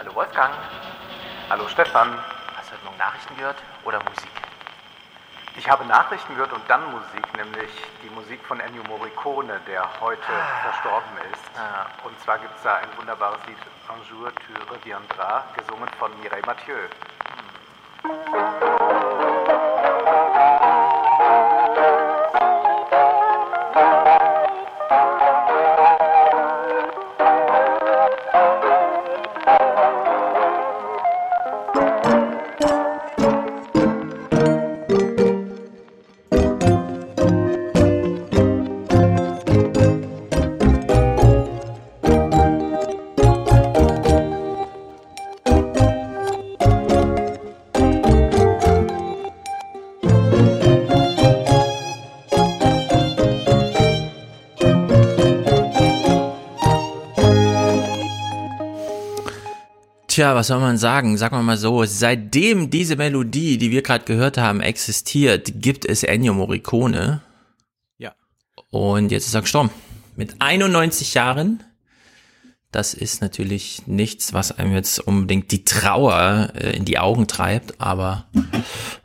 Hallo Wolfgang. Hallo Stefan. Hast du heute Morgen Nachrichten gehört oder Musik? Ich habe Nachrichten gehört und dann Musik, nämlich die Musik von Ennio Morricone, der heute verstorben ist. Ah. Und zwar gibt es da ein wunderbares Lied, Un jour tu reviendras, gesungen von Mireille Mathieu. Tja, was soll man sagen? Sagen wir mal so, seitdem diese Melodie, die wir gerade gehört haben, existiert, gibt es Ennio Morricone. Ja. Und jetzt ist er gestorben. Mit 91 Jahren. Das ist natürlich nichts, was einem jetzt unbedingt die Trauer äh, in die Augen treibt, aber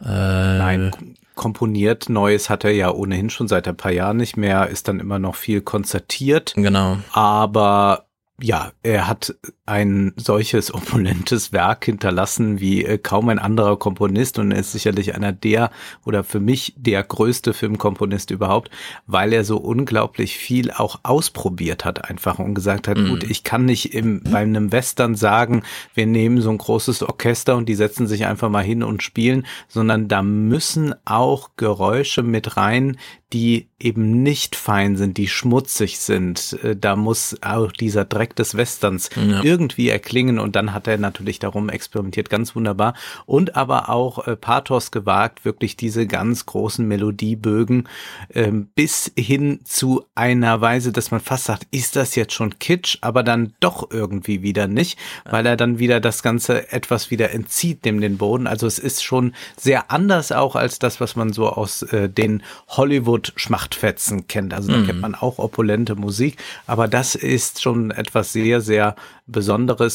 äh, Nein, komponiert Neues hat er ja ohnehin schon seit ein paar Jahren nicht mehr, ist dann immer noch viel konzertiert. genau. Aber ja, er hat ein solches opulentes Werk hinterlassen wie äh, kaum ein anderer Komponist und er ist sicherlich einer der oder für mich der größte Filmkomponist überhaupt, weil er so unglaublich viel auch ausprobiert hat einfach und gesagt hat, Mhm. gut, ich kann nicht im, bei einem Western sagen, wir nehmen so ein großes Orchester und die setzen sich einfach mal hin und spielen, sondern da müssen auch Geräusche mit rein, die eben nicht fein sind, die schmutzig sind. Äh, Da muss auch dieser Dreck des Westerns Ja. Irgendwie erklingen und dann hat er natürlich darum experimentiert, ganz wunderbar. Und aber auch äh, Pathos gewagt, wirklich diese ganz großen Melodiebögen ähm, bis hin zu einer Weise, dass man fast sagt, ist das jetzt schon Kitsch, aber dann doch irgendwie wieder nicht, weil er dann wieder das Ganze etwas wieder entzieht dem den Boden. Also es ist schon sehr anders auch als das, was man so aus äh, den Hollywood-Schmachtfetzen kennt. Also da kennt man auch opulente Musik, aber das ist schon etwas sehr, sehr Besonderes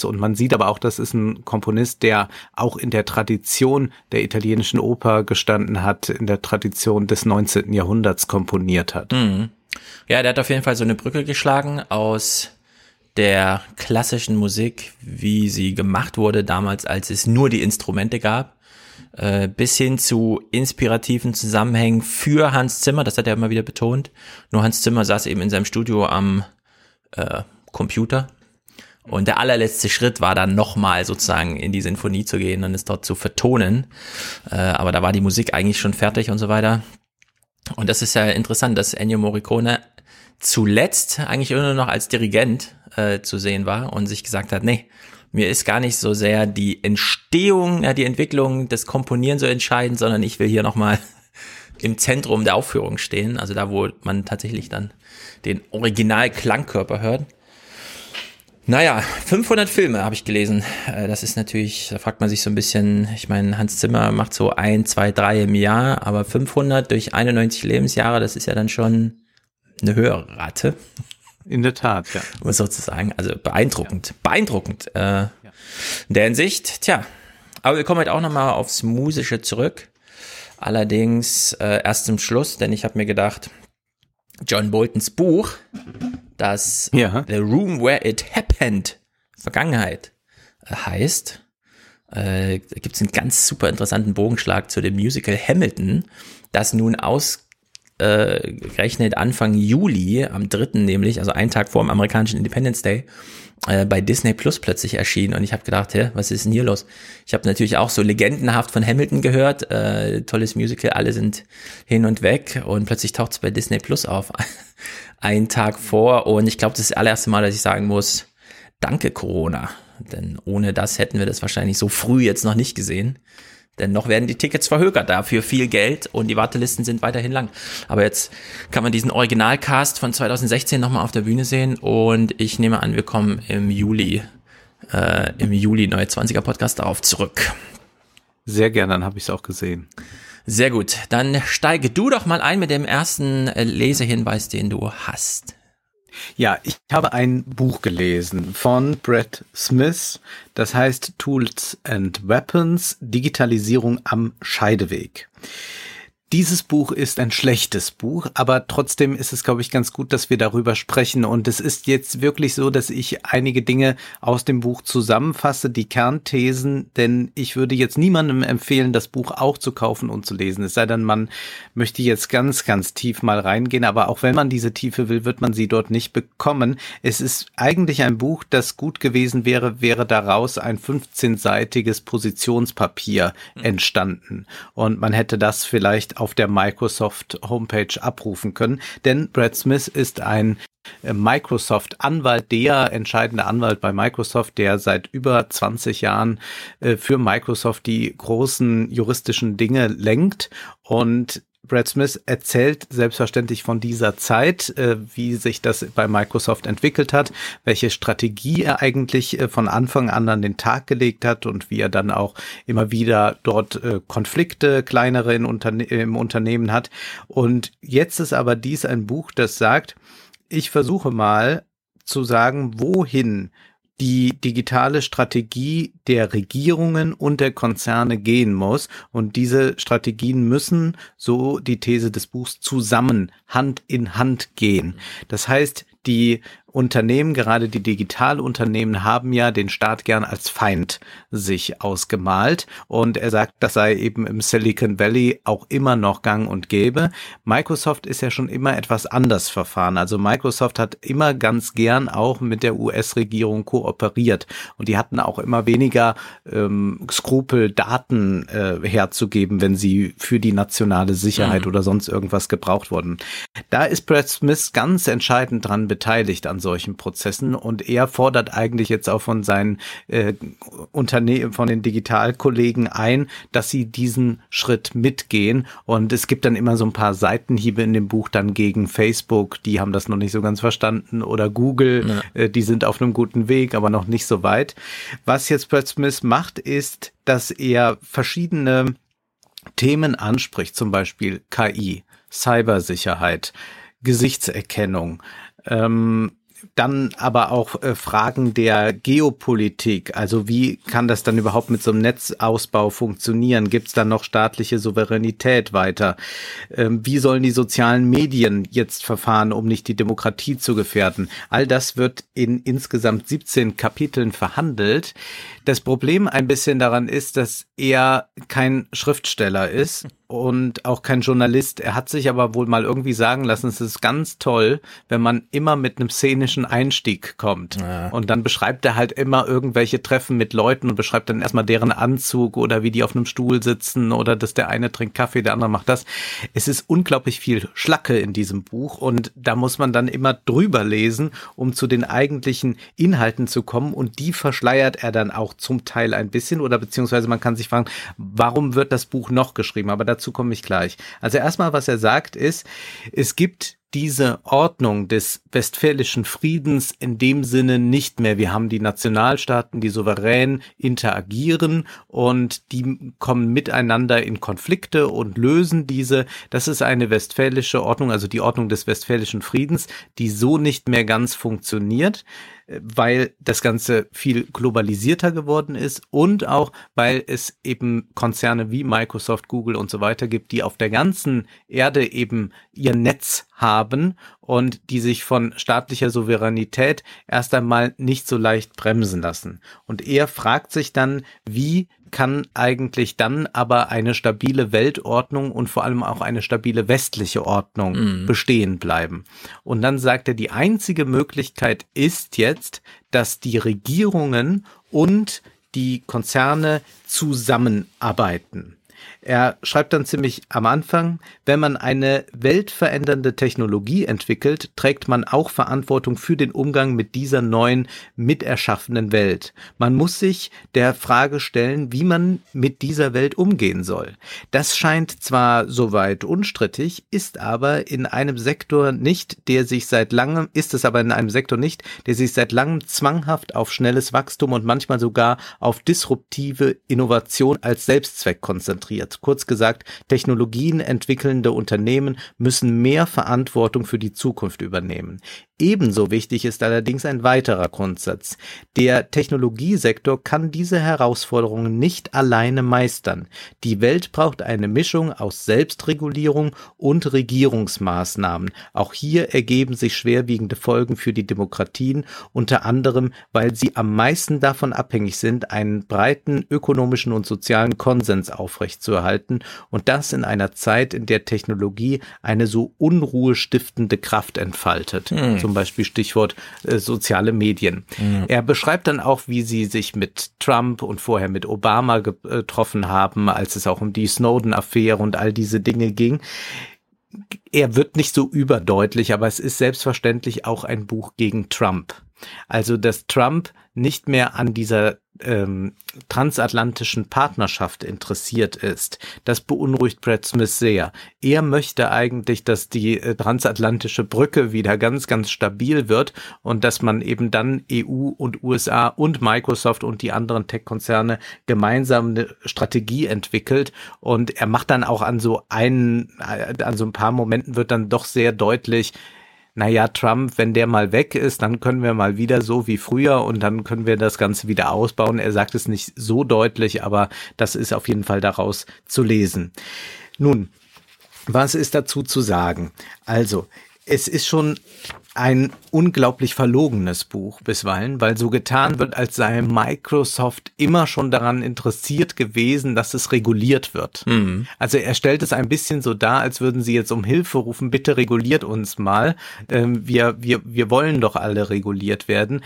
und man sieht aber auch, das ist ein Komponist, der auch in der Tradition der italienischen Oper gestanden hat, in der Tradition des 19. Jahrhunderts komponiert hat. Ja, der hat auf jeden Fall so eine Brücke geschlagen aus der klassischen Musik, wie sie gemacht wurde damals, als es nur die Instrumente gab, äh, bis hin zu inspirativen Zusammenhängen für Hans Zimmer, das hat er immer wieder betont. Nur Hans Zimmer saß eben in seinem Studio am äh, Computer und der allerletzte Schritt war dann nochmal sozusagen in die Sinfonie zu gehen und es dort zu vertonen. Äh, aber da war die Musik eigentlich schon fertig und so weiter. Und das ist ja interessant, dass Ennio Morricone zuletzt eigentlich nur noch als Dirigent äh, zu sehen war und sich gesagt hat, nee, mir ist gar nicht so sehr die Entstehung, ja, die Entwicklung des Komponieren so entscheidend, sondern ich will hier nochmal im Zentrum der Aufführung stehen, also da, wo man tatsächlich dann den Original-Klangkörper hört. Naja, 500 Filme habe ich gelesen. Äh, Das ist natürlich, da fragt man sich so ein bisschen, ich meine, Hans Zimmer macht so ein, zwei, drei im Jahr, aber 500 durch 91 Lebensjahre, das ist ja dann schon eine höhere Rate, In der Tat, ja. um es so zu sagen. Also beeindruckend, beeindruckend. Äh, in der Hinsicht, tja. Aber wir kommen heute auch nochmal aufs Musische zurück. Allerdings äh, erst zum Schluss, denn ich habe mir gedacht, John Boltons Buch, das Ja. The Room Where It Happened, Vergangenheit, äh, heißt, äh, da gibt es einen ganz super interessanten Bogenschlag zu dem Musical Hamilton, das nun ausgerechnet Anfang Juli, am 3. nämlich, also einen Tag vor dem amerikanischen Independence Day, äh, bei Disney Plus plötzlich erschien und ich habe gedacht, hä, was ist denn hier los? Ich habe natürlich auch so legendenhaft von Hamilton gehört, äh, tolles Musical, alle sind hin und weg und plötzlich taucht es bei Disney Plus auf, einen Tag vor und ich glaube, das ist das allererste Mal, dass ich sagen muss, danke Corona, denn ohne das hätten wir das wahrscheinlich so früh jetzt noch nicht gesehen. Denn noch werden die Tickets verhökert dafür viel Geld und die Wartelisten sind weiterhin lang. Aber jetzt kann man diesen Originalcast von 2016 nochmal auf der Bühne sehen und ich nehme an, wir kommen im Juli, äh, im Juli Neue 20er Podcast darauf zurück. Sehr gern, dann habe ich es auch gesehen. Sehr gut, dann steige du doch mal ein mit dem ersten Lesehinweis, den du hast. Ja, ich habe ein Buch gelesen von Brett Smith, das heißt Tools and Weapons, Digitalisierung am Scheideweg. Dieses Buch ist ein schlechtes Buch, aber trotzdem ist es, glaube ich, ganz gut, dass wir darüber sprechen. Und es ist jetzt wirklich so, dass ich einige Dinge aus dem Buch zusammenfasse, die Kernthesen, denn ich würde jetzt niemandem empfehlen, das Buch auch zu kaufen und zu lesen. Es sei denn, man möchte jetzt ganz, ganz tief mal reingehen, aber auch wenn man diese Tiefe will, wird man sie dort nicht bekommen. Es ist eigentlich ein Buch, das gut gewesen wäre, wäre daraus ein 15-seitiges Positionspapier mhm. entstanden. Und man hätte das vielleicht auf der Microsoft Homepage abrufen können. Denn Brad Smith ist ein äh, Microsoft-Anwalt, der entscheidende Anwalt bei Microsoft, der seit über 20 Jahren äh, für Microsoft die großen juristischen Dinge lenkt und Brad Smith erzählt selbstverständlich von dieser Zeit, äh, wie sich das bei Microsoft entwickelt hat, welche Strategie er eigentlich äh, von Anfang an an den Tag gelegt hat und wie er dann auch immer wieder dort äh, Konflikte kleinere in Unterne im Unternehmen hat. Und jetzt ist aber dies ein Buch, das sagt, ich versuche mal zu sagen, wohin die digitale Strategie der Regierungen und der Konzerne gehen muss. Und diese Strategien müssen, so die These des Buchs, zusammen Hand in Hand gehen. Das heißt, die Unternehmen, gerade die Digitalunternehmen, haben ja den Staat gern als Feind sich ausgemalt. Und er sagt, das sei eben im Silicon Valley auch immer noch gang und gäbe. Microsoft ist ja schon immer etwas anders verfahren. Also Microsoft hat immer ganz gern auch mit der US-Regierung kooperiert. Und die hatten auch immer weniger ähm, Skrupel, Daten äh, herzugeben, wenn sie für die nationale Sicherheit mhm. oder sonst irgendwas gebraucht wurden. Da ist Brad Smith ganz entscheidend dran beteiligt an solchen Prozessen. Und er fordert eigentlich jetzt auch von seinen äh, Unternehmen, von den Digitalkollegen ein, dass sie diesen Schritt mitgehen. Und es gibt dann immer so ein paar Seitenhiebe in dem Buch dann gegen Facebook, die haben das noch nicht so ganz verstanden. Oder Google, ja. äh, die sind auf einem guten Weg, aber noch nicht so weit. Was jetzt Brad Smith macht, ist, dass er verschiedene Themen anspricht, zum Beispiel KI, Cybersicherheit, Gesichtserkennung, ähm, dann aber auch äh, Fragen der Geopolitik. Also wie kann das dann überhaupt mit so einem Netzausbau funktionieren? Gibt es dann noch staatliche Souveränität weiter? Ähm, wie sollen die sozialen Medien jetzt verfahren, um nicht die Demokratie zu gefährden? All das wird in insgesamt 17 Kapiteln verhandelt. Das Problem ein bisschen daran ist, dass er kein Schriftsteller ist und auch kein Journalist. Er hat sich aber wohl mal irgendwie sagen lassen, es ist ganz toll, wenn man immer mit einem szenischen Einstieg kommt. Ja. Und dann beschreibt er halt immer irgendwelche Treffen mit Leuten und beschreibt dann erstmal deren Anzug oder wie die auf einem Stuhl sitzen oder dass der eine trinkt Kaffee, der andere macht das. Es ist unglaublich viel Schlacke in diesem Buch und da muss man dann immer drüber lesen, um zu den eigentlichen Inhalten zu kommen und die verschleiert er dann auch zum Teil ein bisschen oder beziehungsweise man kann sich fragen, warum wird das Buch noch geschrieben? Aber dazu komme ich gleich. Also erstmal, was er sagt, ist, es gibt diese Ordnung des westfälischen Friedens in dem Sinne nicht mehr. Wir haben die Nationalstaaten, die souverän interagieren und die kommen miteinander in Konflikte und lösen diese. Das ist eine westfälische Ordnung, also die Ordnung des westfälischen Friedens, die so nicht mehr ganz funktioniert weil das Ganze viel globalisierter geworden ist und auch, weil es eben Konzerne wie Microsoft, Google und so weiter gibt, die auf der ganzen Erde eben ihr Netz haben und die sich von staatlicher Souveränität erst einmal nicht so leicht bremsen lassen. Und er fragt sich dann, wie kann eigentlich dann aber eine stabile Weltordnung und vor allem auch eine stabile westliche Ordnung mm. bestehen bleiben. Und dann sagt er, die einzige Möglichkeit ist jetzt, dass die Regierungen und die Konzerne zusammenarbeiten. Er schreibt dann ziemlich am Anfang, wenn man eine weltverändernde Technologie entwickelt, trägt man auch Verantwortung für den Umgang mit dieser neuen, miterschaffenen Welt. Man muss sich der Frage stellen, wie man mit dieser Welt umgehen soll. Das scheint zwar soweit unstrittig, ist aber in einem Sektor nicht, der sich seit langem, ist es aber in einem Sektor nicht, der sich seit langem zwanghaft auf schnelles Wachstum und manchmal sogar auf disruptive Innovation als Selbstzweck konzentriert hat. Kurz gesagt, Technologien entwickelnde Unternehmen müssen mehr Verantwortung für die Zukunft übernehmen. Ebenso wichtig ist allerdings ein weiterer Grundsatz. Der Technologiesektor kann diese Herausforderungen nicht alleine meistern. Die Welt braucht eine Mischung aus Selbstregulierung und Regierungsmaßnahmen. Auch hier ergeben sich schwerwiegende Folgen für die Demokratien, unter anderem, weil sie am meisten davon abhängig sind, einen breiten ökonomischen und sozialen Konsens aufrechtzuerhalten und das in einer Zeit, in der Technologie eine so unruhestiftende Kraft entfaltet. Hm. Zum Beispiel Stichwort äh, soziale Medien. Hm. Er beschreibt dann auch, wie sie sich mit Trump und vorher mit Obama getroffen haben, als es auch um die Snowden-Affäre und all diese Dinge ging er wird nicht so überdeutlich, aber es ist selbstverständlich auch ein Buch gegen Trump. Also, dass Trump nicht mehr an dieser ähm, transatlantischen Partnerschaft interessiert ist. Das beunruhigt Brad Smith sehr. Er möchte eigentlich, dass die äh, transatlantische Brücke wieder ganz, ganz stabil wird und dass man eben dann EU und USA und Microsoft und die anderen Tech-Konzerne gemeinsam eine Strategie entwickelt. Und er macht dann auch an so einen, äh, an so ein paar Momenten wird dann doch sehr deutlich, naja, Trump, wenn der mal weg ist, dann können wir mal wieder so wie früher und dann können wir das Ganze wieder ausbauen. Er sagt es nicht so deutlich, aber das ist auf jeden Fall daraus zu lesen. Nun, was ist dazu zu sagen? Also, es ist schon ein unglaublich verlogenes Buch bisweilen, weil so getan wird, als sei Microsoft immer schon daran interessiert gewesen, dass es reguliert wird. Mhm. Also er stellt es ein bisschen so dar, als würden sie jetzt um Hilfe rufen, bitte reguliert uns mal. Ähm, wir, wir, wir wollen doch alle reguliert werden.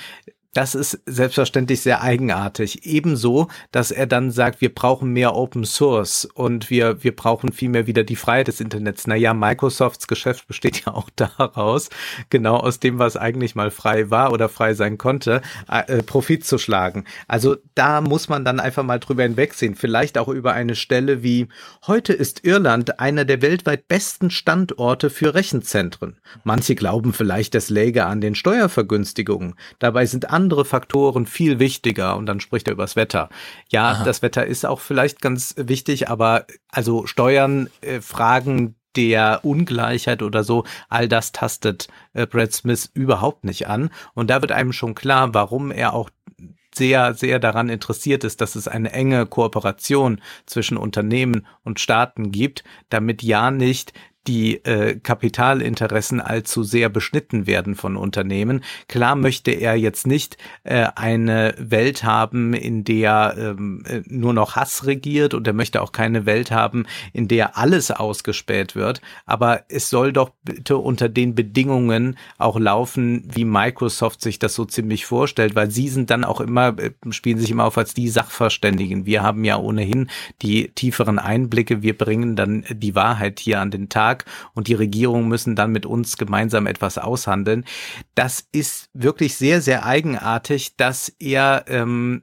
Das ist selbstverständlich sehr eigenartig. Ebenso, dass er dann sagt, wir brauchen mehr Open Source und wir, wir brauchen vielmehr wieder die Freiheit des Internets. Naja, Microsofts Geschäft besteht ja auch daraus, genau aus dem, was eigentlich mal frei war oder frei sein konnte, äh, Profit zu schlagen. Also da muss man dann einfach mal drüber hinwegsehen. Vielleicht auch über eine Stelle wie, heute ist Irland einer der weltweit besten Standorte für Rechenzentren. Manche glauben vielleicht, das läge an den Steuervergünstigungen. Dabei sind andere andere Faktoren viel wichtiger und dann spricht er übers Wetter. Ja, Aha. das Wetter ist auch vielleicht ganz wichtig, aber also Steuern, äh, Fragen der Ungleichheit oder so, all das tastet äh, Brad Smith überhaupt nicht an. Und da wird einem schon klar, warum er auch sehr, sehr daran interessiert ist, dass es eine enge Kooperation zwischen Unternehmen und Staaten gibt, damit ja nicht die äh, Kapitalinteressen allzu sehr beschnitten werden von Unternehmen. Klar möchte er jetzt nicht äh, eine Welt haben, in der ähm, äh, nur noch Hass regiert und er möchte auch keine Welt haben, in der alles ausgespäht wird. Aber es soll doch bitte unter den Bedingungen auch laufen, wie Microsoft sich das so ziemlich vorstellt, weil sie sind dann auch immer, äh, spielen sich immer auf als die Sachverständigen. Wir haben ja ohnehin die tieferen Einblicke. Wir bringen dann die Wahrheit hier an den Tag Vertrag und die Regierung müssen dann mit uns gemeinsam etwas aushandeln. Das ist wirklich sehr, sehr eigenartig, dass er ähm,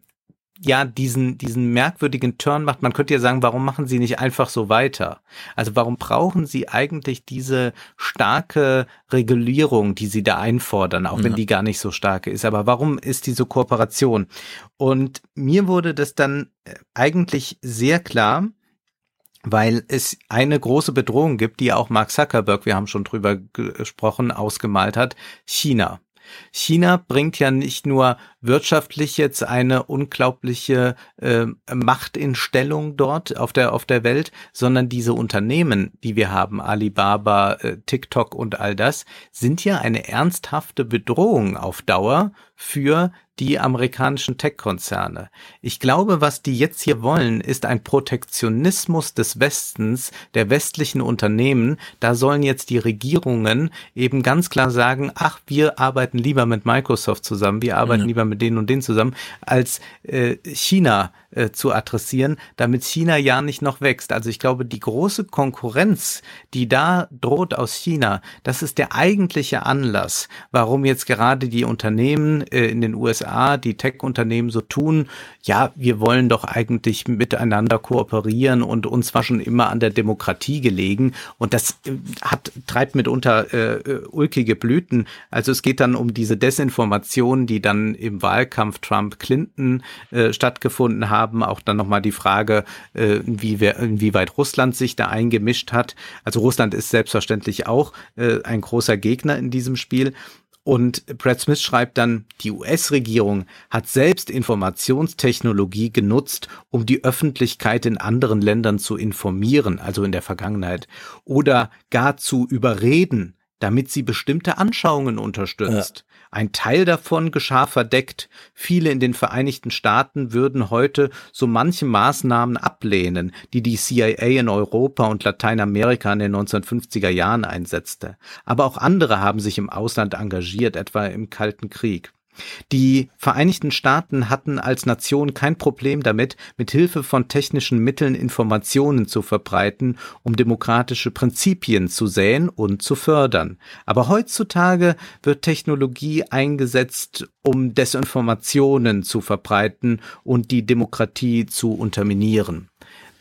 ja diesen diesen merkwürdigen Turn macht. Man könnte ja sagen, warum machen Sie nicht einfach so weiter? Also warum brauchen Sie eigentlich diese starke Regulierung, die Sie da einfordern, auch ja. wenn die gar nicht so stark ist? Aber warum ist diese Kooperation? Und mir wurde das dann äh, eigentlich sehr klar, weil es eine große Bedrohung gibt, die auch Mark Zuckerberg, wir haben schon drüber gesprochen, ausgemalt hat, China. China bringt ja nicht nur wirtschaftlich jetzt eine unglaubliche äh, Macht in Stellung dort auf der auf der Welt, sondern diese Unternehmen, die wir haben, Alibaba, äh, TikTok und all das, sind ja eine ernsthafte Bedrohung auf Dauer für die amerikanischen Tech-Konzerne. Ich glaube, was die jetzt hier wollen, ist ein Protektionismus des Westens, der westlichen Unternehmen. Da sollen jetzt die Regierungen eben ganz klar sagen, ach, wir arbeiten lieber mit Microsoft zusammen, wir arbeiten ja. lieber mit denen und denen zusammen, als äh, China äh, zu adressieren, damit China ja nicht noch wächst. Also ich glaube, die große Konkurrenz, die da droht aus China, das ist der eigentliche Anlass, warum jetzt gerade die Unternehmen äh, in den USA, die Tech-Unternehmen so tun, ja, wir wollen doch eigentlich miteinander kooperieren und uns war schon immer an der Demokratie gelegen und das äh, hat, treibt mitunter äh, äh, ulkige Blüten. Also es geht dann um diese Desinformation, die dann im Wahlkampf Trump-Clinton äh, stattgefunden haben. Auch dann nochmal die Frage, äh, wie, inwieweit Russland sich da eingemischt hat. Also Russland ist selbstverständlich auch äh, ein großer Gegner in diesem Spiel. Und Brad Smith schreibt dann, die US-Regierung hat selbst Informationstechnologie genutzt, um die Öffentlichkeit in anderen Ländern zu informieren, also in der Vergangenheit, oder gar zu überreden, damit sie bestimmte Anschauungen unterstützt. Ja. Ein Teil davon geschah verdeckt. Viele in den Vereinigten Staaten würden heute so manche Maßnahmen ablehnen, die die CIA in Europa und Lateinamerika in den 1950er Jahren einsetzte. Aber auch andere haben sich im Ausland engagiert, etwa im Kalten Krieg. Die Vereinigten Staaten hatten als Nation kein Problem damit, mit Hilfe von technischen Mitteln Informationen zu verbreiten, um demokratische Prinzipien zu säen und zu fördern. Aber heutzutage wird Technologie eingesetzt, um Desinformationen zu verbreiten und die Demokratie zu unterminieren.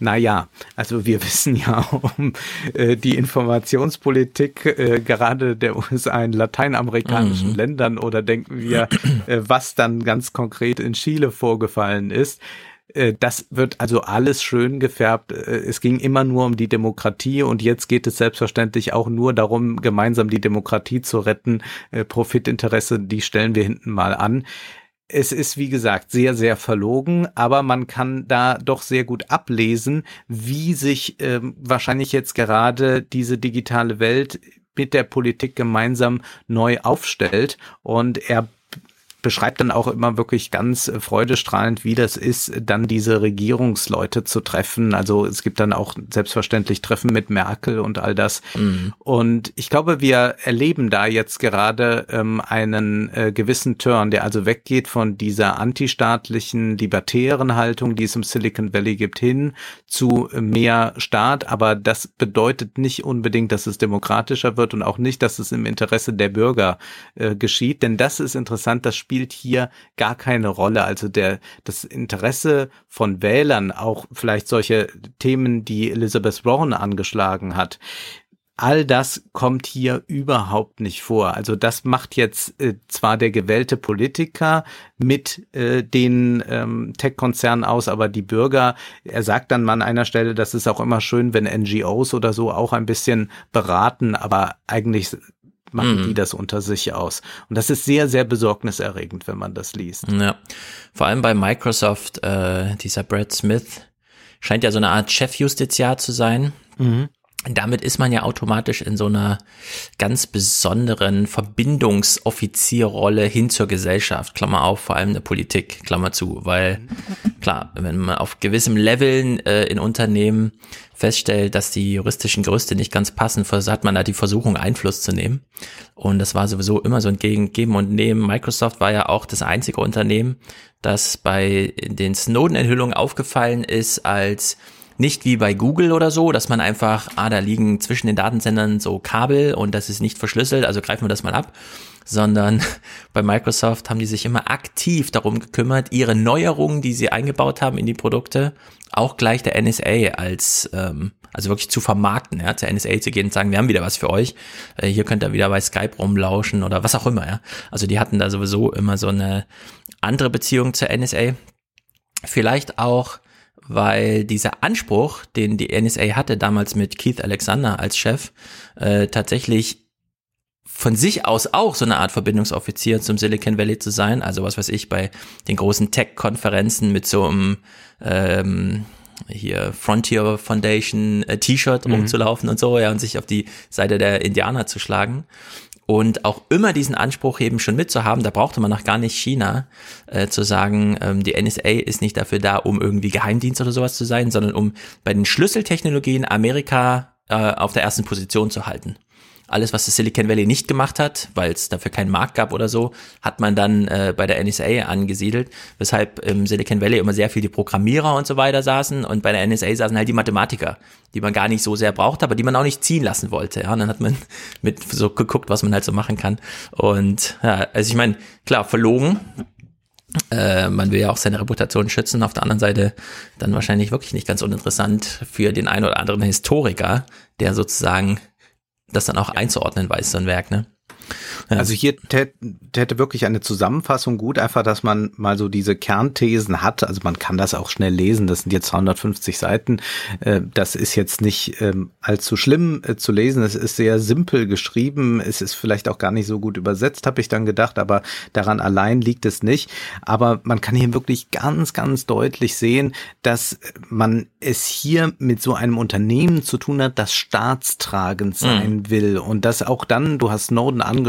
Naja, also wir wissen ja um äh, die Informationspolitik äh, gerade der USA in lateinamerikanischen mhm. Ländern oder denken wir, äh, was dann ganz konkret in Chile vorgefallen ist. Äh, das wird also alles schön gefärbt. Äh, es ging immer nur um die Demokratie und jetzt geht es selbstverständlich auch nur darum, gemeinsam die Demokratie zu retten. Äh, Profitinteresse, die stellen wir hinten mal an es ist, wie gesagt, sehr, sehr verlogen, aber man kann da doch sehr gut ablesen, wie sich ähm, wahrscheinlich jetzt gerade diese digitale Welt mit der Politik gemeinsam neu aufstellt. Und er beschreibt dann auch immer wirklich ganz äh, freudestrahlend, wie das ist, dann diese Regierungsleute zu treffen. Also es gibt dann auch selbstverständlich Treffen mit Merkel und all das. Mhm. Und ich glaube, wir erleben da jetzt gerade ähm, einen äh, gewissen Turn, der also weggeht von dieser antistaatlichen, libertären Haltung, die es im Silicon Valley gibt, hin zu mehr Staat. Aber das bedeutet nicht unbedingt, dass es demokratischer wird und auch nicht, dass es im Interesse der Bürger äh, geschieht. Denn das ist interessant, das spielt hier gar keine Rolle. Also der, das Interesse von Wählern, auch vielleicht solche Themen, die Elizabeth Warren angeschlagen hat, all das kommt hier überhaupt nicht vor. Also das macht jetzt äh, zwar der gewählte Politiker mit äh, den ähm, Tech-Konzernen aus, aber die Bürger, er sagt dann mal an einer Stelle, das ist auch immer schön, wenn NGOs oder so auch ein bisschen beraten, aber eigentlich machen mhm. die das unter sich aus. Und das ist sehr, sehr besorgniserregend, wenn man das liest. Ja, vor allem bei Microsoft, äh, dieser Brad Smith scheint ja so eine Art Chefjustiziar zu sein. Mhm. Damit ist man ja automatisch in so einer ganz besonderen Verbindungsoffizierrolle hin zur Gesellschaft, Klammer auf, vor allem der Politik, Klammer zu, weil klar, wenn man auf gewissem Leveln äh, in Unternehmen feststellt, dass die juristischen Gerüste nicht ganz passen, hat man da die Versuchung, Einfluss zu nehmen. Und das war sowieso immer so ein Geben und Nehmen. Microsoft war ja auch das einzige Unternehmen, das bei den Snowden-Enthüllungen aufgefallen ist als nicht wie bei Google oder so, dass man einfach, ah, da liegen zwischen den Datensendern so Kabel und das ist nicht verschlüsselt, also greifen wir das mal ab, sondern bei Microsoft haben die sich immer aktiv darum gekümmert, ihre Neuerungen, die sie eingebaut haben in die Produkte, auch gleich der NSA als ähm, also wirklich zu vermarkten, ja, zur NSA zu gehen und sagen, wir haben wieder was für euch, äh, hier könnt ihr wieder bei Skype rumlauschen oder was auch immer, ja. Also die hatten da sowieso immer so eine andere Beziehung zur NSA. Vielleicht auch weil dieser Anspruch, den die NSA hatte damals mit Keith Alexander als Chef, äh, tatsächlich von sich aus auch so eine Art Verbindungsoffizier zum Silicon Valley zu sein. Also was weiß ich, bei den großen Tech-Konferenzen mit so einem ähm, hier Frontier Foundation äh, T-Shirt mhm. rumzulaufen und so, ja, und sich auf die Seite der Indianer zu schlagen und auch immer diesen Anspruch eben schon mitzuhaben, da brauchte man noch gar nicht China äh, zu sagen, ähm, die NSA ist nicht dafür da, um irgendwie Geheimdienst oder sowas zu sein, sondern um bei den Schlüsseltechnologien Amerika äh, auf der ersten Position zu halten. Alles, was das Silicon Valley nicht gemacht hat, weil es dafür keinen Markt gab oder so, hat man dann äh, bei der NSA angesiedelt, weshalb im Silicon Valley immer sehr viel die Programmierer und so weiter saßen und bei der NSA saßen halt die Mathematiker, die man gar nicht so sehr braucht, aber die man auch nicht ziehen lassen wollte. Ja, und dann hat man mit so geguckt, was man halt so machen kann. Und ja, also ich meine, klar, verlogen, äh, man will ja auch seine Reputation schützen. Auf der anderen Seite dann wahrscheinlich wirklich nicht ganz uninteressant für den einen oder anderen Historiker, der sozusagen das dann auch einzuordnen weiß, so ein Werk, ne? Ja. Also hier täte wirklich eine Zusammenfassung gut, einfach, dass man mal so diese Kernthesen hat. Also man kann das auch schnell lesen. Das sind jetzt 250 Seiten. Äh, das ist jetzt nicht ähm, allzu schlimm äh, zu lesen. Es ist sehr simpel geschrieben. Es ist vielleicht auch gar nicht so gut übersetzt, habe ich dann gedacht. Aber daran allein liegt es nicht. Aber man kann hier wirklich ganz, ganz deutlich sehen, dass man es hier mit so einem Unternehmen zu tun hat, das staatstragend sein mhm. will. Und das auch dann, du hast Snowden angesprochen,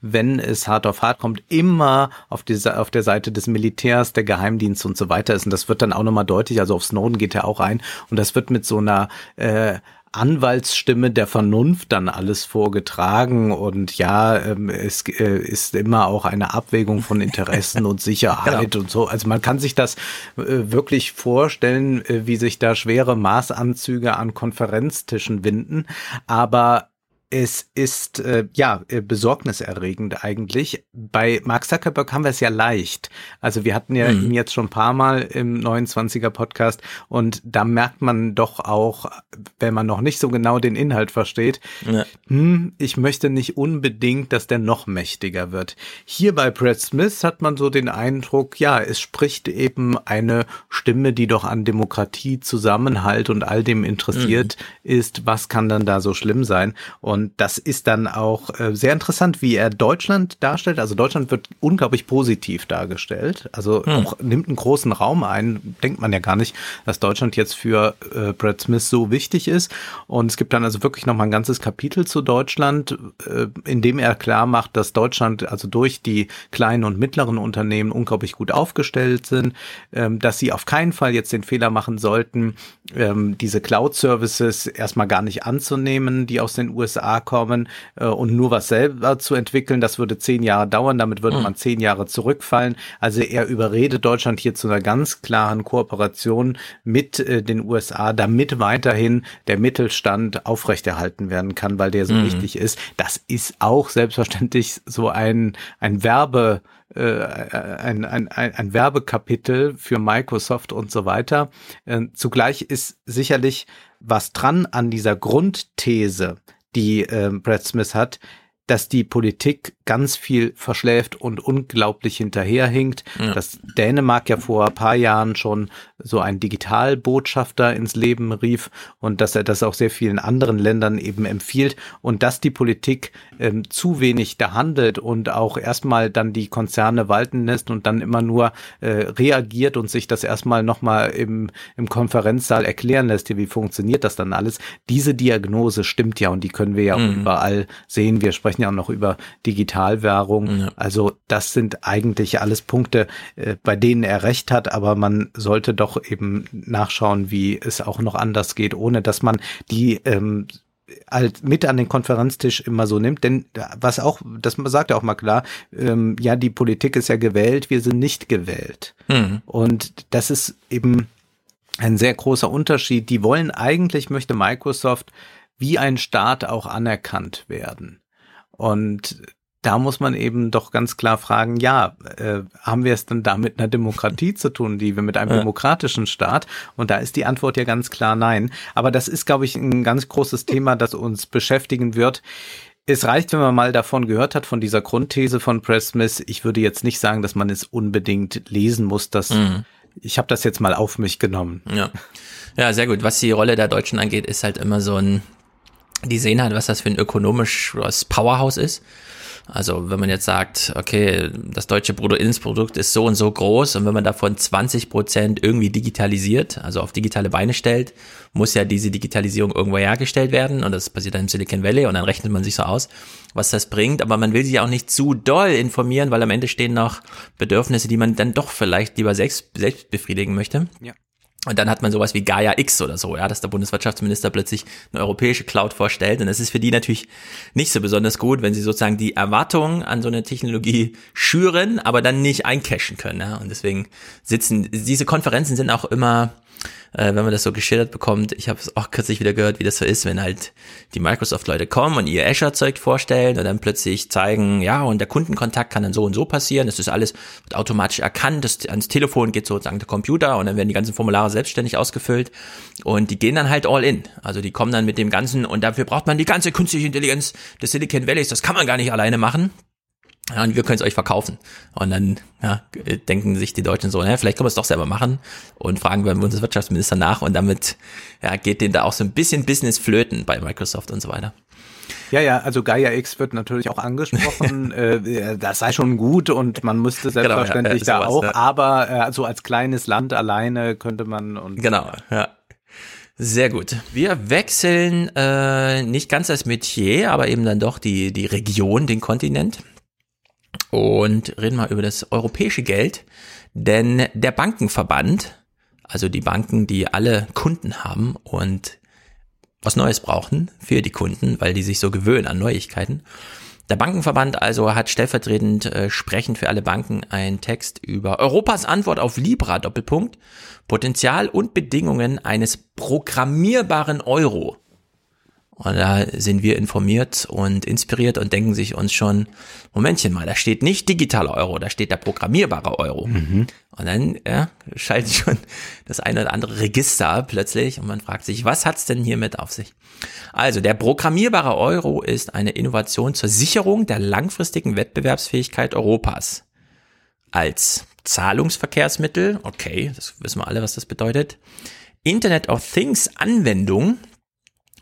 wenn es hart auf hart kommt, immer auf, die, auf der Seite des Militärs, der Geheimdienst und so weiter ist. Und das wird dann auch nochmal deutlich, also auf Snowden geht er auch ein. Und das wird mit so einer äh, Anwaltsstimme der Vernunft dann alles vorgetragen und ja, ähm, es äh, ist immer auch eine Abwägung von Interessen und Sicherheit genau. und so. Also man kann sich das äh, wirklich vorstellen, äh, wie sich da schwere Maßanzüge an Konferenztischen winden, aber es ist äh, ja äh, besorgniserregend eigentlich. Bei Mark Zuckerberg haben wir es ja leicht. Also wir hatten ja mhm. ihn jetzt schon ein paar Mal im 29er Podcast und da merkt man doch auch, wenn man noch nicht so genau den Inhalt versteht, ja. hm, ich möchte nicht unbedingt, dass der noch mächtiger wird. Hier bei Brad Smith hat man so den Eindruck, ja, es spricht eben eine Stimme, die doch an Demokratie, Zusammenhalt und all dem interessiert mhm. ist. Was kann dann da so schlimm sein? Und und das ist dann auch äh, sehr interessant, wie er Deutschland darstellt. Also Deutschland wird unglaublich positiv dargestellt. Also hm. auch nimmt einen großen Raum ein. Denkt man ja gar nicht, dass Deutschland jetzt für äh, Brad Smith so wichtig ist. Und es gibt dann also wirklich nochmal ein ganzes Kapitel zu Deutschland, äh, in dem er klar macht, dass Deutschland also durch die kleinen und mittleren Unternehmen unglaublich gut aufgestellt sind, ähm, dass sie auf keinen Fall jetzt den Fehler machen sollten, ähm, diese Cloud-Services erstmal gar nicht anzunehmen, die aus den USA kommen äh, und nur was selber zu entwickeln, das würde zehn Jahre dauern, damit würde mhm. man zehn Jahre zurückfallen. Also er überredet Deutschland hier zu einer ganz klaren Kooperation mit äh, den USA, damit weiterhin der Mittelstand aufrechterhalten werden kann, weil der so mhm. wichtig ist. Das ist auch selbstverständlich so ein, ein Werbe, äh, ein, ein, ein, ein Werbekapitel für Microsoft und so weiter. Äh, zugleich ist sicherlich was dran an dieser Grundthese, die äh, Brad Smith hat, dass die Politik ganz viel verschläft und unglaublich hinterherhinkt. Ja. Dass Dänemark ja vor ein paar Jahren schon so einen Digitalbotschafter ins Leben rief und dass er das auch sehr vielen anderen Ländern eben empfiehlt und dass die Politik ähm, zu wenig da handelt und auch erstmal dann die Konzerne walten lässt und dann immer nur äh, reagiert und sich das erstmal nochmal im, im Konferenzsaal erklären lässt, wie funktioniert das dann alles. Diese Diagnose stimmt ja und die können wir ja mhm. überall sehen. Wir sprechen ja auch noch über Digitalwährung. Ja. Also das sind eigentlich alles Punkte, äh, bei denen er recht hat, aber man sollte doch eben nachschauen, wie es auch noch anders geht, ohne dass man die ähm, halt mit an den Konferenztisch immer so nimmt, denn was auch, das sagt er auch mal klar, ähm, ja, die Politik ist ja gewählt, wir sind nicht gewählt. Mhm. Und das ist eben ein sehr großer Unterschied. Die wollen eigentlich, möchte Microsoft wie ein Staat auch anerkannt werden. Und da muss man eben doch ganz klar fragen, ja, äh, haben wir es denn da mit einer Demokratie zu tun, die wir mit einem ja. demokratischen Staat? Und da ist die Antwort ja ganz klar nein. Aber das ist, glaube ich, ein ganz großes Thema, das uns beschäftigen wird. Es reicht, wenn man mal davon gehört hat, von dieser Grundthese von Press Smith. Ich würde jetzt nicht sagen, dass man es unbedingt lesen muss. Dass, mhm. Ich habe das jetzt mal auf mich genommen. Ja. ja, sehr gut. Was die Rolle der Deutschen angeht, ist halt immer so ein, die sehen halt, was das für ein ökonomisches Powerhouse ist also wenn man jetzt sagt, okay, das deutsche Bruttoinlandsprodukt ist so und so groß und wenn man davon 20 Prozent irgendwie digitalisiert, also auf digitale Beine stellt, muss ja diese Digitalisierung irgendwo hergestellt werden und das passiert dann im Silicon Valley und dann rechnet man sich so aus, was das bringt, aber man will sich auch nicht zu doll informieren, weil am Ende stehen noch Bedürfnisse, die man dann doch vielleicht lieber selbst, selbst befriedigen möchte. Ja. Und dann hat man sowas wie Gaia X oder so, ja, dass der Bundeswirtschaftsminister plötzlich eine europäische Cloud vorstellt. Und das ist für die natürlich nicht so besonders gut, wenn sie sozusagen die Erwartungen an so eine Technologie schüren, aber dann nicht eincashen können. Ja? Und deswegen sitzen, diese Konferenzen sind auch immer äh, wenn man das so geschildert bekommt. Ich habe es auch kürzlich wieder gehört, wie das so ist, wenn halt die Microsoft-Leute kommen und ihr Azure-Zeug vorstellen und dann plötzlich zeigen, ja, und der Kundenkontakt kann dann so und so passieren. Das ist alles automatisch erkannt. Das, ans Telefon geht sozusagen der Computer und dann werden die ganzen Formulare selbstständig ausgefüllt und die gehen dann halt all in. Also die kommen dann mit dem Ganzen und dafür braucht man die ganze künstliche Intelligenz des Silicon Valleys. Das kann man gar nicht alleine machen. Ja, und wir können es euch verkaufen. Und dann ja, denken sich die Deutschen so, ja, vielleicht können wir es doch selber machen und fragen beim Bundeswirtschaftsminister nach und damit ja, geht denen da auch so ein bisschen Business flöten bei Microsoft und so weiter. Ja, ja, also Gaia X wird natürlich auch angesprochen. äh, das sei schon gut und man müsste selbstverständlich genau, ja, da sowas, auch, ja. aber äh, so also als kleines Land alleine könnte man und genau, ja. Sehr gut. Wir wechseln äh, nicht ganz das Metier, aber eben dann doch die, die Region, den Kontinent und reden mal über das europäische Geld, denn der Bankenverband, also die Banken, die alle Kunden haben und was Neues brauchen für die Kunden, weil die sich so gewöhnen an Neuigkeiten. Der Bankenverband also hat stellvertretend äh, sprechend für alle Banken einen Text über Europas Antwort auf Libra Doppelpunkt, Potenzial und Bedingungen eines programmierbaren Euro. Und da sind wir informiert und inspiriert und denken sich uns schon, Momentchen mal, da steht nicht digitaler Euro, da steht der programmierbare Euro. Mhm. Und dann ja, schaltet schon das eine oder andere Register plötzlich und man fragt sich, was hat's denn hiermit auf sich? Also, der programmierbare Euro ist eine Innovation zur Sicherung der langfristigen Wettbewerbsfähigkeit Europas. Als Zahlungsverkehrsmittel, okay, das wissen wir alle, was das bedeutet. Internet of Things Anwendung,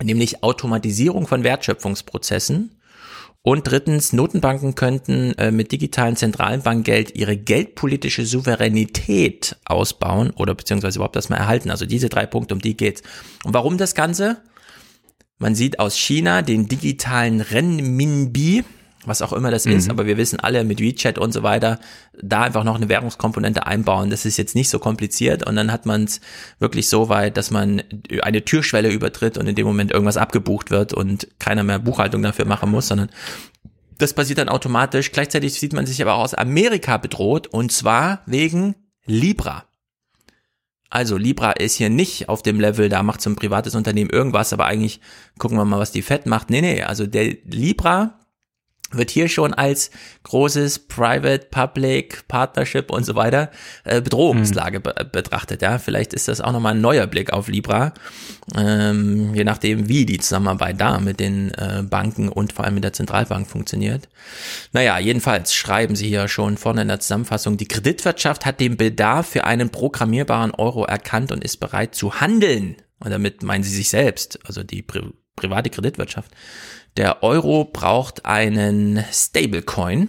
nämlich Automatisierung von Wertschöpfungsprozessen. Und drittens, Notenbanken könnten äh, mit digitalen Zentralbankgeld ihre geldpolitische Souveränität ausbauen oder beziehungsweise überhaupt das mal erhalten. Also diese drei Punkte, um die geht's. Und warum das Ganze? Man sieht aus China den digitalen Renminbi, was auch immer das mhm. ist, aber wir wissen alle mit WeChat und so weiter, da einfach noch eine Währungskomponente einbauen, das ist jetzt nicht so kompliziert und dann hat man es wirklich so weit, dass man eine Türschwelle übertritt und in dem Moment irgendwas abgebucht wird und keiner mehr Buchhaltung dafür machen muss, sondern das passiert dann automatisch. Gleichzeitig sieht man sich aber auch aus Amerika bedroht und zwar wegen Libra. Also Libra ist hier nicht auf dem Level, da macht so ein privates Unternehmen irgendwas, aber eigentlich gucken wir mal, was die Fed macht. Nee, nee, also der Libra wird hier schon als großes Private Public Partnership und so weiter äh, Bedrohungslage be betrachtet. Ja, vielleicht ist das auch nochmal ein neuer Blick auf Libra, ähm, je nachdem, wie die Zusammenarbeit da mit den äh, Banken und vor allem mit der Zentralbank funktioniert. Naja, jedenfalls schreiben sie hier schon vorne in der Zusammenfassung, die Kreditwirtschaft hat den Bedarf für einen programmierbaren Euro erkannt und ist bereit zu handeln. Und damit meinen sie sich selbst, also die Pri private Kreditwirtschaft der Euro braucht einen Stablecoin,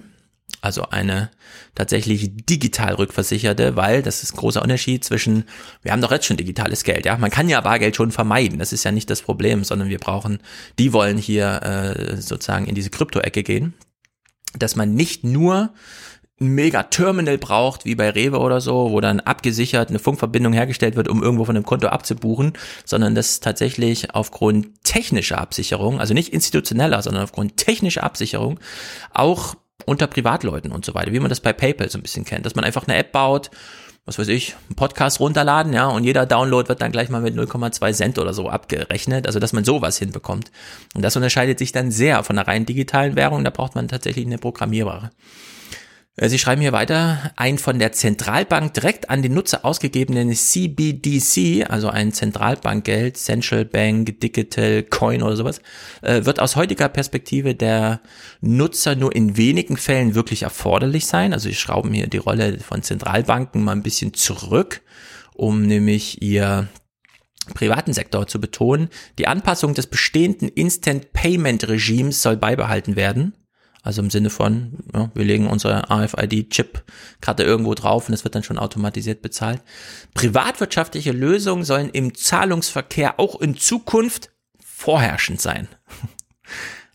also eine tatsächlich digital rückversicherte, weil das ist ein großer Unterschied zwischen, wir haben doch jetzt schon digitales Geld, ja, man kann ja Bargeld schon vermeiden, das ist ja nicht das Problem, sondern wir brauchen, die wollen hier äh, sozusagen in diese Krypto-Ecke gehen, dass man nicht nur ein Mega-Terminal braucht, wie bei Rewe oder so, wo dann abgesichert eine Funkverbindung hergestellt wird, um irgendwo von einem Konto abzubuchen, sondern das tatsächlich aufgrund technischer Absicherung, also nicht institutioneller, sondern aufgrund technischer Absicherung, auch unter Privatleuten und so weiter, wie man das bei PayPal so ein bisschen kennt, dass man einfach eine App baut, was weiß ich, einen Podcast runterladen, ja, und jeder Download wird dann gleich mal mit 0,2 Cent oder so abgerechnet, also dass man sowas hinbekommt. Und das unterscheidet sich dann sehr von einer rein digitalen Währung, da braucht man tatsächlich eine programmierbare. Äh, Sie schreiben hier weiter, ein von der Zentralbank direkt an den Nutzer ausgegebenen CBDC, also ein Zentralbankgeld, Central Bank Digital Coin oder sowas, äh, wird aus heutiger Perspektive der Nutzer nur in wenigen Fällen wirklich erforderlich sein. Also Sie schrauben hier die Rolle von Zentralbanken mal ein bisschen zurück, um nämlich ihr privaten Sektor zu betonen. Die Anpassung des bestehenden Instant Payment Regimes soll beibehalten werden. Also im Sinne von, ja, wir legen unsere RFID-Chip-Karte irgendwo drauf und es wird dann schon automatisiert bezahlt. Privatwirtschaftliche Lösungen sollen im Zahlungsverkehr auch in Zukunft vorherrschend sein.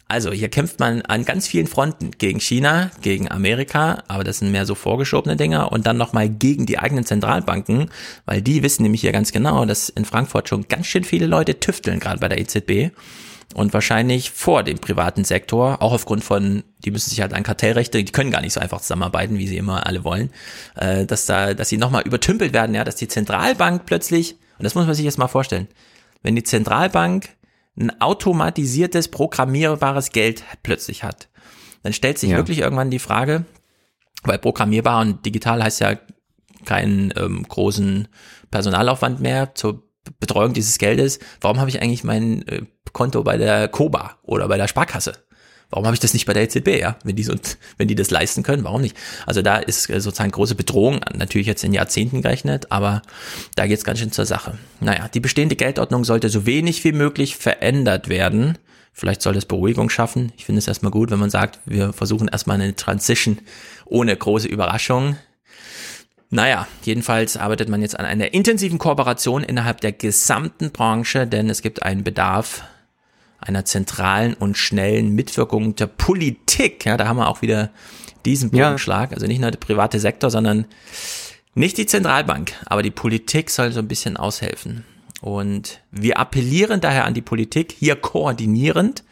Also hier kämpft man an ganz vielen Fronten gegen China, gegen Amerika, aber das sind mehr so vorgeschobene Dinger und dann nochmal gegen die eigenen Zentralbanken, weil die wissen nämlich hier ganz genau, dass in Frankfurt schon ganz schön viele Leute tüfteln, gerade bei der EZB und wahrscheinlich vor dem privaten Sektor, auch aufgrund von, die müssen sich halt an Kartellrechte, die können gar nicht so einfach zusammenarbeiten, wie sie immer alle wollen, äh, dass da, dass sie nochmal übertümpelt werden, ja, dass die Zentralbank plötzlich Und das muss man sich jetzt mal vorstellen. Wenn die Zentralbank ein automatisiertes, programmierbares Geld plötzlich hat, dann stellt sich ja. wirklich irgendwann die Frage, weil programmierbar und digital heißt ja keinen ähm, großen Personalaufwand mehr zur Betreuung dieses Geldes. Warum habe ich eigentlich mein äh, Konto bei der Koba oder bei der Sparkasse? Warum habe ich das nicht bei der EZB, ja? Wenn die, so, wenn die das leisten können, warum nicht? Also da ist sozusagen große Bedrohung, natürlich jetzt in Jahrzehnten gerechnet, aber da geht es ganz schön zur Sache. Naja, die bestehende Geldordnung sollte so wenig wie möglich verändert werden. Vielleicht soll das Beruhigung schaffen. Ich finde es erstmal gut, wenn man sagt, wir versuchen erstmal eine Transition ohne große Überraschung. Naja, jedenfalls arbeitet man jetzt an einer intensiven Kooperation innerhalb der gesamten Branche, denn es gibt einen Bedarf einer zentralen und schnellen Mitwirkung der Politik. Ja, da haben wir auch wieder diesen Bogenschlag. Ja. Also nicht nur der private Sektor, sondern nicht die Zentralbank, aber die Politik soll so ein bisschen aushelfen. Und wir appellieren daher an die Politik, hier koordinierend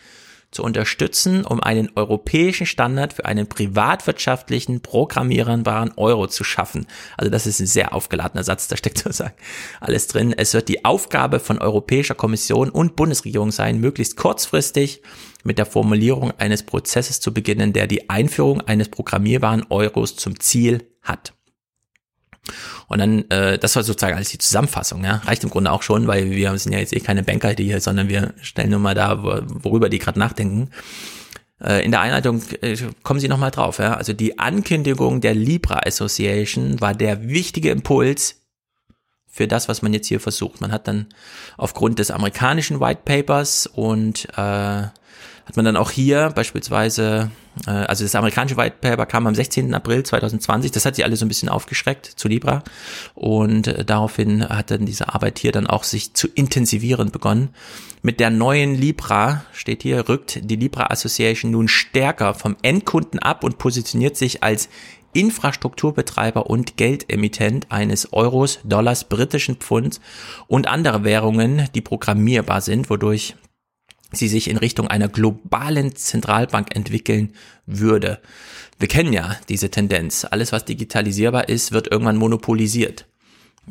zu unterstützen, um einen europäischen Standard für einen privatwirtschaftlichen, programmierbaren Euro zu schaffen. Also das ist ein sehr aufgeladener Satz, da steckt sozusagen alles drin. Es wird die Aufgabe von Europäischer Kommission und Bundesregierung sein, möglichst kurzfristig mit der Formulierung eines Prozesses zu beginnen, der die Einführung eines programmierbaren Euros zum Ziel hat. Und dann, äh, das war sozusagen alles die Zusammenfassung, ja. Reicht im Grunde auch schon, weil wir sind ja jetzt eh keine Banker hier, sondern wir stellen nur mal da, worüber die gerade nachdenken. Äh, in der Einleitung äh, kommen Sie nochmal drauf, ja. Also die Ankündigung der Libra Association war der wichtige Impuls für das, was man jetzt hier versucht. Man hat dann aufgrund des amerikanischen White Papers und äh, hat man dann auch hier beispielsweise, also das amerikanische White Paper kam am 16. April 2020, das hat sie alle so ein bisschen aufgeschreckt zu Libra und äh, daraufhin hat dann diese Arbeit hier dann auch sich zu intensivieren begonnen. Mit der neuen Libra, steht hier, rückt die Libra Association nun stärker vom Endkunden ab und positioniert sich als Infrastrukturbetreiber und Geldemittent eines Euros, Dollars, britischen Pfunds und andere Währungen, die programmierbar sind, wodurch sie sich in Richtung einer globalen Zentralbank entwickeln würde. Wir kennen ja diese Tendenz. Alles, was digitalisierbar ist, wird irgendwann monopolisiert.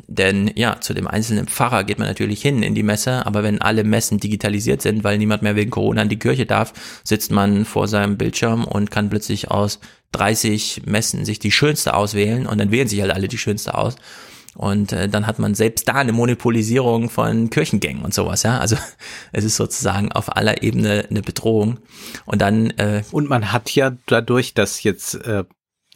Denn ja, zu dem einzelnen Pfarrer geht man natürlich hin in die Messe, aber wenn alle Messen digitalisiert sind, weil niemand mehr wegen Corona in die Kirche darf, sitzt man vor seinem Bildschirm und kann plötzlich aus 30 Messen sich die schönste auswählen und dann wählen sich halt alle die schönste aus. Und äh, dann hat man selbst da eine Monopolisierung von Kirchengängen und sowas, ja. Also es ist sozusagen auf aller Ebene eine Bedrohung. Und dann äh, und man hat ja dadurch, dass jetzt äh,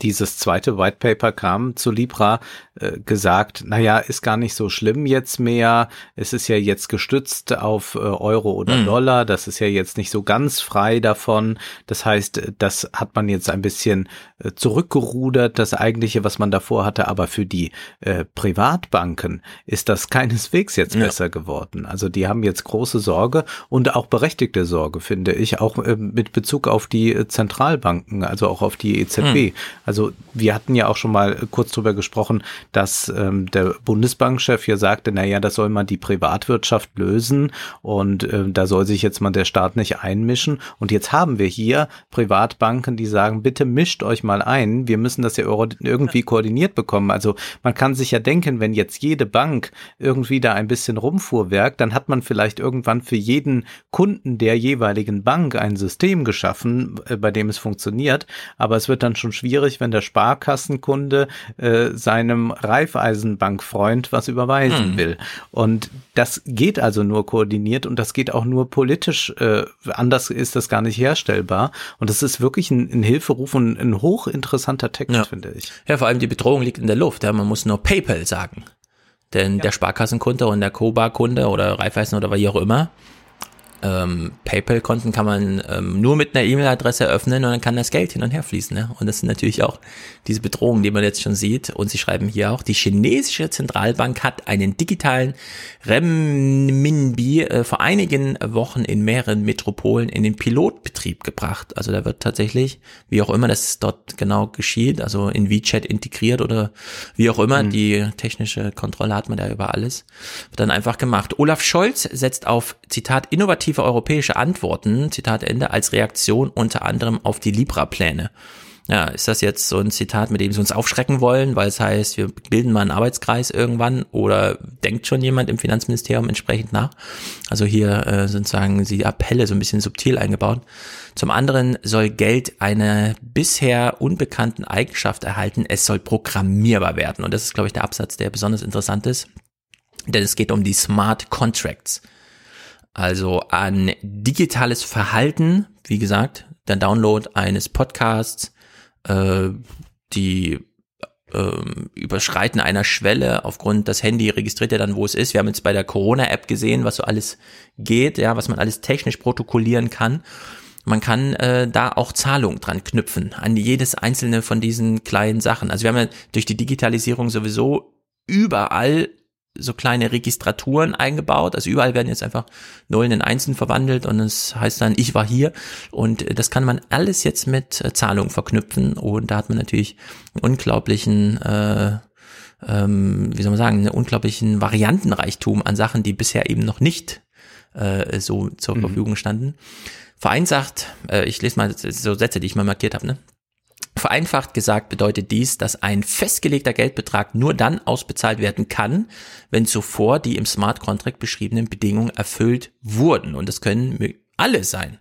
dieses zweite White Paper kam zu Libra, äh, gesagt, naja, ist gar nicht so schlimm jetzt mehr. Es ist ja jetzt gestützt auf äh, Euro oder mhm. Dollar. Das ist ja jetzt nicht so ganz frei davon. Das heißt, das hat man jetzt ein bisschen äh, zurückgerudert, das eigentliche, was man davor hatte. Aber für die äh, Privatbanken ist das keineswegs jetzt ja. besser geworden. Also die haben jetzt große Sorge und auch berechtigte Sorge, finde ich, auch äh, mit Bezug auf die äh, Zentralbanken, also auch auf die EZB. Mhm. Also wir hatten ja auch schon mal kurz drüber gesprochen, dass ähm, der Bundesbankchef hier sagte, na ja, das soll man die Privatwirtschaft lösen und äh, da soll sich jetzt mal der Staat nicht einmischen. Und jetzt haben wir hier Privatbanken, die sagen, bitte mischt euch mal ein. Wir müssen das ja irgendwie koordiniert bekommen. Also man kann sich ja denken, wenn jetzt jede Bank irgendwie da ein bisschen rumfuhrwerk, dann hat man vielleicht irgendwann für jeden Kunden der jeweiligen Bank ein System geschaffen, äh, bei dem es funktioniert. Aber es wird dann schon schwierig, wenn der Sparkassenkunde äh, seinem Raiffeisenbankfreund was überweisen hm. will. Und das geht also nur koordiniert und das geht auch nur politisch. Äh, anders ist das gar nicht herstellbar. Und das ist wirklich ein, ein Hilferuf und ein hochinteressanter Text, ja. finde ich. Ja, vor allem die Bedrohung liegt in der Luft. Ja, man muss nur PayPal sagen. Denn ja. der Sparkassenkunde und der Koba-Kunde oder Raiffeisen oder wie auch immer, ähm, PayPal-Konten kann man ähm, nur mit einer E-Mail-Adresse öffnen und dann kann das Geld hin und her fließen. Ne? Und das sind natürlich auch diese Bedrohungen, die man jetzt schon sieht. Und sie schreiben hier auch, die chinesische Zentralbank hat einen digitalen Renminbi äh, vor einigen Wochen in mehreren Metropolen in den Pilotbetrieb gebracht. Also da wird tatsächlich, wie auch immer das dort genau geschieht, also in WeChat integriert oder wie auch immer, mhm. die technische Kontrolle hat man da über alles, wird dann einfach gemacht. Olaf Scholz setzt auf, Zitat, innovative europäische Antworten, Zitat Ende, als Reaktion unter anderem auf die Libra-Pläne. Ja, ist das jetzt so ein Zitat, mit dem sie uns aufschrecken wollen, weil es heißt, wir bilden mal einen Arbeitskreis irgendwann oder denkt schon jemand im Finanzministerium entsprechend nach? Also hier äh, sozusagen die Appelle so ein bisschen subtil eingebaut. Zum anderen soll Geld eine bisher unbekannten Eigenschaft erhalten, es soll programmierbar werden. Und das ist, glaube ich, der Absatz, der besonders interessant ist, denn es geht um die Smart Contracts. Also an digitales Verhalten, wie gesagt, der Download eines Podcasts, äh, die ähm, Überschreiten einer Schwelle aufgrund das Handy registriert ja dann, wo es ist. Wir haben jetzt bei der Corona-App gesehen, was so alles geht, ja, was man alles technisch protokollieren kann. Man kann äh, da auch Zahlungen dran knüpfen an jedes einzelne von diesen kleinen Sachen. Also wir haben ja durch die Digitalisierung sowieso überall so kleine Registraturen eingebaut. Also überall werden jetzt einfach Nullen in Einsen verwandelt und es heißt dann, ich war hier. Und das kann man alles jetzt mit äh, Zahlungen verknüpfen. Und da hat man natürlich einen unglaublichen, äh, ähm, wie soll man sagen, einen unglaublichen Variantenreichtum an Sachen, die bisher eben noch nicht äh, so zur mhm. Verfügung standen. Vereinsacht, äh, ich lese mal so Sätze, die ich mal markiert habe, ne? Vereinfacht gesagt bedeutet dies, dass ein festgelegter Geldbetrag nur dann ausbezahlt werden kann, wenn zuvor die im Smart Contract beschriebenen Bedingungen erfüllt wurden. Und das können alle sein.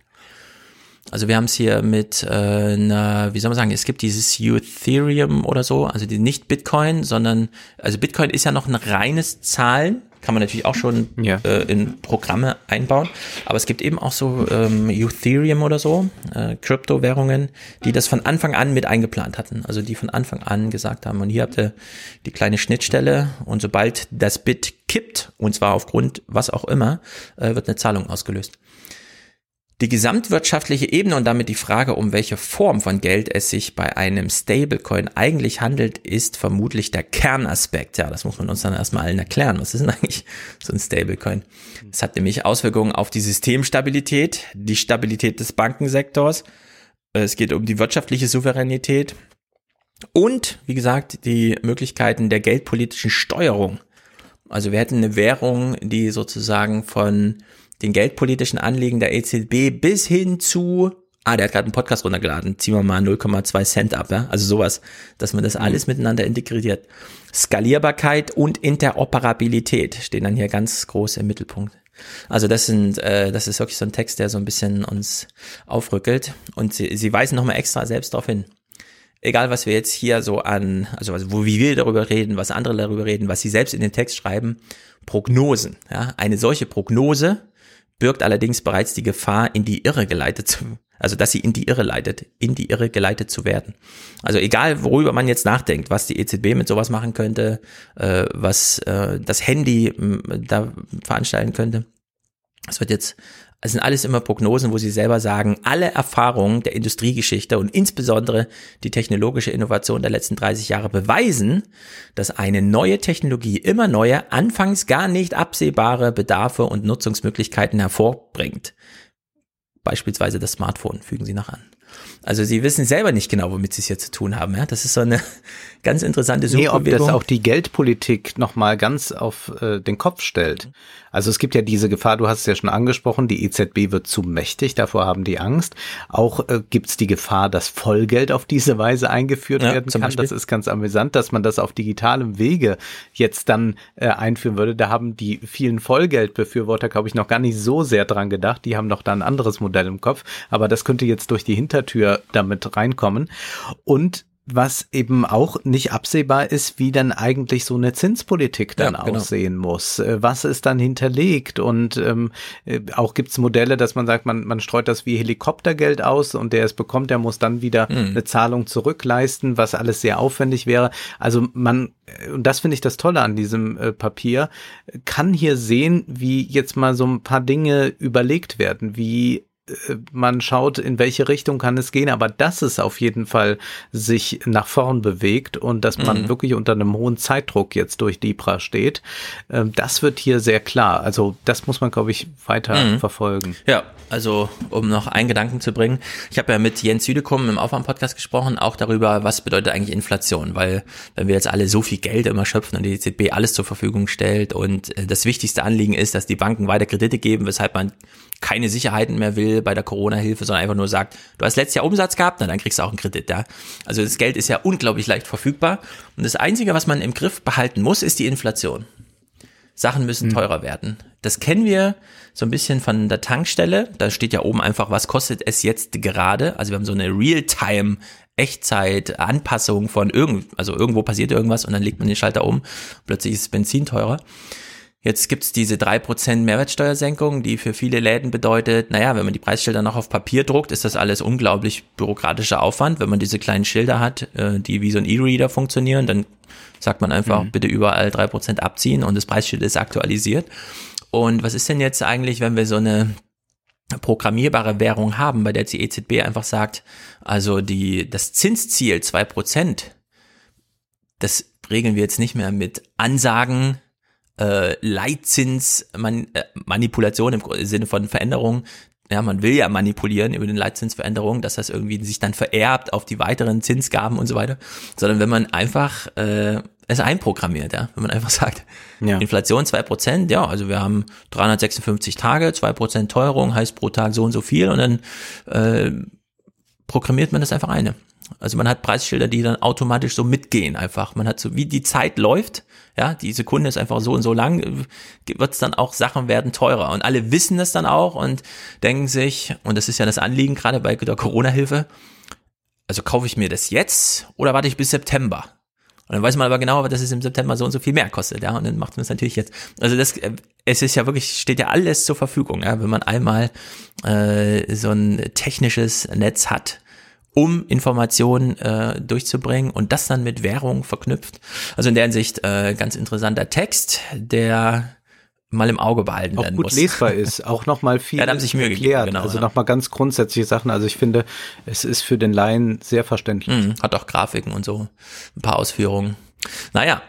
Also wir haben es hier mit äh, einer, wie soll man sagen, es gibt dieses Ethereum oder so, also die nicht Bitcoin, sondern, also Bitcoin ist ja noch ein reines Zahlen, kann man natürlich auch schon ja. äh, in Programme einbauen. Aber es gibt eben auch so ähm, Ethereum oder so, äh, Kryptowährungen, die das von Anfang an mit eingeplant hatten. Also die von Anfang an gesagt haben, und hier habt ihr die kleine Schnittstelle und sobald das Bit kippt, und zwar aufgrund was auch immer, äh, wird eine Zahlung ausgelöst. Die gesamtwirtschaftliche Ebene und damit die Frage, um welche Form von Geld es sich bei einem Stablecoin eigentlich handelt, ist vermutlich der Kernaspekt. Ja, das muss man uns dann erstmal allen erklären. Was ist denn eigentlich so ein Stablecoin? Es hat nämlich Auswirkungen auf die Systemstabilität, die Stabilität des Bankensektors. Es geht um die wirtschaftliche Souveränität und, wie gesagt, die Möglichkeiten der geldpolitischen Steuerung. Also wir hätten eine Währung, die sozusagen von den geldpolitischen Anliegen der EZB bis hin zu, ah, der hat gerade einen Podcast runtergeladen, ziehen wir mal 0,2 Cent ab, ja? Also sowas, dass man das mhm. alles miteinander integriert. Skalierbarkeit und Interoperabilität stehen dann hier ganz groß im Mittelpunkt. Also das sind, äh, das ist wirklich so ein Text, der so ein bisschen uns aufrückelt. Und sie, sie weisen nochmal extra selbst darauf hin. Egal, was wir jetzt hier so an, also wo wie wir darüber reden, was andere darüber reden, was sie selbst in den Text schreiben, Prognosen. Ja, eine solche Prognose birgt allerdings bereits die Gefahr, in die Irre geleitet zu, also dass sie in die Irre leitet, in die Irre geleitet zu werden. Also egal, worüber man jetzt nachdenkt, was die EZB mit sowas machen könnte, äh, was äh, das Handy da veranstalten könnte, es wird jetzt es sind alles immer Prognosen, wo sie selber sagen, alle Erfahrungen der Industriegeschichte und insbesondere die technologische Innovation der letzten 30 Jahre beweisen, dass eine neue Technologie immer neue, anfangs gar nicht absehbare Bedarfe und Nutzungsmöglichkeiten hervorbringt. Beispielsweise das Smartphone fügen sie noch an. Also sie wissen selber nicht genau, womit sie es hier zu tun haben. Ja? Das ist so eine ganz interessante Suchbewegung. Nee, ob das auch die Geldpolitik nochmal ganz auf äh, den Kopf stellt. Also es gibt ja diese Gefahr, du hast es ja schon angesprochen, die EZB wird zu mächtig, davor haben die Angst. Auch äh, gibt es die Gefahr, dass Vollgeld auf diese Weise eingeführt ja, werden kann. Beispiel. Das ist ganz amüsant, dass man das auf digitalem Wege jetzt dann äh, einführen würde. Da haben die vielen Vollgeldbefürworter, glaube ich, noch gar nicht so sehr dran gedacht. Die haben noch da ein anderes Modell im Kopf. Aber das könnte jetzt durch die Hintertür damit reinkommen. Und was eben auch nicht absehbar ist, wie dann eigentlich so eine Zinspolitik dann ja, genau. aussehen muss. Äh, was ist dann hinterlegt? Und ähm, äh, auch gibt's Modelle, dass man sagt, man, man streut das wie Helikoptergeld aus und der es bekommt, der muss dann wieder mhm. eine Zahlung zurückleisten, was alles sehr aufwendig wäre. Also man, äh, und das finde ich das Tolle an diesem äh, Papier, kann hier sehen, wie jetzt mal so ein paar Dinge überlegt werden, wie man schaut, in welche Richtung kann es gehen, aber dass es auf jeden Fall sich nach vorn bewegt und dass man mhm. wirklich unter einem hohen Zeitdruck jetzt durch Libra steht, ähm, das wird hier sehr klar. Also das muss man, glaube ich, weiter mhm. verfolgen. Ja, also um noch einen Gedanken zu bringen. Ich habe ja mit Jens Südekum im Aufwärm-Podcast gesprochen, auch darüber, was bedeutet eigentlich Inflation, weil wenn wir jetzt alle so viel Geld immer schöpfen und die EZB alles zur Verfügung stellt und äh, das wichtigste Anliegen ist, dass die Banken weiter Kredite geben, weshalb man keine Sicherheiten mehr will, bei der Corona-Hilfe, sondern einfach nur sagt, du hast letztes Jahr Umsatz gehabt, na dann kriegst du auch einen Kredit, ja. Also das Geld ist ja unglaublich leicht verfügbar. Und das Einzige, was man im Griff behalten muss, ist die Inflation. Sachen müssen hm. teurer werden. Das kennen wir so ein bisschen von der Tankstelle. Da steht ja oben einfach, was kostet es jetzt gerade. Also wir haben so eine Real-Time Echtzeit Anpassung von irgend, also irgendwo passiert irgendwas und dann legt man den Schalter um. Plötzlich ist Benzin teurer. Jetzt gibt's diese drei Prozent Mehrwertsteuersenkung, die für viele Läden bedeutet, naja, wenn man die Preisschilder noch auf Papier druckt, ist das alles unglaublich bürokratischer Aufwand. Wenn man diese kleinen Schilder hat, äh, die wie so ein E-Reader funktionieren, dann sagt man einfach, mhm. bitte überall drei Prozent abziehen und das Preisschild ist aktualisiert. Und was ist denn jetzt eigentlich, wenn wir so eine programmierbare Währung haben, bei der die EZB einfach sagt, also die, das Zinsziel zwei Prozent, das regeln wir jetzt nicht mehr mit Ansagen, äh, Leitzins, man, äh, im Sinne von Veränderung. Ja, man will ja manipulieren über den Leitzinsveränderungen, dass das irgendwie sich dann vererbt auf die weiteren Zinsgaben und so weiter, sondern wenn man einfach äh, es einprogrammiert, ja. Wenn man einfach sagt, ja. Inflation zwei Prozent, ja, also wir haben 356 Tage, zwei Prozent Teuerung, heißt pro Tag so und so viel und dann äh, programmiert man das einfach ein. Also man hat Preisschilder, die dann automatisch so mitgehen einfach. Man hat so, wie die Zeit läuft, ja, die Sekunde ist einfach so und so lang, wird es dann auch, Sachen werden teurer. Und alle wissen das dann auch und denken sich, und das ist ja das Anliegen gerade bei der Corona-Hilfe, also kaufe ich mir das jetzt oder warte ich bis September? Und dann weiß man aber genau, dass es im September so und so viel mehr kostet, ja. Und dann macht man es natürlich jetzt. Also das, äh, es ist ja wirklich, steht ja alles zur Verfügung, ja, wenn man einmal äh, so ein technisches Netz hat, um Informationen äh, durchzubringen und das dann mit Währung verknüpft. Also in der Hinsicht äh, ganz interessanter Text, der mal im Auge behalten auch werden gut muss. lesbar ist, auch nochmal viel ja, da haben sich Mühe erklärt. Gegeben, genau, also ja. nochmal ganz grundsätzliche Sachen. Also ich finde, es ist für den Laien sehr verständlich. Mhm, hat auch Grafiken und so, ein paar Ausführungen. Naja,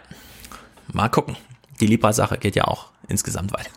mal gucken. Die Libra-Sache geht ja auch insgesamt weiter.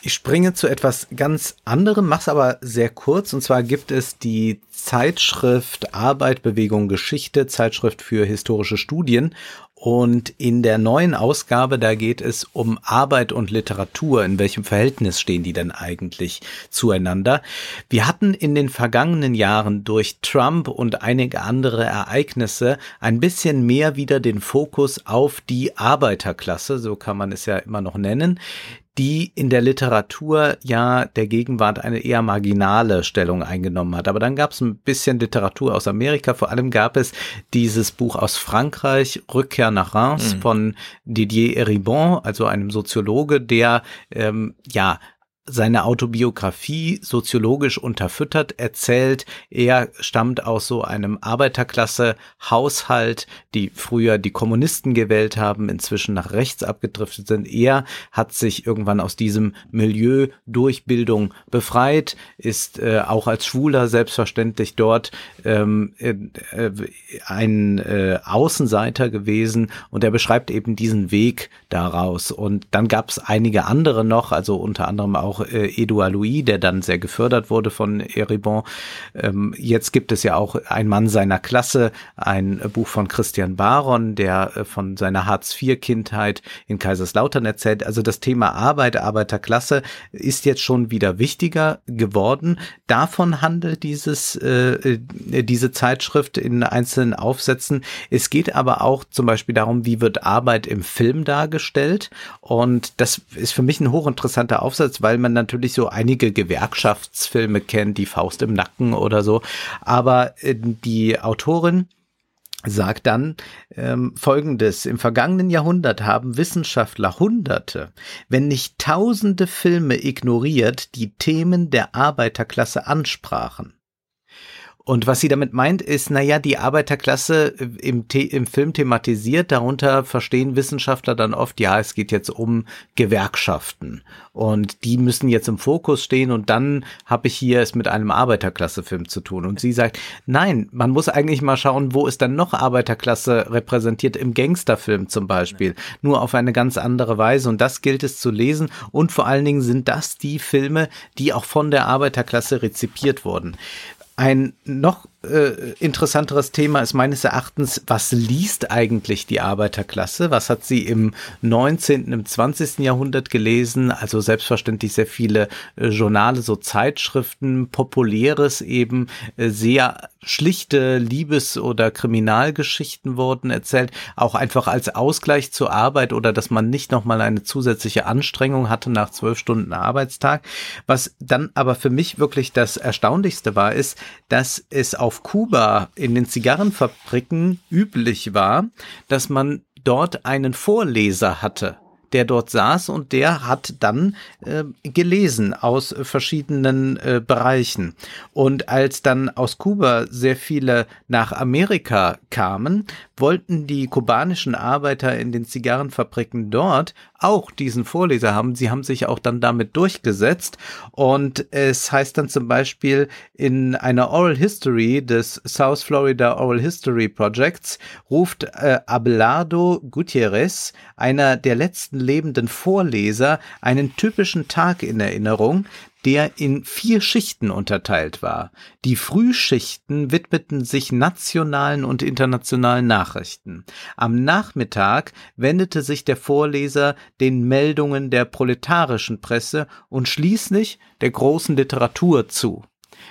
Ich springe zu etwas ganz anderem, mach's aber sehr kurz. Und zwar gibt es die Zeitschrift Arbeit, Bewegung, Geschichte, Zeitschrift für historische Studien. Und in der neuen Ausgabe, da geht es um Arbeit und Literatur. In welchem Verhältnis stehen die denn eigentlich zueinander? Wir hatten in den vergangenen Jahren durch Trump und einige andere Ereignisse ein bisschen mehr wieder den Fokus auf die Arbeiterklasse, so kann man es ja immer noch nennen, die in der Literatur ja der Gegenwart eine eher marginale Stellung eingenommen hat. Aber dann gab es ein bisschen Literatur aus Amerika. Vor allem gab es dieses Buch aus Frankreich, Rückkehr nach Reims mhm. von Didier Eribon, also einem Soziologe, der ähm, ja seine Autobiografie soziologisch unterfüttert erzählt. Er stammt aus so einem Arbeiterklasse-Haushalt, die früher die Kommunisten gewählt haben, inzwischen nach rechts abgedriftet sind. Er hat sich irgendwann aus diesem Milieu durch Bildung befreit, ist äh, auch als Schwuler selbstverständlich dort ähm, äh, ein äh, Außenseiter gewesen und er beschreibt eben diesen Weg daraus. Und dann gab es einige andere noch, also unter anderem auch auch äh, Edouard Louis, der dann sehr gefördert wurde von Eribon. Ähm, jetzt gibt es ja auch Ein Mann seiner Klasse, ein Buch von Christian Baron, der äh, von seiner Hartz-IV-Kindheit in Kaiserslautern erzählt. Also das Thema Arbeit, Arbeiterklasse ist jetzt schon wieder wichtiger geworden. Davon handelt dieses, äh, äh diese Zeitschrift in einzelnen Aufsätzen. Es geht aber auch zum Beispiel darum, wie wird Arbeit im Film dargestellt. Und das ist für mich ein hochinteressanter Aufsatz, weil man man natürlich so einige Gewerkschaftsfilme kennt, die Faust im Nacken oder so. Aber äh, die Autorin sagt dann ähm, Folgendes. Im vergangenen Jahrhundert haben Wissenschaftler Hunderte, wenn nicht Tausende Filme ignoriert, die Themen der Arbeiterklasse ansprachen. Und was sie damit meint, ist, naja, die Arbeiterklasse äh, im, im Film thematisiert, darunter verstehen Wissenschaftler dann oft, ja, es geht jetzt um Gewerkschaften. Und die müssen jetzt im Fokus stehen und dann habe ich hier es mit einem Arbeiterklasse-Film zu tun. Und sie sagt, nein, man muss eigentlich mal schauen, wo ist dann noch Arbeiterklasse repräsentiert im Gangsterfilm zum Beispiel, nur auf eine ganz andere Weise. Und das gilt es zu lesen. Und vor allen Dingen sind das die Filme, die auch von der Arbeiterklasse rezipiert wurden. Ein noch äh, interessanteres Thema ist meines Erachtens, was liest eigentlich die Arbeiterklasse? Was hat sie im 19., im 20. Jahrhundert gelesen? Also selbstverständlich sehr viele äh, Journale, so Zeitschriften, populäres eben, äh, sehr schlichte Liebes- oder Kriminalgeschichten wurden erzählt, auch einfach als Ausgleich zur Arbeit oder dass man nicht nochmal eine zusätzliche Anstrengung hatte nach zwölf Stunden Arbeitstag. Was dann aber für mich wirklich das Erstaunlichste war, ist, dass es auf Kuba in den Zigarrenfabriken üblich war, dass man dort einen Vorleser hatte der dort saß und der hat dann äh, gelesen aus verschiedenen äh, Bereichen. Und als dann aus Kuba sehr viele nach Amerika kamen, wollten die kubanischen Arbeiter in den Zigarrenfabriken dort auch diesen Vorleser haben. Sie haben sich auch dann damit durchgesetzt. Und es heißt dann zum Beispiel in einer Oral History des South Florida Oral History Projects ruft äh, Abelardo Gutierrez, einer der letzten lebenden Vorleser, einen typischen Tag in Erinnerung, der in vier Schichten unterteilt war. Die Frühschichten widmeten sich nationalen und internationalen Nachrichten. Am Nachmittag wendete sich der Vorleser den Meldungen der proletarischen Presse und schließlich der großen Literatur zu.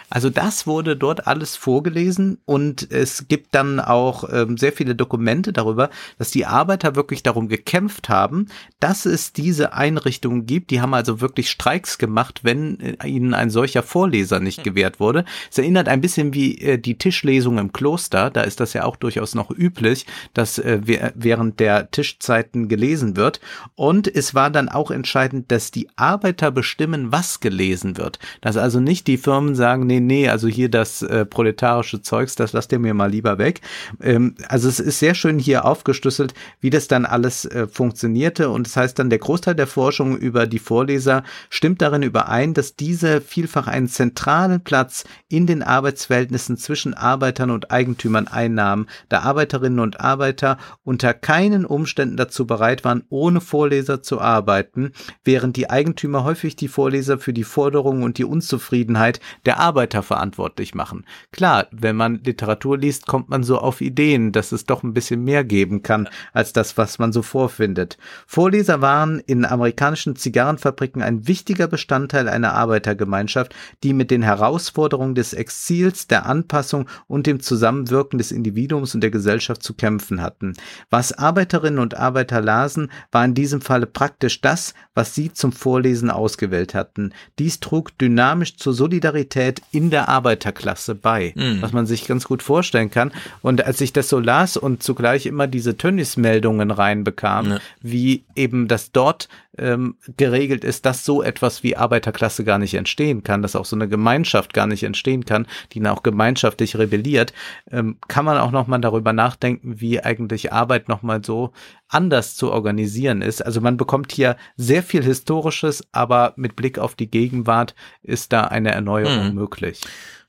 Also das wurde dort alles vorgelesen und es gibt dann auch ähm, sehr viele Dokumente darüber, dass die Arbeiter wirklich darum gekämpft haben, dass es diese Einrichtungen gibt. Die haben also wirklich Streiks gemacht, wenn äh, ihnen ein solcher Vorleser nicht gewährt wurde. Es erinnert ein bisschen wie äh, die Tischlesung im Kloster. Da ist das ja auch durchaus noch üblich, dass äh, während der Tischzeiten gelesen wird. Und es war dann auch entscheidend, dass die Arbeiter bestimmen, was gelesen wird. Dass also nicht die Firmen sagen, nee, nee, nee, also hier das äh, proletarische Zeugs, das lasst ihr mir mal lieber weg. Ähm, also es ist sehr schön hier aufgeschlüsselt, wie das dann alles äh, funktionierte. Und das heißt dann, der Großteil der Forschung über die Vorleser stimmt darin überein, dass diese vielfach einen zentralen Platz in den Arbeitsverhältnissen zwischen Arbeitern und Eigentümern einnahmen, da Arbeiterinnen und Arbeiter unter keinen Umständen dazu bereit waren, ohne Vorleser zu arbeiten, während die Eigentümer häufig die Vorleser für die Forderungen und die Unzufriedenheit der Arbeiter verantwortlich machen. Klar, wenn man Literatur liest, kommt man so auf Ideen, dass es doch ein bisschen mehr geben kann als das, was man so vorfindet. Vorleser waren in amerikanischen Zigarrenfabriken ein wichtiger Bestandteil einer Arbeitergemeinschaft, die mit den Herausforderungen des Exils, der Anpassung und dem Zusammenwirken des Individuums und der Gesellschaft zu kämpfen hatten. Was Arbeiterinnen und Arbeiter lasen, war in diesem Falle praktisch das, was sie zum Vorlesen ausgewählt hatten. Dies trug dynamisch zur Solidarität in der Arbeiterklasse bei, mhm. was man sich ganz gut vorstellen kann. Und als ich das so las und zugleich immer diese Tönnies-Meldungen reinbekam, ja. wie eben das dort ähm, geregelt ist, dass so etwas wie Arbeiterklasse gar nicht entstehen kann, dass auch so eine Gemeinschaft gar nicht entstehen kann, die dann auch gemeinschaftlich rebelliert, ähm, kann man auch nochmal darüber nachdenken, wie eigentlich Arbeit nochmal so anders zu organisieren ist. Also man bekommt hier sehr viel Historisches, aber mit Blick auf die Gegenwart ist da eine Erneuerung hm. möglich.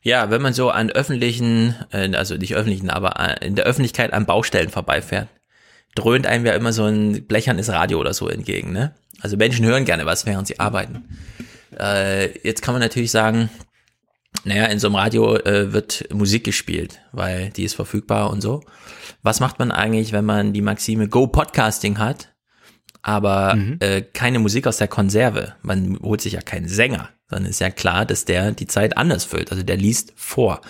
Ja, wenn man so an öffentlichen, äh, also nicht öffentlichen, aber äh, in der Öffentlichkeit an Baustellen vorbeifährt, dröhnt einem ja immer so ein blechernes Radio oder so entgegen, ne? Also Menschen hören gerne was, während sie arbeiten. Äh, jetzt kann man natürlich sagen, naja, in so einem Radio äh, wird Musik gespielt, weil die ist verfügbar und so. Was macht man eigentlich, wenn man die Maxime Go Podcasting hat, aber mhm. äh, keine Musik aus der Konserve? Man holt sich ja keinen Sänger, sondern ist ja klar, dass der die Zeit anders füllt. Also der liest vor.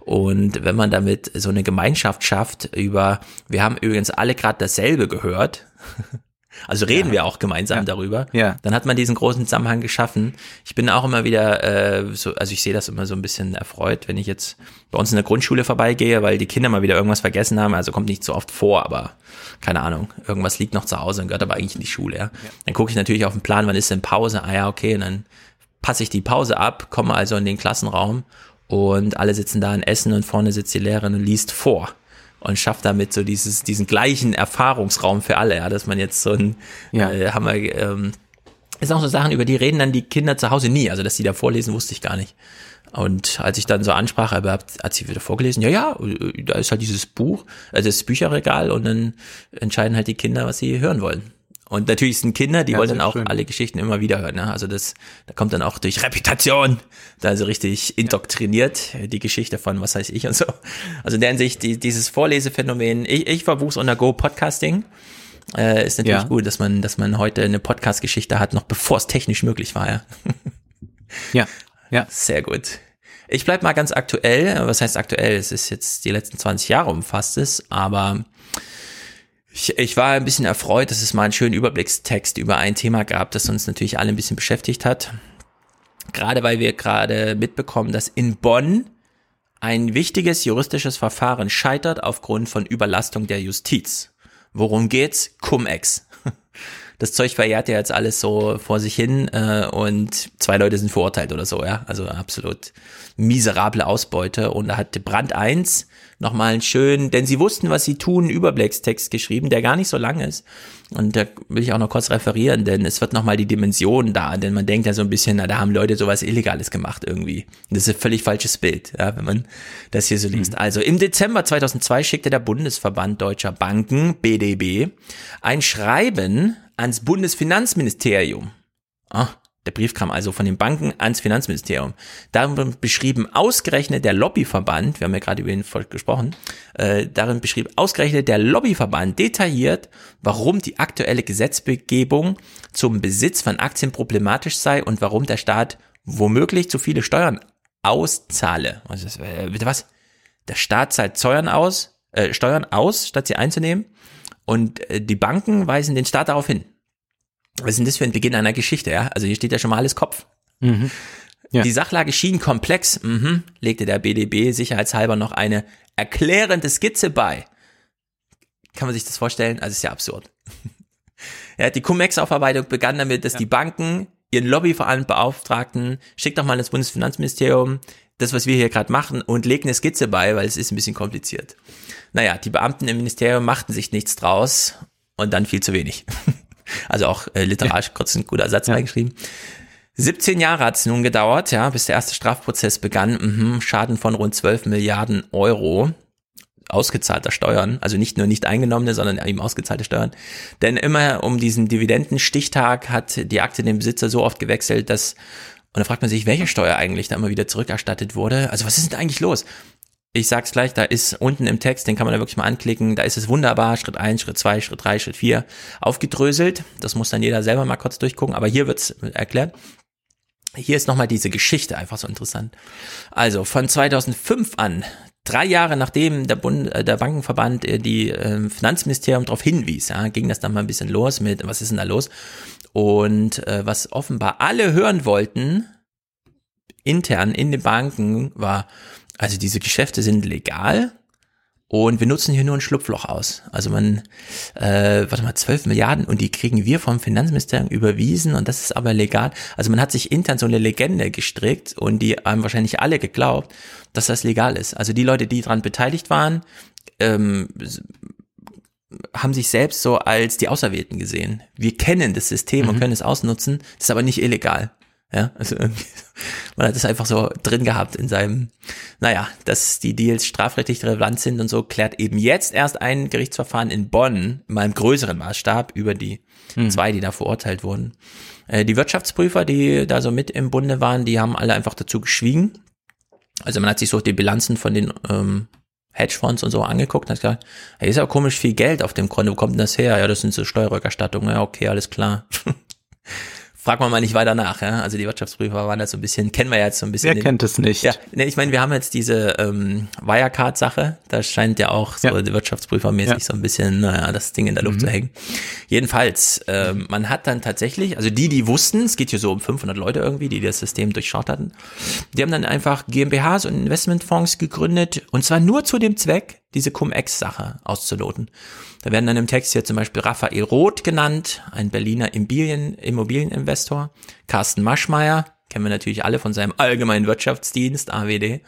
Und wenn man damit so eine Gemeinschaft schafft über, wir haben übrigens alle gerade dasselbe gehört, Also reden ja. wir auch gemeinsam ja. darüber. Ja. Dann hat man diesen großen Zusammenhang geschaffen. Ich bin auch immer wieder, äh, so, also ich sehe das immer so ein bisschen erfreut, wenn ich jetzt bei uns in der Grundschule vorbeigehe, weil die Kinder mal wieder irgendwas vergessen haben. Also kommt nicht so oft vor, aber keine Ahnung, irgendwas liegt noch zu Hause und gehört aber eigentlich in die Schule. Ja. Dann gucke ich natürlich auf den Plan, wann ist denn Pause? Ah ja, okay, und dann passe ich die Pause ab, komme also in den Klassenraum und alle sitzen da und essen und vorne sitzt die Lehrerin und liest vor und schafft damit so dieses, diesen gleichen Erfahrungsraum für alle, ja, dass man jetzt so ein, ja. äh, haben wir, ähm, ist auch so Sachen, über die reden dann die Kinder zu Hause nie, also dass die da vorlesen, wusste ich gar nicht. Und als ich dann so ansprach, aber hat sie wieder vorgelesen, ja, ja, da ist halt dieses Buch, also das Bücherregal und dann entscheiden halt die Kinder, was sie hören wollen. Und natürlich sind Kinder, die Ja, wollen dann auch schön. alle Geschichten immer wieder hören. Ne? Also das, da kommt dann auch durch Reputation, da so richtig indoktriniert, die Geschichte von was weiß ich und so. Also in der Hinsicht, die, dieses Vorlesephänomen, ich, ich verbuch's unter Go Podcasting. Äh, ist natürlich Ja. gut, dass man, dass man heute eine Podcast-Geschichte hat, noch bevor es technisch möglich war, ja. Ja, ja. Sehr gut. Ich bleib mal ganz aktuell. Was heißt aktuell? Es ist jetzt die letzten 20 Jahre umfasst es, aber ich, ich war ein bisschen erfreut, dass es mal einen schönen Überblickstext über ein Thema gab, das uns natürlich alle ein bisschen beschäftigt hat. Gerade weil wir gerade mitbekommen, dass in Bonn ein wichtiges juristisches Verfahren scheitert aufgrund von Überlastung der Justiz. Worum geht's? Cum-Ex. Das Zeug verjährt ja jetzt alles so vor sich hin äh, und zwei Leute sind verurteilt oder so, ja. Also absolut miserable Ausbeute. Und da hat Brand 1 nochmal einen schönen, denn sie wussten, was sie tun, Überblickstext geschrieben, der gar nicht so lang ist. Und da will ich auch noch kurz referieren, denn es wird nochmal die Dimension da, denn man denkt ja so ein bisschen, na, da haben Leute sowas Illegales gemacht irgendwie. Und das ist ein völlig falsches Bild, ja, wenn man das hier so liest. Also im Dezember 2002 schickte der Bundesverband Deutscher Banken, BDB, ein Schreiben ans Bundesfinanzministerium. Ah, der Brief kam also von den Banken ans Finanzministerium. Darin beschrieben ausgerechnet der Lobbyverband, wir haben ja gerade über ihn gesprochen, äh, darin beschrieb ausgerechnet der Lobbyverband detailliert, warum die aktuelle Gesetzgebung zum Besitz von Aktien problematisch sei und warum der Staat womöglich zu viele Steuern auszahle. Ist, äh, bitte was? Der Staat zahlt Steuern aus, äh, Steuern aus, statt sie einzunehmen. Und äh, die Banken weisen den Staat darauf hin. Was ist denn das für ein Beginn einer Geschichte, ja? Also hier steht ja schon mal alles Kopf. Ja. Die Sachlage schien komplex, mhm, legte der BDB sicherheitshalber noch eine erklärende Skizze bei. Kann man sich das vorstellen? Also ist ja absurd. ja, die Cum-Ex-Aufarbeitung begann damit, dass die Banken ihren Lobbyverein beauftragten, schickt doch mal ins Bundesfinanzministerium das, was wir hier gerade machen und legt eine Skizze bei, weil es ist ein bisschen kompliziert. Naja, die Beamten im Ministerium machten sich nichts draus und dann viel zu wenig. Also auch äh, literarisch kurz ein guter Satz reingeschrieben. 17 Jahre hat es nun gedauert, ja, bis der erste Strafprozess begann. Mhm, Schaden von rund 12 Milliarden Euro ausgezahlter Steuern, also nicht nur nicht eingenommene, sondern eben ausgezahlte Steuern. Denn immer um diesen Dividendenstichtag hat die Aktie den Besitzer so oft gewechselt, dass, und da fragt man sich, welche Steuer eigentlich da immer wieder zurückerstattet wurde. Also was ist denn eigentlich los? Ich sag's gleich, da ist unten im Text, den kann man da wirklich mal anklicken, da ist es wunderbar, Schritt 1, Schritt 2, Schritt 3, Schritt 4 aufgedröselt. Das muss dann jeder selber mal kurz durchgucken, aber hier wird's erklärt. Hier ist nochmal diese Geschichte einfach so interessant. Also von 2005 an, drei Jahre nachdem der, Bund, äh, der Bankenverband äh, die äh, Finanzministerium darauf hinwies, ja, ging das dann mal ein bisschen los mit, was ist denn da los? Und äh, was offenbar alle hören wollten, intern in den Banken, war, also diese Geschäfte sind legal und wir nutzen hier nur ein Schlupfloch aus. Also man, äh, warte mal, 12 Milliarden und die kriegen wir vom Finanzministerium überwiesen und das ist aber legal. Also man hat sich intern so eine Legende gestrickt und die haben wahrscheinlich alle geglaubt, dass das legal ist. Also die Leute, die daran beteiligt waren, ähm, haben sich selbst so als die Auserwählten gesehen. Wir kennen das System und können es ausnutzen, das ist aber nicht illegal. Ja, also irgendwie, man hat es einfach so drin gehabt in seinem, naja, dass die Deals strafrechtlich relevant sind und so, klärt eben jetzt erst ein Gerichtsverfahren in Bonn, in einem größeren Maßstab, über die zwei, die da verurteilt wurden. Äh, die Wirtschaftsprüfer, die da so mit im Bunde waren, die haben alle einfach dazu geschwiegen. Also man hat sich so die Bilanzen von den ähm, Hedgefonds und so angeguckt und hat gesagt, hey, ist ja komisch viel Geld auf dem Konto, wo kommt denn das her? Ja, das sind so Steuerrückerstattungen, ja, okay, alles klar. Frag mal mal nicht weiter nach, ja. Also die Wirtschaftsprüfer waren da so ein bisschen, kennen wir ja jetzt so ein bisschen. Wer den- kennt es nicht? ja, nee, ich meine, wir haben jetzt diese ähm, Wirecard-Sache, da scheint ja auch so Ja. wirtschaftsprüfermäßig Ja. Mhm. so ein bisschen, naja, das Ding in der Luft zu hängen. Jedenfalls, ähm, man hat dann tatsächlich, also die, die wussten, es geht hier so um 500 Leute irgendwie, die das System durchschaut hatten, die haben dann einfach GmbHs und Investmentfonds gegründet und zwar nur zu dem Zweck, diese Cum-Ex-Sache auszuloten. Da werden dann im Text hier zum Beispiel Raphael Roth genannt, ein Berliner Immobilien, Immobilieninvestor, Carsten Maschmeyer, kennen wir natürlich alle von seinem allgemeinen Wirtschaftsdienst, AWD,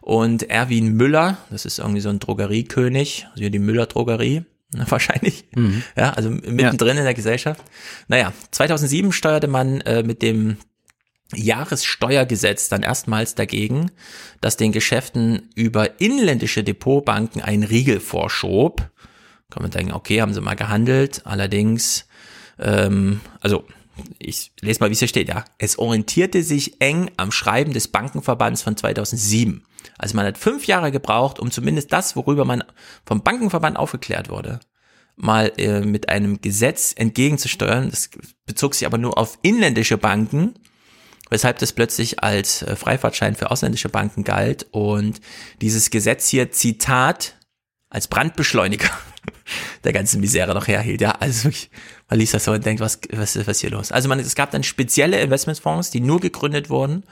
und Erwin Müller, das ist irgendwie so ein Drogeriekönig, also hier die Müller-Drogerie, wahrscheinlich, ja, also mittendrin in der Gesellschaft. Naja, 2007 steuerte man äh, mit dem Jahressteuergesetz dann erstmals dagegen, dass den Geschäften über inländische Depotbanken ein Riegel vorschob. Kann man denken, okay, haben sie mal gehandelt. Allerdings ähm, also ich lese mal, wie es hier steht, ja. Es orientierte sich eng am Schreiben des Bankenverbands von 2007. Also man hat fünf Jahre gebraucht, um zumindest das, worüber man vom Bankenverband aufgeklärt wurde, mal äh, mit einem Gesetz entgegenzusteuern. Das bezog sich aber nur auf inländische Banken, weshalb das plötzlich als äh, Freifahrtschein für ausländische Banken galt. Und dieses Gesetz hier, Zitat, als Brandbeschleuniger der ganzen Misere noch herhielt. Ja, also wirklich, man liest das so und denkt, was, was ist was hier los? Also man, es gab dann spezielle Investmentfonds, die nur gegründet wurden.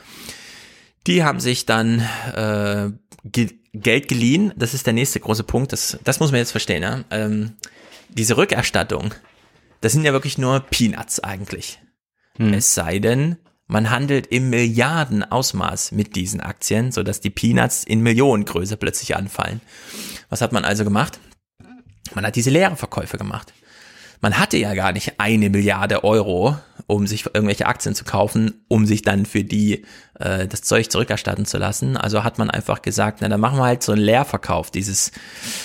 Die haben sich dann äh, ge Geld geliehen. Das ist der nächste große Punkt. Das, das muss man jetzt verstehen. Ja? Ähm, diese Rückerstattung, das sind ja wirklich nur Peanuts eigentlich. Hm. Es sei denn, man handelt im Milliardenausmaß mit diesen Aktien, so dass die Peanuts in Millionengröße plötzlich anfallen. Was hat man also gemacht? Man hat diese leeren Verkäufe gemacht. Man hatte ja gar nicht eine Milliarde Euro, um sich irgendwelche Aktien zu kaufen, um sich dann für die äh, das Zeug zurückerstatten zu lassen. Also hat man einfach gesagt, na dann machen wir halt so einen Leerverkauf, dieses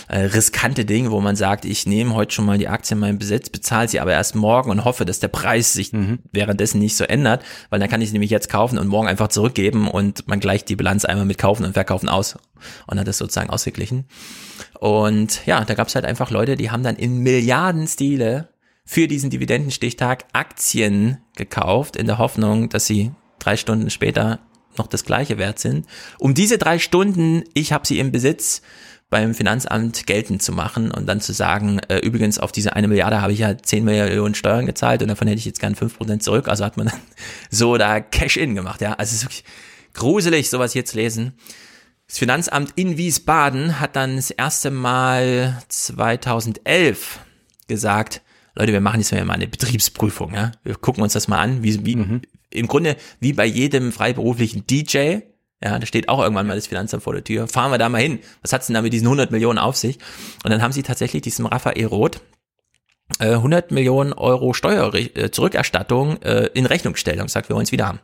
äh, riskante Ding, wo man sagt, ich nehme heute schon mal die Aktien in meinen Besitz, bezahle sie aber erst morgen und hoffe, dass der Preis sich mhm. währenddessen nicht so ändert, weil dann kann ich sie nämlich jetzt kaufen und morgen einfach zurückgeben und man gleicht die Bilanz einmal mit Kaufen und Verkaufen aus und hat das sozusagen ausgeglichen. Und ja, da gab es halt einfach Leute, die haben dann in Milliardenstile für diesen Dividendenstichtag Aktien gekauft, in der Hoffnung, dass sie drei Stunden später noch das gleiche wert sind. Um diese drei Stunden, ich habe sie im Besitz, beim Finanzamt geltend zu machen und dann zu sagen, äh, übrigens auf diese eine Milliarde habe ich ja 10 Millionen Steuern gezahlt und davon hätte ich jetzt gern 5% zurück. Also hat man dann so da Cash-In gemacht, ja. Also es ist wirklich gruselig, sowas hier zu lesen. Das Finanzamt in Wiesbaden hat dann das erste Mal 2011 gesagt, Leute, wir machen jetzt mal eine Betriebsprüfung, ja. Wir gucken uns das mal an, wie, wie mhm. im Grunde wie bei jedem freiberuflichen DJ, ja, da steht auch irgendwann mal das Finanzamt vor der Tür. Fahren wir da mal hin. Was hat's denn da mit diesen 100 Millionen auf sich? Und dann haben sie tatsächlich diesem Raphael Roth 100 Millionen Euro Steuerzurückerstattung äh, in Rechnungsstellung, sagt, wir wollen es wieder haben.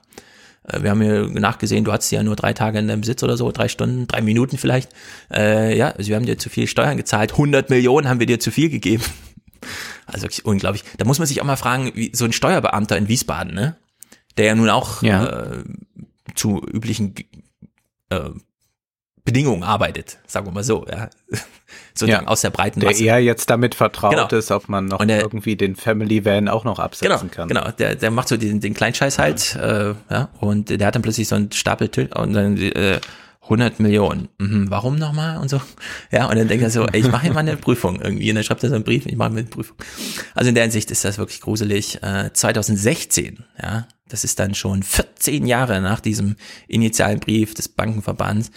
Äh, wir haben hier nachgesehen, du hattest ja nur drei Tage in deinem Besitz oder so, drei Stunden, drei Minuten vielleicht. Äh, ja, also wir haben dir zu viel Steuern gezahlt. 100 Millionen haben wir dir zu viel gegeben. Also wirklich unglaublich. Da muss man sich auch mal fragen, wie so ein Steuerbeamter in Wiesbaden, ne? Der ja nun auch ja. Äh, zu üblichen äh, Bedingungen arbeitet, sagen wir mal so, ja. Sozusagen ja, aus der breiten Masse. Der eher jetzt damit vertraut genau. ist, ob man noch der, irgendwie den Family Van auch noch absetzen genau, kann. Genau, der, der macht so den, den Kleinscheiß halt, äh, ja, und der hat dann plötzlich so einen Stapel und dann äh, 100 Millionen. Mhm, warum nochmal und so? Ja, und dann denkt er so, ey, ich mache hier mal eine Prüfung irgendwie. Und dann schreibt er so einen Brief, ich mache mir eine Prüfung. Also in der Hinsicht ist das wirklich gruselig. Äh, 2016, ja, das ist dann schon 14 Jahre nach diesem initialen Brief des Bankenverbands,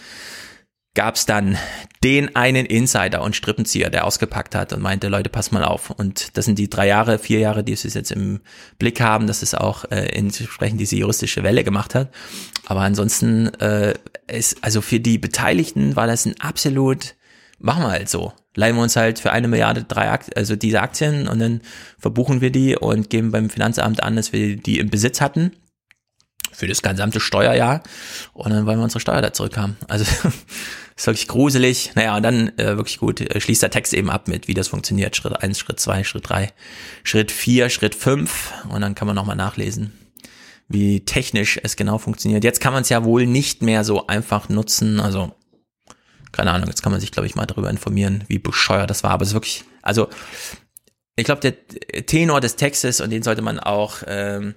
gab es dann den einen Insider und Strippenzieher, der ausgepackt hat und meinte, Leute, pass mal auf. Und das sind die drei Jahre, vier Jahre, die es jetzt im Blick haben, dass es auch äh, entsprechend diese juristische Welle gemacht hat. Aber ansonsten äh, ist, also für die Beteiligten war das ein absolut, machen wir halt so. Leihen wir uns halt für eine Milliarde drei Aktien, also diese Aktien und dann verbuchen wir die und geben beim Finanzamt an, dass wir die im Besitz hatten für das gesamte Steuerjahr und dann wollen wir unsere Steuer da zurückhaben. Also ist wirklich gruselig. Naja, und dann äh, wirklich gut, äh, schließt der Text eben ab mit, wie das funktioniert. Schritt eins, Schritt zwei, Schritt drei, Schritt vier, Schritt fünf und dann kann man nochmal nachlesen, wie technisch es genau funktioniert. Jetzt kann man es ja wohl nicht mehr so einfach nutzen, also keine Ahnung, jetzt kann man sich, glaube ich, mal darüber informieren, wie bescheuert das war, aber es ist wirklich, also ich glaube, der Tenor des Textes, und den sollte man auch, ähm,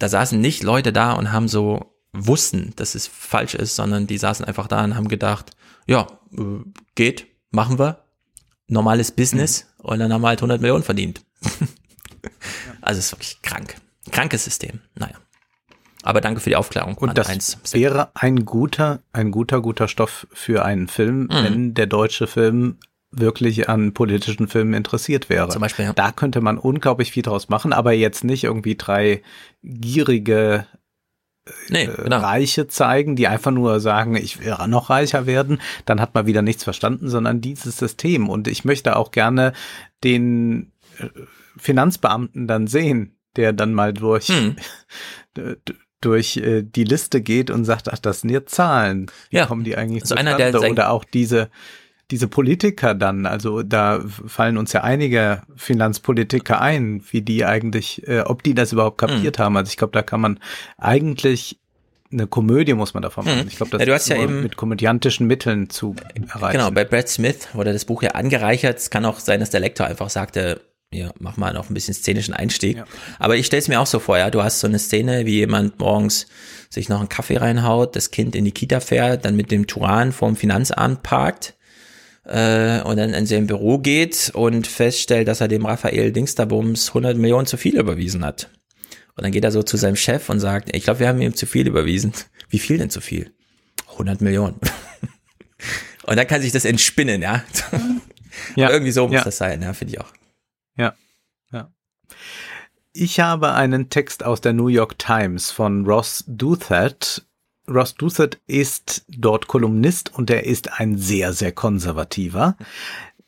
da saßen nicht Leute da und haben so wussten, dass es falsch ist, sondern die saßen einfach da und haben gedacht, ja, äh, geht, machen wir, normales Business mhm. und dann haben wir halt 100 Millionen verdient. also es ist wirklich krank. Krankes System, naja. Aber danke für die Aufklärung. Und das eins. wäre ein guter, ein guter, guter Stoff für einen Film, mhm. wenn der deutsche Film wirklich an politischen Filmen interessiert wäre. Zum Beispiel, ja. Da könnte man unglaublich viel draus machen, aber jetzt nicht irgendwie drei gierige nee, äh, genau. Reiche zeigen, die einfach nur sagen, ich will noch reicher werden, dann hat man wieder nichts verstanden, sondern dieses System. Und ich möchte auch gerne den äh, Finanzbeamten dann sehen, der dann mal durch, hm. durch äh, die Liste geht und sagt, ach, das sind jetzt Zahlen. Wie ja. kommen die eigentlich also einer, der Oder auch diese, diese Politiker dann, also da fallen uns ja einige Finanzpolitiker ein, wie die eigentlich, äh, ob die das überhaupt kapiert mhm. haben. Also ich glaube, da kann man eigentlich eine Komödie muss man davon machen. Mhm. Ich glaube, das ja, du hast ja eben mit komödiantischen Mitteln zu erreichen. Genau, bei Brad Smith wurde das Buch ja angereichert. Es kann auch sein, dass der Lektor einfach sagte, ja, mach mal noch ein bisschen szenischen Einstieg. Ja. Aber ich stelle es mir auch so vor, ja, du hast so eine Szene, wie jemand morgens sich noch einen Kaffee reinhaut, das Kind in die Kita fährt, dann mit dem Turan vorm Finanzamt parkt äh, und dann in sein Büro geht und feststellt, dass er dem Raphael Dingsterbums 100 Millionen zu viel überwiesen hat. Und dann geht er so zu seinem Chef und sagt, ich glaube, wir haben ihm zu viel überwiesen. Wie viel denn zu viel? 100 Millionen. und dann kann sich das entspinnen, ja. ja. Irgendwie so muss ja. das sein, ja, finde ich auch. Ja, ja. Ich habe einen Text aus der New York Times von Ross Douthat. Ross Douthat ist dort Kolumnist und er ist ein sehr, sehr konservativer.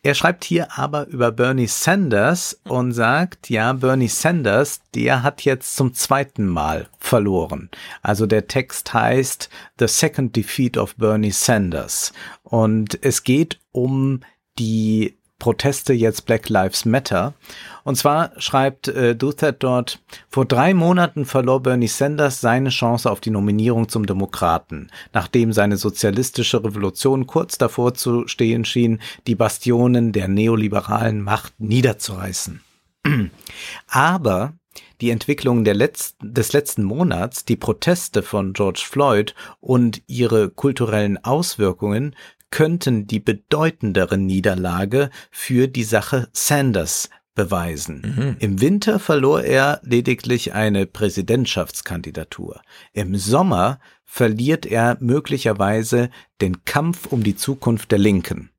Er schreibt hier aber über Bernie Sanders und sagt, ja, Bernie Sanders, der hat jetzt zum zweiten Mal verloren. Also der Text heißt The Second Defeat of Bernie Sanders. Und es geht um die Proteste jetzt Black Lives Matter. Und zwar schreibt äh, Duthat dort, vor drei Monaten verlor Bernie Sanders seine Chance auf die Nominierung zum Demokraten, nachdem seine sozialistische Revolution kurz davor zu stehen schien, die Bastionen der neoliberalen Macht niederzureißen. Aber die Entwicklung letzten, des letzten Monats, die Proteste von George Floyd und ihre kulturellen Auswirkungen könnten die bedeutendere Niederlage für die Sache Sanders beweisen. Mhm. Im Winter verlor er lediglich eine Präsidentschaftskandidatur. Im Sommer verliert er möglicherweise den Kampf um die Zukunft der Linken.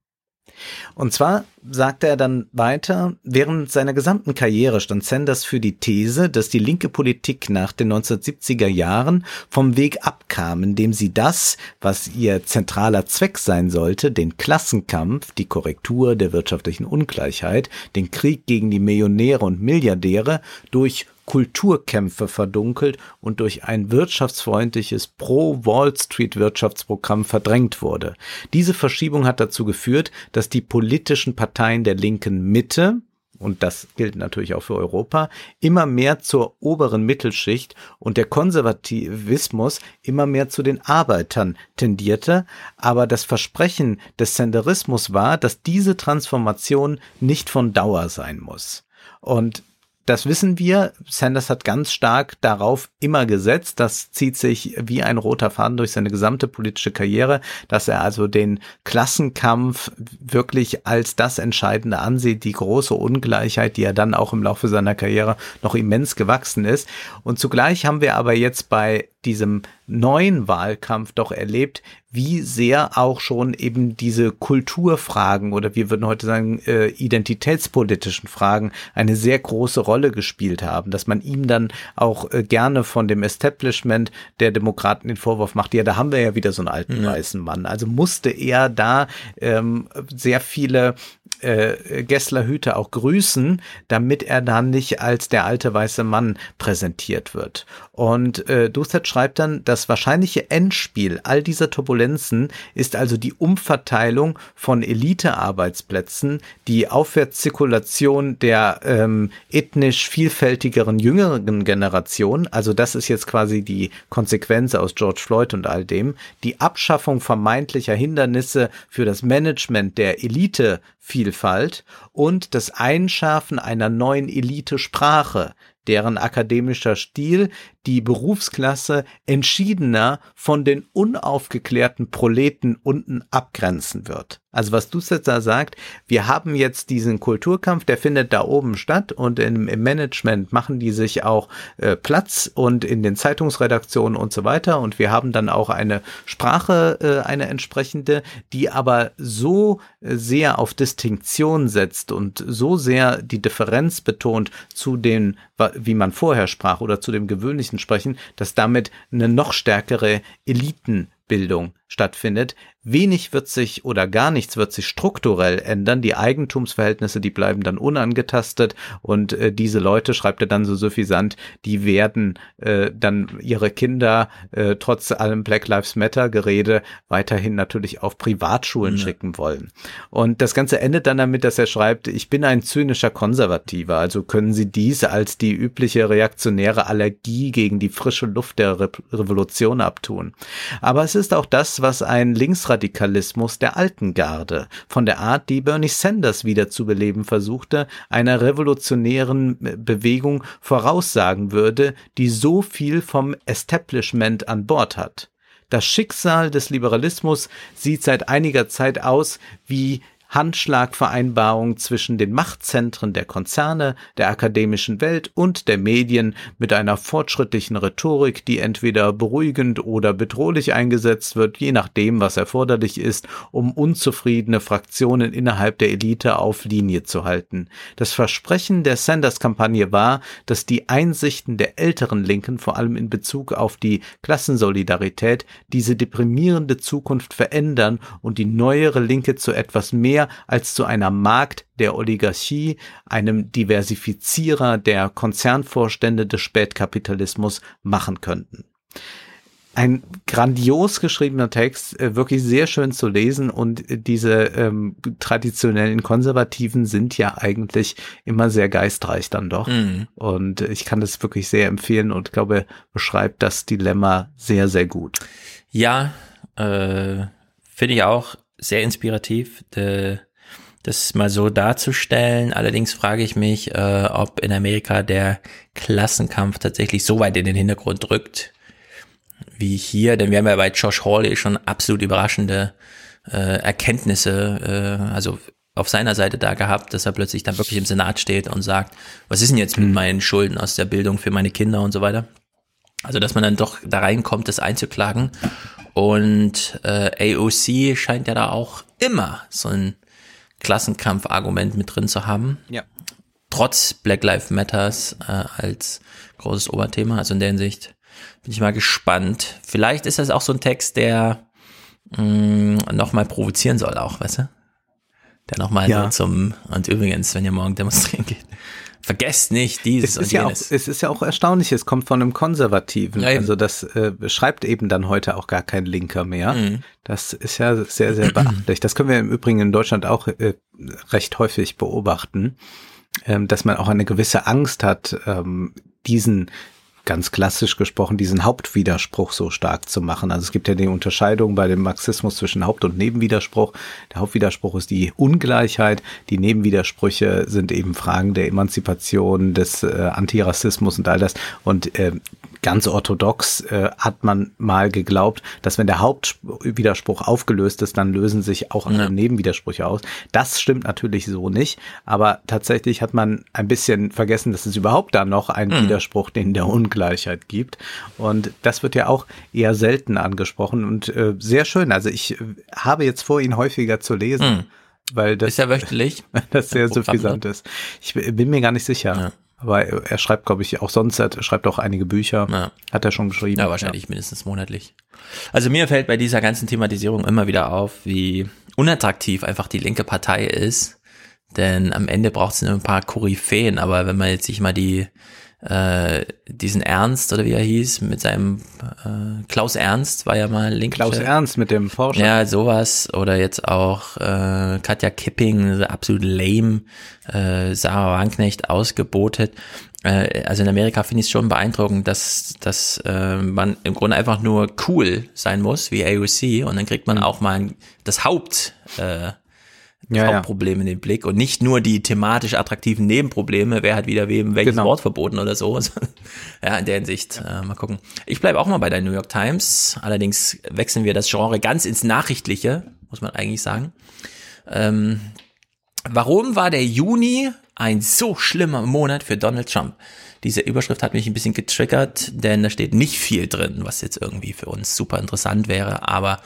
Und zwar sagte er dann weiter, während seiner gesamten Karriere stand Sanders für die These, dass die linke Politik nach den 1970er Jahren vom Weg abkam, indem sie das, was ihr zentraler Zweck sein sollte, den Klassenkampf, die Korrektur der wirtschaftlichen Ungleichheit, den Krieg gegen die Millionäre und Milliardäre durch Kulturkämpfe verdunkelt und durch ein wirtschaftsfreundliches Pro-Wall Street Wirtschaftsprogramm verdrängt wurde. Diese Verschiebung hat dazu geführt, dass die politischen Parteien der linken Mitte, und das gilt natürlich auch für Europa, immer mehr zur oberen Mittelschicht und der Konservativismus immer mehr zu den Arbeitern tendierte. Aber das Versprechen des Senderismus war, dass diese Transformation nicht von Dauer sein muss. Und das wissen wir. Sanders hat ganz stark darauf immer gesetzt. Das zieht sich wie ein roter Faden durch seine gesamte politische Karriere, dass er also den Klassenkampf wirklich als das Entscheidende ansieht, die große Ungleichheit, die er dann auch im Laufe seiner Karriere noch immens gewachsen ist. Und zugleich haben wir aber jetzt bei diesem neuen Wahlkampf doch erlebt, wie sehr auch schon eben diese Kulturfragen oder wir würden heute sagen äh, identitätspolitischen Fragen eine sehr große Rolle gespielt haben, dass man ihm dann auch äh, gerne von dem Establishment der Demokraten den Vorwurf macht, ja, da haben wir ja wieder so einen alten ja. weißen Mann. Also musste er da ähm, sehr viele äh, Gessler Hüte auch grüßen, damit er dann nicht als der alte weiße Mann präsentiert wird. Und äh, Dusset schreibt dann, das wahrscheinliche Endspiel all dieser Turbulenzen ist also die Umverteilung von Elitearbeitsplätzen, die Aufwärtszirkulation der ähm, ethnisch vielfältigeren jüngeren Generation, also das ist jetzt quasi die Konsequenz aus George Floyd und all dem, die Abschaffung vermeintlicher Hindernisse für das Management der Elite Vielfalt und das Einschärfen einer neuen Elite-Sprache, deren akademischer Stil die Berufsklasse entschiedener von den unaufgeklärten Proleten unten abgrenzen wird. Also was du jetzt da sagt, wir haben jetzt diesen Kulturkampf, der findet da oben statt und im, im Management machen die sich auch äh, Platz und in den Zeitungsredaktionen und so weiter und wir haben dann auch eine Sprache, äh, eine entsprechende, die aber so äh, sehr auf Distinktion setzt und so sehr die Differenz betont zu den, wie man vorher sprach oder zu dem gewöhnlichen sprechen, dass damit eine noch stärkere Elitenbildung stattfindet, Wenig wird sich oder gar nichts wird sich strukturell ändern. Die Eigentumsverhältnisse, die bleiben dann unangetastet und äh, diese Leute, schreibt er dann so suffisant, die werden äh, dann ihre Kinder äh, trotz allem Black Lives Matter Gerede weiterhin natürlich auf Privatschulen ja. schicken wollen. Und das Ganze endet dann damit, dass er schreibt, ich bin ein zynischer Konservativer, also können Sie dies als die übliche reaktionäre Allergie gegen die frische Luft der Re Revolution abtun. Aber es ist auch das, was ein Linksradikalismus der alten Garde, von der Art, die Bernie Sanders wieder zu beleben versuchte, einer revolutionären Bewegung voraussagen würde, die so viel vom Establishment an Bord hat. Das Schicksal des Liberalismus sieht seit einiger Zeit aus wie Handschlagvereinbarung zwischen den Machtzentren der Konzerne, der akademischen Welt und der Medien mit einer fortschrittlichen Rhetorik, die entweder beruhigend oder bedrohlich eingesetzt wird, je nachdem, was erforderlich ist, um unzufriedene Fraktionen innerhalb der Elite auf Linie zu halten. Das Versprechen der Sanders-Kampagne war, dass die Einsichten der älteren Linken, vor allem in Bezug auf die Klassensolidarität, diese deprimierende Zukunft verändern und die neuere Linke zu etwas mehr mehr als zu einer Markt der Oligarchie, einem Diversifizierer der Konzernvorstände des Spätkapitalismus machen könnten ein grandios geschriebener Text, äh, wirklich sehr schön zu lesen und diese ähm, traditionellen Konservativen sind ja eigentlich immer sehr geistreich dann doch. Mhm. Und ich kann das wirklich sehr empfehlen und glaube, beschreibt das Dilemma sehr, sehr gut. Ja, äh, finde ich auch sehr inspirativ, de, das mal so darzustellen. Allerdings frage ich mich, äh, ob in Amerika der Klassenkampf tatsächlich so weit in den Hintergrund drückt wie hier, denn wir haben ja bei Josh Hawley schon absolut überraschende äh, Erkenntnisse, äh, also auf seiner Seite da gehabt, dass er plötzlich dann wirklich im Senat steht und sagt, was ist denn jetzt mit mhm. meinen Schulden aus der Bildung für meine Kinder und so weiter. Also, dass man dann doch da reinkommt, das einzuklagen. Und äh, AOC scheint ja da auch immer so ein Klassenkampfargument mit drin zu haben. Ja. Trotz Black Lives Matters äh, als großes Oberthema. Also in der Hinsicht bin ich mal gespannt. Vielleicht ist das auch so ein Text, der mm, nochmal provozieren soll auch, weißt du? Der nochmal ja. so zum, und übrigens, wenn ihr morgen demonstrieren geht, vergesst nicht dieses es ist und ja jenes. Auch, es ist ja auch erstaunlich, es kommt von einem Konservativen. Ja, also das äh, schreibt eben dann heute auch gar kein Linker mehr. Mhm. Das ist ja sehr, sehr beachtlich. Das können wir im Übrigen in Deutschland auch äh, recht häufig beobachten, ähm, dass man auch eine gewisse Angst hat, ähm, diesen ganz klassisch gesprochen, diesen Hauptwiderspruch so stark zu machen. Also es gibt ja die Unterscheidung bei dem Marxismus zwischen Haupt- und Nebenwiderspruch. Der Hauptwiderspruch ist die Ungleichheit. Die Nebenwidersprüche sind eben Fragen der Emanzipation, des äh, Antirassismus und all das. Und äh, ganz orthodox äh, hat man mal geglaubt, dass wenn der Hauptwiderspruch aufgelöst ist, dann lösen sich auch ja. Nebenwidersprüche aus. Das stimmt natürlich so nicht, aber tatsächlich hat man ein bisschen vergessen, dass es überhaupt da noch einen mhm. Widerspruch, den der Ungleichheit gibt. Und das wird ja auch eher selten angesprochen und äh, sehr schön. Also ich äh, habe jetzt vor, ihn häufiger zu lesen. Mhm. Weil das ist ja wöchentlich. das sehr suffisant ist. Ich bin mir gar nicht sicher. Ja. Aber er schreibt, glaube ich, auch sonst, er schreibt auch einige Bücher. Ja. Hat er schon geschrieben. Ja, wahrscheinlich ja. mindestens monatlich. Also mir fällt bei dieser ganzen Thematisierung immer wieder auf, wie unattraktiv einfach die linke Partei ist. Denn am Ende braucht es nur ein paar Koryphäen, aber wenn man jetzt sich mal die äh, diesen Ernst oder wie er hieß, mit seinem äh, Klaus Ernst war ja mal Link. Klaus Ernst mit dem Forscher. Ja, sowas. Oder jetzt auch äh, Katja Kipping, absolut lame, äh, Sarah Wanknecht ausgebotet. Äh, also in Amerika finde ich es schon beeindruckend, dass, dass äh, man im Grunde einfach nur cool sein muss, wie AOC, und dann kriegt man mhm. auch mal das Haupt. Äh, ja, Hauptproblem ja. in den Blick und nicht nur die thematisch attraktiven Nebenprobleme, wer hat wieder wem welches genau. Wort verboten oder so. ja, in der Hinsicht, äh, mal gucken. Ich bleibe auch mal bei der New York Times, allerdings wechseln wir das Genre ganz ins Nachrichtliche, muss man eigentlich sagen. Ähm, warum war der Juni ein so schlimmer Monat für Donald Trump? Diese Überschrift hat mich ein bisschen getriggert, denn da steht nicht viel drin, was jetzt irgendwie für uns super interessant wäre, aber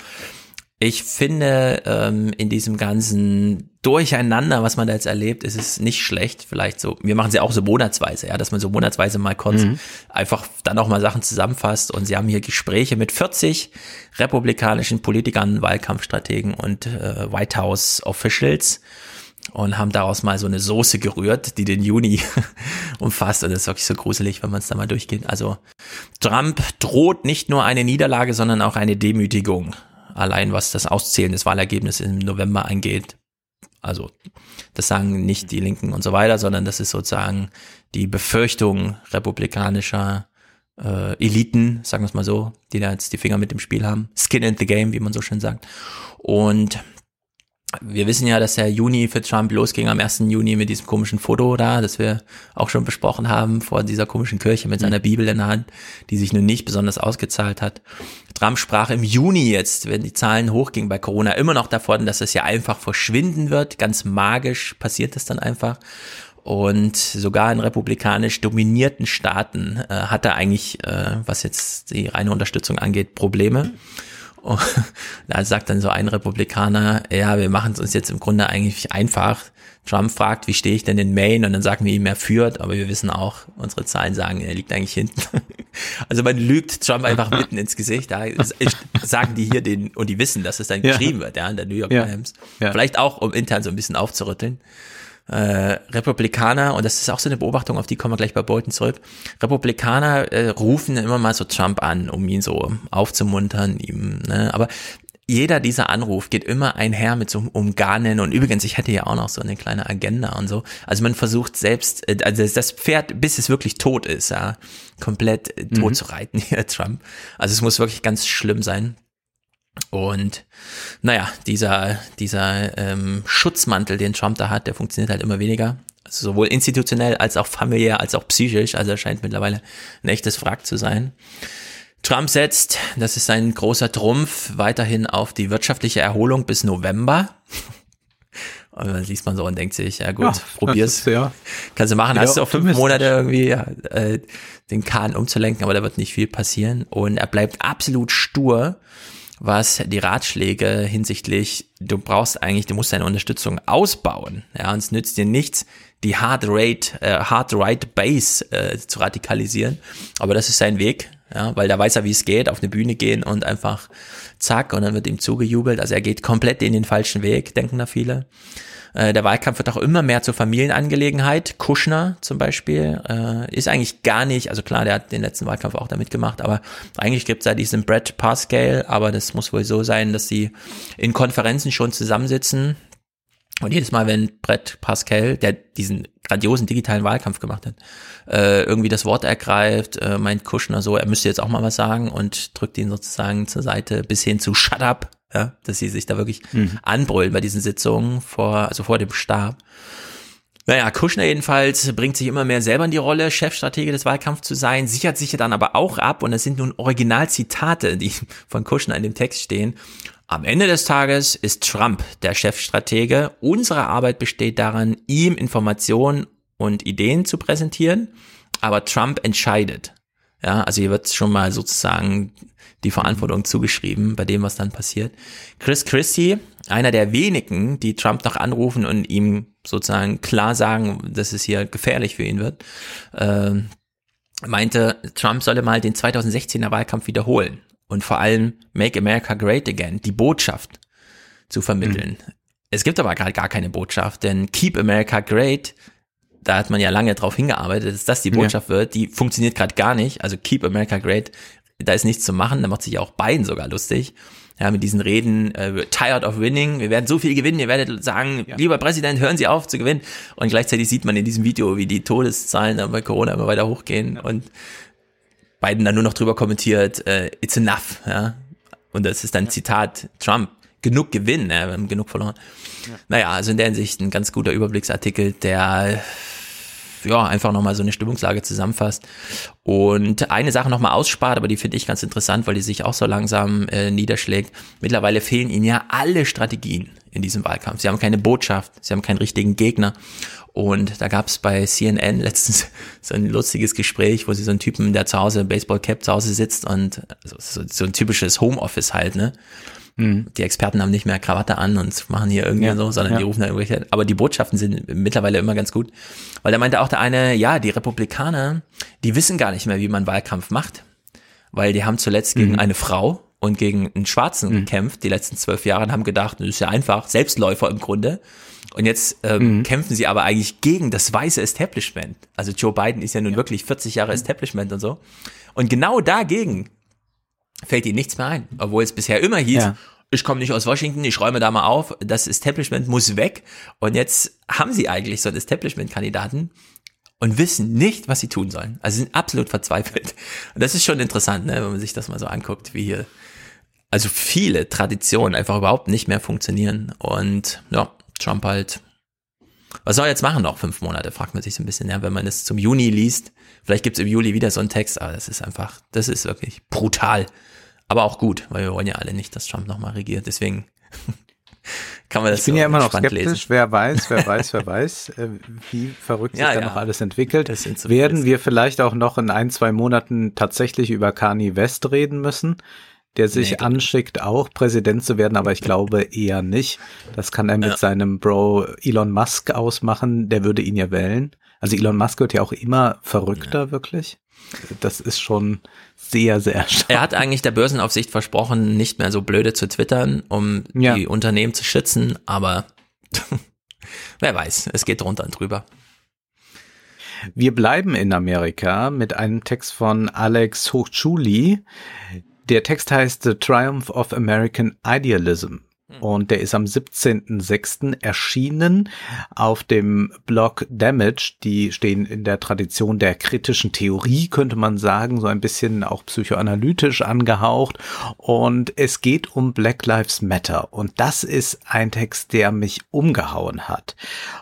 Ich finde, ähm, in diesem ganzen Durcheinander, was man da jetzt erlebt, ist es nicht schlecht. Vielleicht so, wir machen sie auch so monatsweise, ja, dass man so monatsweise mal kurz mhm. einfach dann auch mal Sachen zusammenfasst. Und sie haben hier Gespräche mit 40 republikanischen Politikern, Wahlkampfstrategen und äh, White House Officials und haben daraus mal so eine Soße gerührt, die den Juni umfasst. Und das ist wirklich so gruselig, wenn man es da mal durchgeht. Also Trump droht nicht nur eine Niederlage, sondern auch eine Demütigung allein was das Auszählen des Wahlergebnisses im November angeht. Also das sagen nicht die Linken und so weiter, sondern das ist sozusagen die Befürchtung republikanischer äh, Eliten, sagen wir es mal so, die da jetzt die Finger mit dem Spiel haben. Skin in the game, wie man so schön sagt. Und wir wissen ja, dass der Juni für Trump losging am 1. Juni mit diesem komischen Foto da, das wir auch schon besprochen haben, vor dieser komischen Kirche mit seiner Bibel in der Hand, die sich nun nicht besonders ausgezahlt hat. Trump sprach im Juni jetzt, wenn die Zahlen hochgingen bei Corona, immer noch davon, dass es ja einfach verschwinden wird. Ganz magisch passiert es dann einfach. Und sogar in republikanisch dominierten Staaten äh, hat er eigentlich, äh, was jetzt die reine Unterstützung angeht, Probleme. Und da sagt dann so ein Republikaner, ja, wir machen es uns jetzt im Grunde eigentlich einfach. Trump fragt, wie stehe ich denn in Maine? Und dann sagen wir ihm, er führt, aber wir wissen auch, unsere Zahlen sagen, er liegt eigentlich hinten. Also man lügt Trump einfach mitten ins Gesicht. Da sagen die hier den, und die wissen, dass es dann geschrieben wird, ja, in der New York Times. Ja. Vielleicht auch, um intern so ein bisschen aufzurütteln äh, Republikaner, und das ist auch so eine Beobachtung, auf die kommen wir gleich bei Bolton zurück, Republikaner äh, rufen immer mal so Trump an, um ihn so aufzumuntern, ihm, ne? aber jeder dieser Anruf geht immer einher mit so einem Umgarnen und übrigens, ich hätte ja auch noch so eine kleine Agenda und so. Also man versucht selbst, äh, also das Pferd, bis es wirklich tot ist, ja, komplett äh, tot mhm. zu reiten hier, Trump. Also es muss wirklich ganz schlimm sein. Und naja, dieser, dieser ähm, Schutzmantel, den Trump da hat, der funktioniert halt immer weniger. Also sowohl institutionell als auch familiär, als auch psychisch. Also er scheint mittlerweile ein echtes Wrack zu sein. Trump setzt, das ist sein großer Trumpf, weiterhin auf die wirtschaftliche Erholung bis November. Und dann liest man so und denkt sich, ja gut, ja, probier's. Ja. Kannst du machen, hast du auch fünf Monate irgendwie ja, äh, den Kahn umzulenken, aber da wird nicht viel passieren. Und er bleibt absolut stur was die Ratschläge hinsichtlich, du brauchst eigentlich, du musst deine Unterstützung ausbauen. Ja, und es nützt dir nichts, die Hard Rate, äh, Hard Right Base äh, zu radikalisieren. Aber das ist sein Weg, ja, weil da weiß er, wie es geht, auf eine Bühne gehen und einfach zack, und dann wird ihm zugejubelt. Also er geht komplett in den falschen Weg, denken da viele. Äh, der Wahlkampf wird auch immer mehr zur Familienangelegenheit. Kuschner zum Beispiel äh, ist eigentlich gar nicht, also klar, der hat den letzten Wahlkampf auch damit gemacht, aber eigentlich gibt es da diesen Brett Pascal, aber das muss wohl so sein, dass sie in Konferenzen schon zusammensitzen. Und jedes Mal, wenn Brett Pascal, der diesen grandiosen digitalen Wahlkampf gemacht hat, äh, irgendwie das Wort ergreift, äh, meint Kuschner so, er müsste jetzt auch mal was sagen und drückt ihn sozusagen zur Seite bis hin zu Shut up, ja, dass sie sich da wirklich mhm. anbrüllen bei diesen Sitzungen vor, also vor dem Stab. Naja, Kushner jedenfalls bringt sich immer mehr selber in die Rolle, Chefstratege des Wahlkampfs zu sein, sichert sich dann aber auch ab, und das sind nun Originalzitate, die von Kushner in dem Text stehen. Am Ende des Tages ist Trump der Chefstratege. Unsere Arbeit besteht daran, ihm Informationen und Ideen zu präsentieren, aber Trump entscheidet. Ja, also hier wird schon mal sozusagen die Verantwortung zugeschrieben bei dem, was dann passiert. Chris Christie, einer der wenigen, die Trump noch anrufen und ihm sozusagen klar sagen, dass es hier gefährlich für ihn wird, äh, meinte, Trump solle mal den 2016er Wahlkampf wiederholen und vor allem Make America Great Again, die Botschaft zu vermitteln. Mhm. Es gibt aber gerade gar keine Botschaft, denn Keep America Great da hat man ja lange drauf hingearbeitet, dass das die Botschaft ja. wird, die funktioniert gerade gar nicht. Also Keep America Great da ist nichts zu machen, da macht sich auch Biden sogar lustig. Ja, mit diesen Reden, äh, tired of winning, wir werden so viel gewinnen, ihr werdet sagen, ja. lieber Präsident, hören Sie auf zu gewinnen. Und gleichzeitig sieht man in diesem Video, wie die Todeszahlen dann bei Corona immer weiter hochgehen ja. und Biden dann nur noch drüber kommentiert, äh, it's enough, ja. Und das ist dann. Zitat Trump, genug gewinnen, ja, wir haben genug verloren. Ja. Naja, also in der Hinsicht ein ganz guter Überblicksartikel, der ja, einfach nochmal so eine Stimmungslage zusammenfasst. Und eine Sache nochmal ausspart, aber die finde ich ganz interessant, weil die sich auch so langsam äh, niederschlägt. Mittlerweile fehlen ihnen ja alle Strategien in diesem Wahlkampf. Sie haben keine Botschaft, sie haben keinen richtigen Gegner. Und da gab es bei CNN letztens so ein lustiges Gespräch, wo sie so einen Typen, der zu Hause Baseball Cap zu Hause sitzt und so, so ein typisches Homeoffice halt, ne? Mhm. Die Experten haben nicht mehr Krawatte an und machen hier irgendwie ja, so, sondern ja. die rufen da irgendwelche. Aber die Botschaften sind mittlerweile immer ganz gut. Weil da meinte auch der eine, ja, die Republikaner, die wissen gar nicht mehr, wie man Wahlkampf macht. Weil die haben zuletzt gegen mhm. eine Frau und gegen einen Schwarzen mhm. gekämpft, die letzten zwölf Jahre, und haben gedacht, das ist ja einfach, Selbstläufer im Grunde. Und jetzt ähm, mhm. kämpfen sie aber eigentlich gegen das weiße Establishment. Also Joe Biden ist ja nun ja. wirklich 40 Jahre Establishment und so. Und genau dagegen fällt ihnen nichts mehr ein. Obwohl es bisher immer hieß, ja. ich komme nicht aus Washington, ich räume da mal auf, das Establishment muss weg. Und jetzt haben sie eigentlich so einen Establishment-Kandidaten und wissen nicht, was sie tun sollen. Also sind absolut verzweifelt. Und das ist schon interessant, ne, wenn man sich das mal so anguckt, wie hier also viele Traditionen einfach überhaupt nicht mehr funktionieren. Und ja, Trump halt. Was soll er jetzt machen noch fünf Monate, fragt man sich so ein bisschen, ja, wenn man es zum Juni liest. Vielleicht gibt's im Juli wieder so einen Text, aber das ist einfach, das ist wirklich brutal. Aber auch gut, weil wir wollen ja alle nicht, dass Trump nochmal regiert. Deswegen kann man das Ich bin so ja immer noch skeptisch, lesen. wer weiß, wer weiß, wer weiß, äh, wie verrückt ja, sich da ja. noch alles entwickelt. So Werden wir vielleicht auch noch in ein, zwei Monaten tatsächlich über Kanye West reden müssen? der sich nee, anschickt, auch Präsident zu werden, aber ich glaube eher nicht. Das kann er mit ja. seinem Bro Elon Musk ausmachen, der würde ihn ja wählen. Also Elon Musk wird ja auch immer verrückter, ja. wirklich. Das ist schon sehr, sehr stark. Er hat eigentlich der Börsenaufsicht versprochen, nicht mehr so blöde zu twittern, um ja. die Unternehmen zu schützen, aber wer weiß, es geht drunter und drüber. Wir bleiben in Amerika mit einem Text von Alex Hochschuli. Der Text heißt The Triumph of American Idealism. Hm. Und der ist am 17.06. erschienen auf dem Blog Damage. Die stehen in der Tradition der kritischen Theorie, könnte man sagen, so ein bisschen auch psychoanalytisch angehaucht. Und es geht um Black Lives Matter. Und das ist ein Text, der mich umgehauen hat.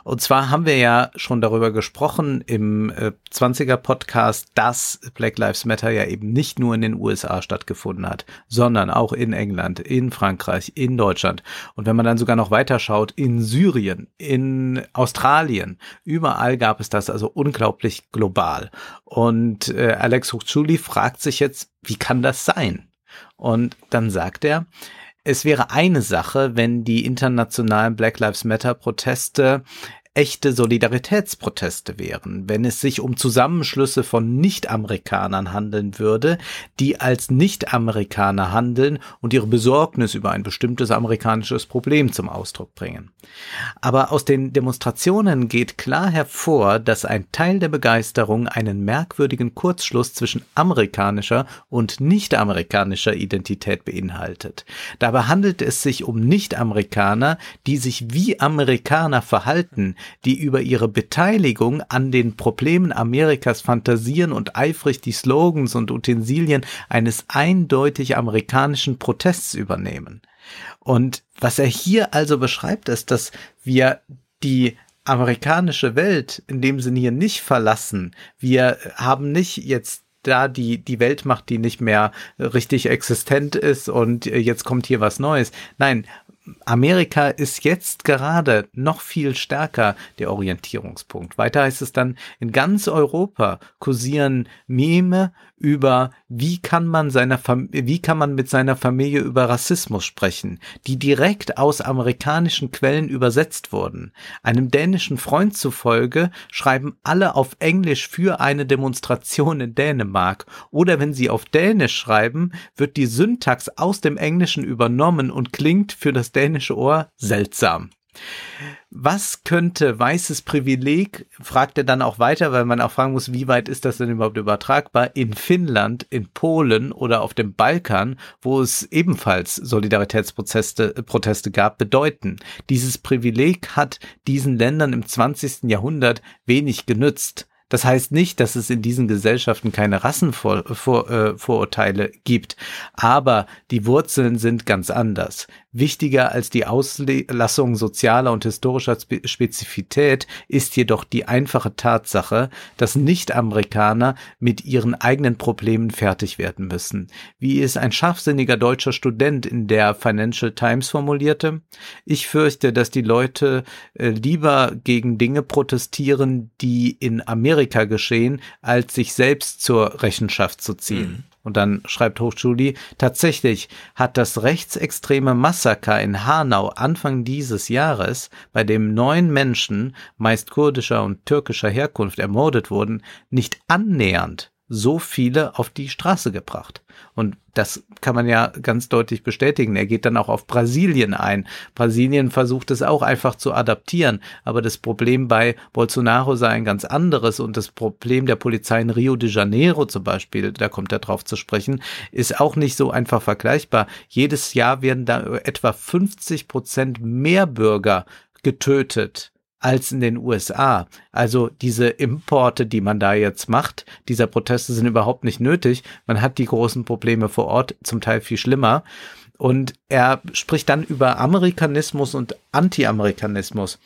Und zwar haben wir ja schon darüber gesprochen im äh, 20er Podcast, dass Black Lives Matter ja eben nicht nur in den USA stattgefunden hat, sondern auch in England, in Frankreich, in Deutschland Deutschland. Und wenn man dann sogar noch weiterschaut, in Syrien, in Australien, überall gab es das also unglaublich global. Und äh, Alex Huchuli fragt sich jetzt, wie kann das sein? Und dann sagt er, es wäre eine Sache, wenn die internationalen Black Lives Matter Proteste echte Solidaritätsproteste wären, wenn es sich um Zusammenschlüsse von Nicht-Amerikanern handeln würde, die als Nicht-Amerikaner handeln und ihre Besorgnis über ein bestimmtes amerikanisches Problem zum Ausdruck bringen. Aber aus den Demonstrationen geht klar hervor, dass ein Teil der Begeisterung einen merkwürdigen Kurzschluss zwischen amerikanischer und nicht-amerikanischer Identität beinhaltet. Dabei handelt es sich um Nicht-Amerikaner, die sich wie Amerikaner verhalten, die über ihre Beteiligung an den Problemen Amerikas fantasieren und eifrig die Slogans und Utensilien eines eindeutig amerikanischen Protests übernehmen. Und was er hier also beschreibt, ist, dass wir die amerikanische Welt in dem Sinne hier nicht verlassen. Wir haben nicht jetzt da die, die Weltmacht, die nicht mehr richtig existent ist und jetzt kommt hier was Neues. Nein, Amerika ist jetzt gerade noch viel stärker der Orientierungspunkt. Weiter heißt es dann, in ganz Europa kursieren Meme über, wie kann man seiner Fam wie kann man mit seiner Familie über Rassismus sprechen, die direkt aus amerikanischen Quellen übersetzt wurden. Einem dänischen Freund zufolge schreiben alle auf Englisch für eine Demonstration in Dänemark oder wenn sie auf Dänisch schreiben, wird die Syntax aus dem Englischen übernommen und klingt für das dänische Ohr seltsam. Was könnte weißes Privileg, fragt er dann auch weiter, weil man auch fragen muss, wie weit ist das denn überhaupt übertragbar, in Finnland, in Polen oder auf dem Balkan, wo es ebenfalls Solidaritätsproteste Proteste gab, bedeuten. Dieses Privileg hat diesen Ländern im 20. Jahrhundert wenig genützt. Das heißt nicht, dass es in diesen Gesellschaften keine Rassenvorurteile äh, gibt, aber die Wurzeln sind ganz anders. Wichtiger als die Auslassung sozialer und historischer Spezifität ist jedoch die einfache Tatsache, dass Nicht-Amerikaner mit ihren eigenen Problemen fertig werden müssen. Wie es ein scharfsinniger deutscher Student in der Financial Times formulierte, ich fürchte, dass die Leute äh, lieber gegen Dinge protestieren, die in Amerika geschehen, als sich selbst zur Rechenschaft zu ziehen. Und dann schreibt Hochschuli, tatsächlich hat das rechtsextreme Massaker in Hanau Anfang dieses Jahres, bei dem neun Menschen, meist kurdischer und türkischer Herkunft, ermordet wurden, nicht annähernd so viele auf die Straße gebracht. Und das kann man ja ganz deutlich bestätigen. Er geht dann auch auf Brasilien ein. Brasilien versucht es auch einfach zu adaptieren. Aber das Problem bei Bolsonaro sei ein ganz anderes. Und das Problem der Polizei in Rio de Janeiro zum Beispiel, da kommt er drauf zu sprechen, ist auch nicht so einfach vergleichbar. Jedes Jahr werden da etwa 50 Prozent mehr Bürger getötet als in den USA. Also diese Importe, die man da jetzt macht, dieser Proteste sind überhaupt nicht nötig. Man hat die großen Probleme vor Ort, zum Teil viel schlimmer. Und er spricht dann über Amerikanismus und Anti-Amerikanismus.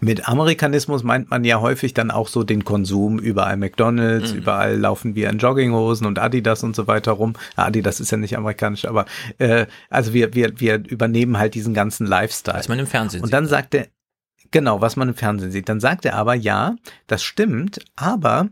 Mit Amerikanismus meint man ja häufig dann auch so den Konsum, überall McDonalds, mhm. überall laufen wir in Jogginghosen und Adidas und so weiter rum. Adidas ist ja nicht amerikanisch, aber äh, also wir, wir, wir übernehmen halt diesen ganzen Lifestyle. Was man im Fernsehen Und dann sagt er, Genau, was man im Fernsehen sieht. Dann sagt er aber, ja, das stimmt, aber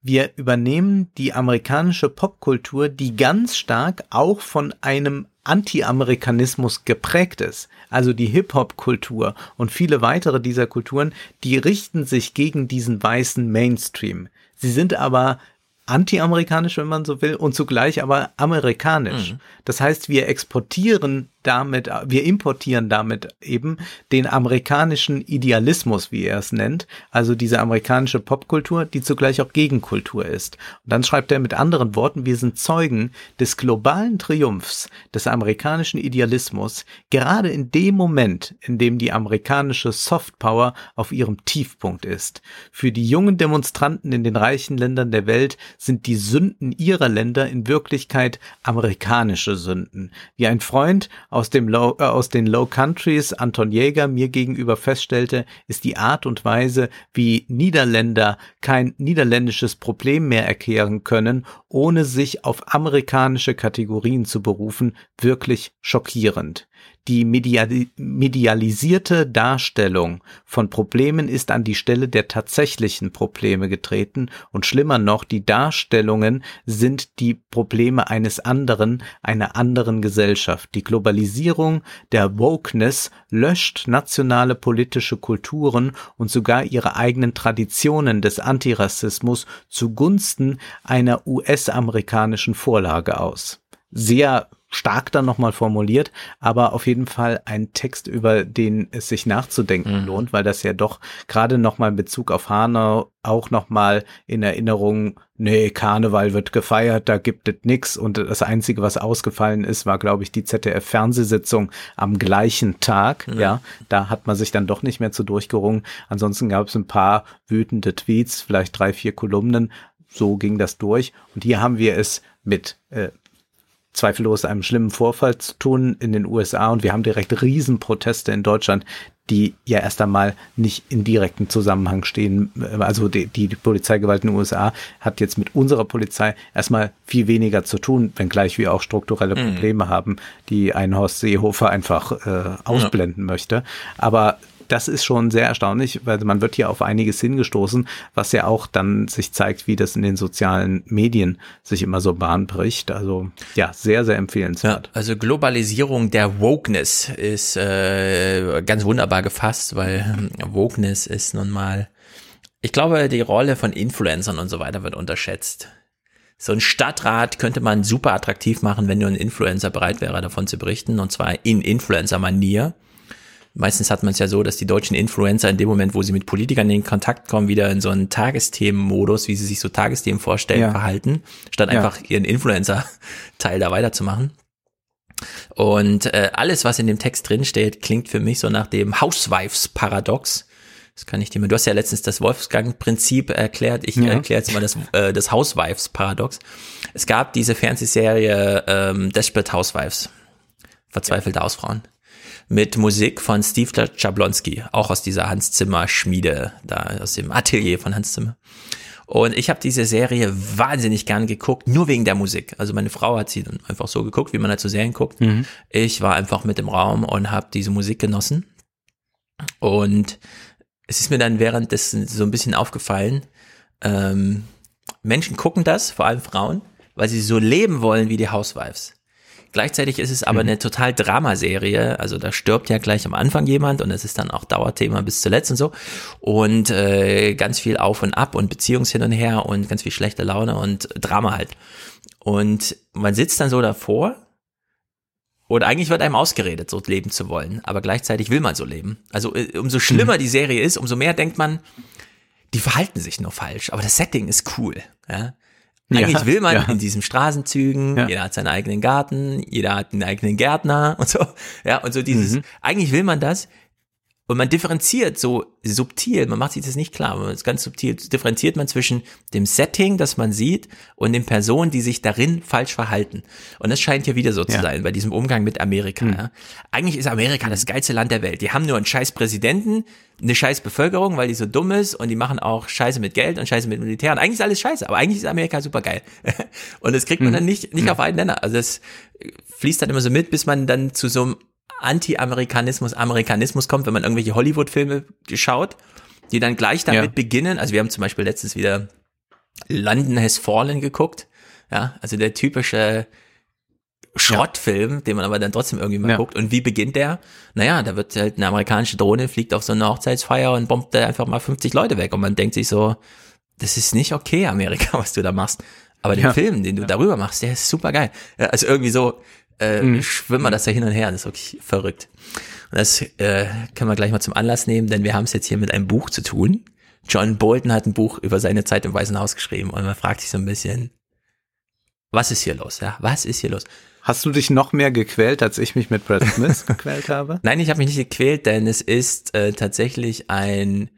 wir übernehmen die amerikanische Popkultur, die ganz stark auch von einem Anti-Amerikanismus geprägt ist. Also die Hip-Hop-Kultur und viele weitere dieser Kulturen, die richten sich gegen diesen weißen Mainstream. Sie sind aber anti-amerikanisch, wenn man so will, und zugleich aber amerikanisch. Mhm. Das heißt, wir exportieren damit, wir importieren damit eben den amerikanischen Idealismus, wie er es nennt, also diese amerikanische Popkultur, die zugleich auch Gegenkultur ist. Und dann schreibt er mit anderen Worten, wir sind Zeugen des globalen Triumphs des amerikanischen Idealismus, gerade in dem Moment, in dem die amerikanische Softpower auf ihrem Tiefpunkt ist. Für die jungen Demonstranten in den reichen Ländern der Welt sind die Sünden ihrer Länder in Wirklichkeit amerikanische Sünden. Wie ein Freund aus, dem Low, äh, aus den Low Countries, Anton Jäger, mir gegenüber feststellte, ist die Art und Weise, wie Niederländer kein niederländisches Problem mehr erklären können, ohne sich auf amerikanische Kategorien zu berufen, wirklich schockierend. Die medialisierte Darstellung von Problemen ist an die Stelle der tatsächlichen Probleme getreten und schlimmer noch, die Darstellungen sind die Probleme eines anderen, einer anderen Gesellschaft. Die Globalisierung der Wokeness löscht nationale politische Kulturen und sogar ihre eigenen Traditionen des Antirassismus zugunsten einer US-amerikanischen Vorlage aus. Sehr stark dann nochmal formuliert, aber auf jeden Fall ein Text, über den es sich nachzudenken mhm. lohnt, weil das ja doch gerade nochmal in Bezug auf Hanau auch nochmal in Erinnerung, nee, Karneval wird gefeiert, da gibt es nix und das Einzige, was ausgefallen ist, war, glaube ich, die ZDF-Fernsehsitzung am gleichen Tag, mhm. ja, da hat man sich dann doch nicht mehr zu durchgerungen. Ansonsten gab es ein paar wütende Tweets, vielleicht drei, vier Kolumnen, so ging das durch und hier haben wir es mit äh, zweifellos einem schlimmen Vorfall zu tun in den USA und wir haben direkt Riesenproteste in Deutschland, die ja erst einmal nicht in direkten Zusammenhang stehen. Also die, die, die Polizeigewalt in den USA hat jetzt mit unserer Polizei erstmal viel weniger zu tun, wenngleich wir auch strukturelle mhm. Probleme mhm. haben, die ein Horst Seehofer einfach äh, ausblenden ja. möchte. Aber das ist schon sehr erstaunlich, weil man wird hier auf einiges hingestoßen, was ja auch dann sich zeigt, wie das in den sozialen Medien sich immer so Bahn bricht. Also ja, sehr, sehr empfehlenswert. Ja, also Globalisierung der Wokeness ist äh, ganz wunderbar gefasst, weil hm, Wokeness ist nun mal, ich glaube, die Rolle von Influencern und so weiter wird unterschätzt. So ein Stadtrat könnte man super attraktiv machen, wenn nur ein Influencer bereit wäre, davon zu berichten, und zwar in Influencer-Manier. Meistens hat man es ja so, dass die deutschen Influencer in dem Moment, wo sie mit Politikern in Kontakt kommen, wieder in so einen Tagesthemenmodus, wie sie sich so Tagesthemen vorstellen, ja. verhalten, statt ja. einfach ihren Influencer-Teil da weiterzumachen. Und äh, alles, was in dem Text drinsteht, klingt für mich so nach dem Housewives-Paradox. Das kann ich dir mal. Du hast ja letztens das Wolfgang-Prinzip erklärt. Ich ja. erkläre jetzt mal das, äh, das Housewives-Paradox. Es gab diese Fernsehserie ähm, Desperate Housewives. Verzweifelte ja. Mit Musik von Steve Jablonski, auch aus dieser Hans Zimmer Schmiede, da aus dem Atelier von Hans Zimmer. Und ich habe diese Serie wahnsinnig gern geguckt, nur wegen der Musik. Also meine Frau hat sie dann einfach so geguckt, wie man halt so Serien guckt. Mhm. Ich war einfach mit im Raum und habe diese Musik genossen. Und es ist mir dann währenddessen so ein bisschen aufgefallen, ähm, Menschen gucken das, vor allem Frauen, weil sie so leben wollen wie die Housewives. Gleichzeitig ist es aber mhm. eine total Dramaserie. Also da stirbt ja gleich am Anfang jemand und es ist dann auch Dauerthema bis zuletzt und so. Und äh, ganz viel auf und ab und Beziehungs hin und her und ganz viel schlechte Laune und Drama halt. Und man sitzt dann so davor und eigentlich wird einem ausgeredet, so leben zu wollen. Aber gleichzeitig will man so leben. Also äh, umso schlimmer mhm. die Serie ist, umso mehr denkt man, die verhalten sich nur falsch. Aber das Setting ist cool. Ja? Eigentlich ja, will man ja. in diesen Straßenzügen, ja. jeder hat seinen eigenen Garten, jeder hat einen eigenen Gärtner und so. Ja, und so dieses, mhm. eigentlich will man das. Und man differenziert so subtil, man macht sich das nicht klar, aber ganz subtil differenziert man zwischen dem Setting, das man sieht, und den Personen, die sich darin falsch verhalten. Und das scheint ja wieder so zu sein bei diesem Umgang mit Amerika. Mhm. Ja. Eigentlich ist Amerika das geilste Land der Welt. Die haben nur einen scheiß Präsidenten, eine scheiß Bevölkerung, weil die so dumm ist und die machen auch Scheiße mit Geld und Scheiße mit Militär. Und eigentlich ist alles scheiße, aber eigentlich ist Amerika super geil. und das kriegt man mhm. dann nicht, nicht mhm. auf einen Nenner. Also das fließt dann immer so mit, bis man dann zu so einem Anti-Amerikanismus, Amerikanismus kommt, wenn man irgendwelche Hollywood-Filme schaut, die dann gleich damit ja. beginnen. Also wir haben zum Beispiel letztens wieder London Has Fallen geguckt. Ja, also der typische Schrottfilm, ja. den man aber dann trotzdem irgendwie mal ja. guckt. Und wie beginnt der? Naja, da wird halt eine amerikanische Drohne, fliegt auf so eine Hochzeitsfeier und bombt da einfach mal 50 Leute weg. Und man denkt sich so, das ist nicht okay, Amerika, was du da machst. Aber der ja. Film, den du darüber machst, der ist super geil. Also irgendwie so äh, mhm. schwimmen wir das ja hin und her. Das ist wirklich verrückt. Und das äh, können wir gleich mal zum Anlass nehmen, denn wir haben es jetzt hier mit einem Buch zu tun. John Bolton hat ein Buch über seine Zeit im Weißen Haus geschrieben und man fragt sich so ein bisschen, was ist hier los? Ja, was ist hier los? Hast du dich noch mehr gequält, als ich mich mit Brad Smith gequält habe? Nein, ich habe mich nicht gequält, denn es ist äh, tatsächlich ein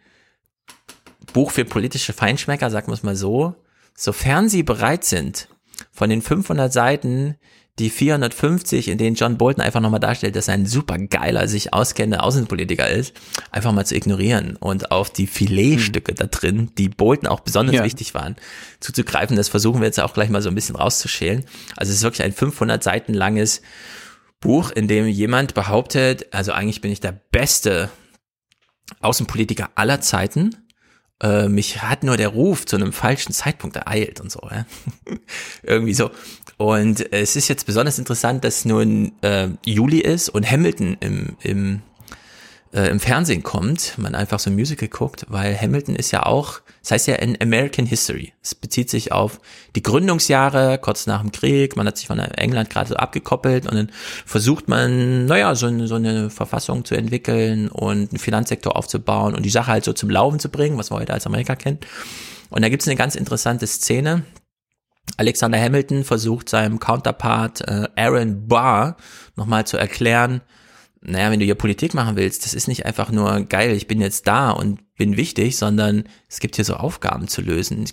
Buch für politische Feinschmecker, sagen wir es mal so. Sofern sie bereit sind, von den 500 Seiten die 450, in denen John Bolton einfach nochmal darstellt, dass er ein super geiler, sich auskennender Außenpolitiker ist, einfach mal zu ignorieren und auf die Filetstücke hm. da drin, die Bolton auch besonders ja. wichtig waren, zuzugreifen. Das versuchen wir jetzt auch gleich mal so ein bisschen rauszuschälen. Also es ist wirklich ein 500 Seiten langes Buch, in dem jemand behauptet, also eigentlich bin ich der beste Außenpolitiker aller Zeiten äh, mich hat nur der Ruf zu einem falschen Zeitpunkt ereilt und so. Ja? Irgendwie so. Und es ist jetzt besonders interessant, dass nun äh, Juli ist und Hamilton im, im, äh, im Fernsehen kommt, man einfach so ein Musical guckt, weil Hamilton ist ja auch, das heißt ja in American History. Es bezieht sich auf die Gründungsjahre kurz nach dem Krieg. Man hat sich von England gerade so abgekoppelt und dann versucht man, naja, so so eine Verfassung zu entwickeln und einen Finanzsektor aufzubauen und die Sache halt so zum Laufen zu bringen, was wir heute als Amerika kennen. Und da gibt's eine ganz interessante Szene Alexander Hamilton versucht seinem Counterpart äh, Aaron Barr nochmal zu erklären, naja, wenn du hier Politik machen willst, das ist nicht einfach nur geil, ich bin jetzt da und bin wichtig, sondern es gibt hier so Aufgaben zu lösen.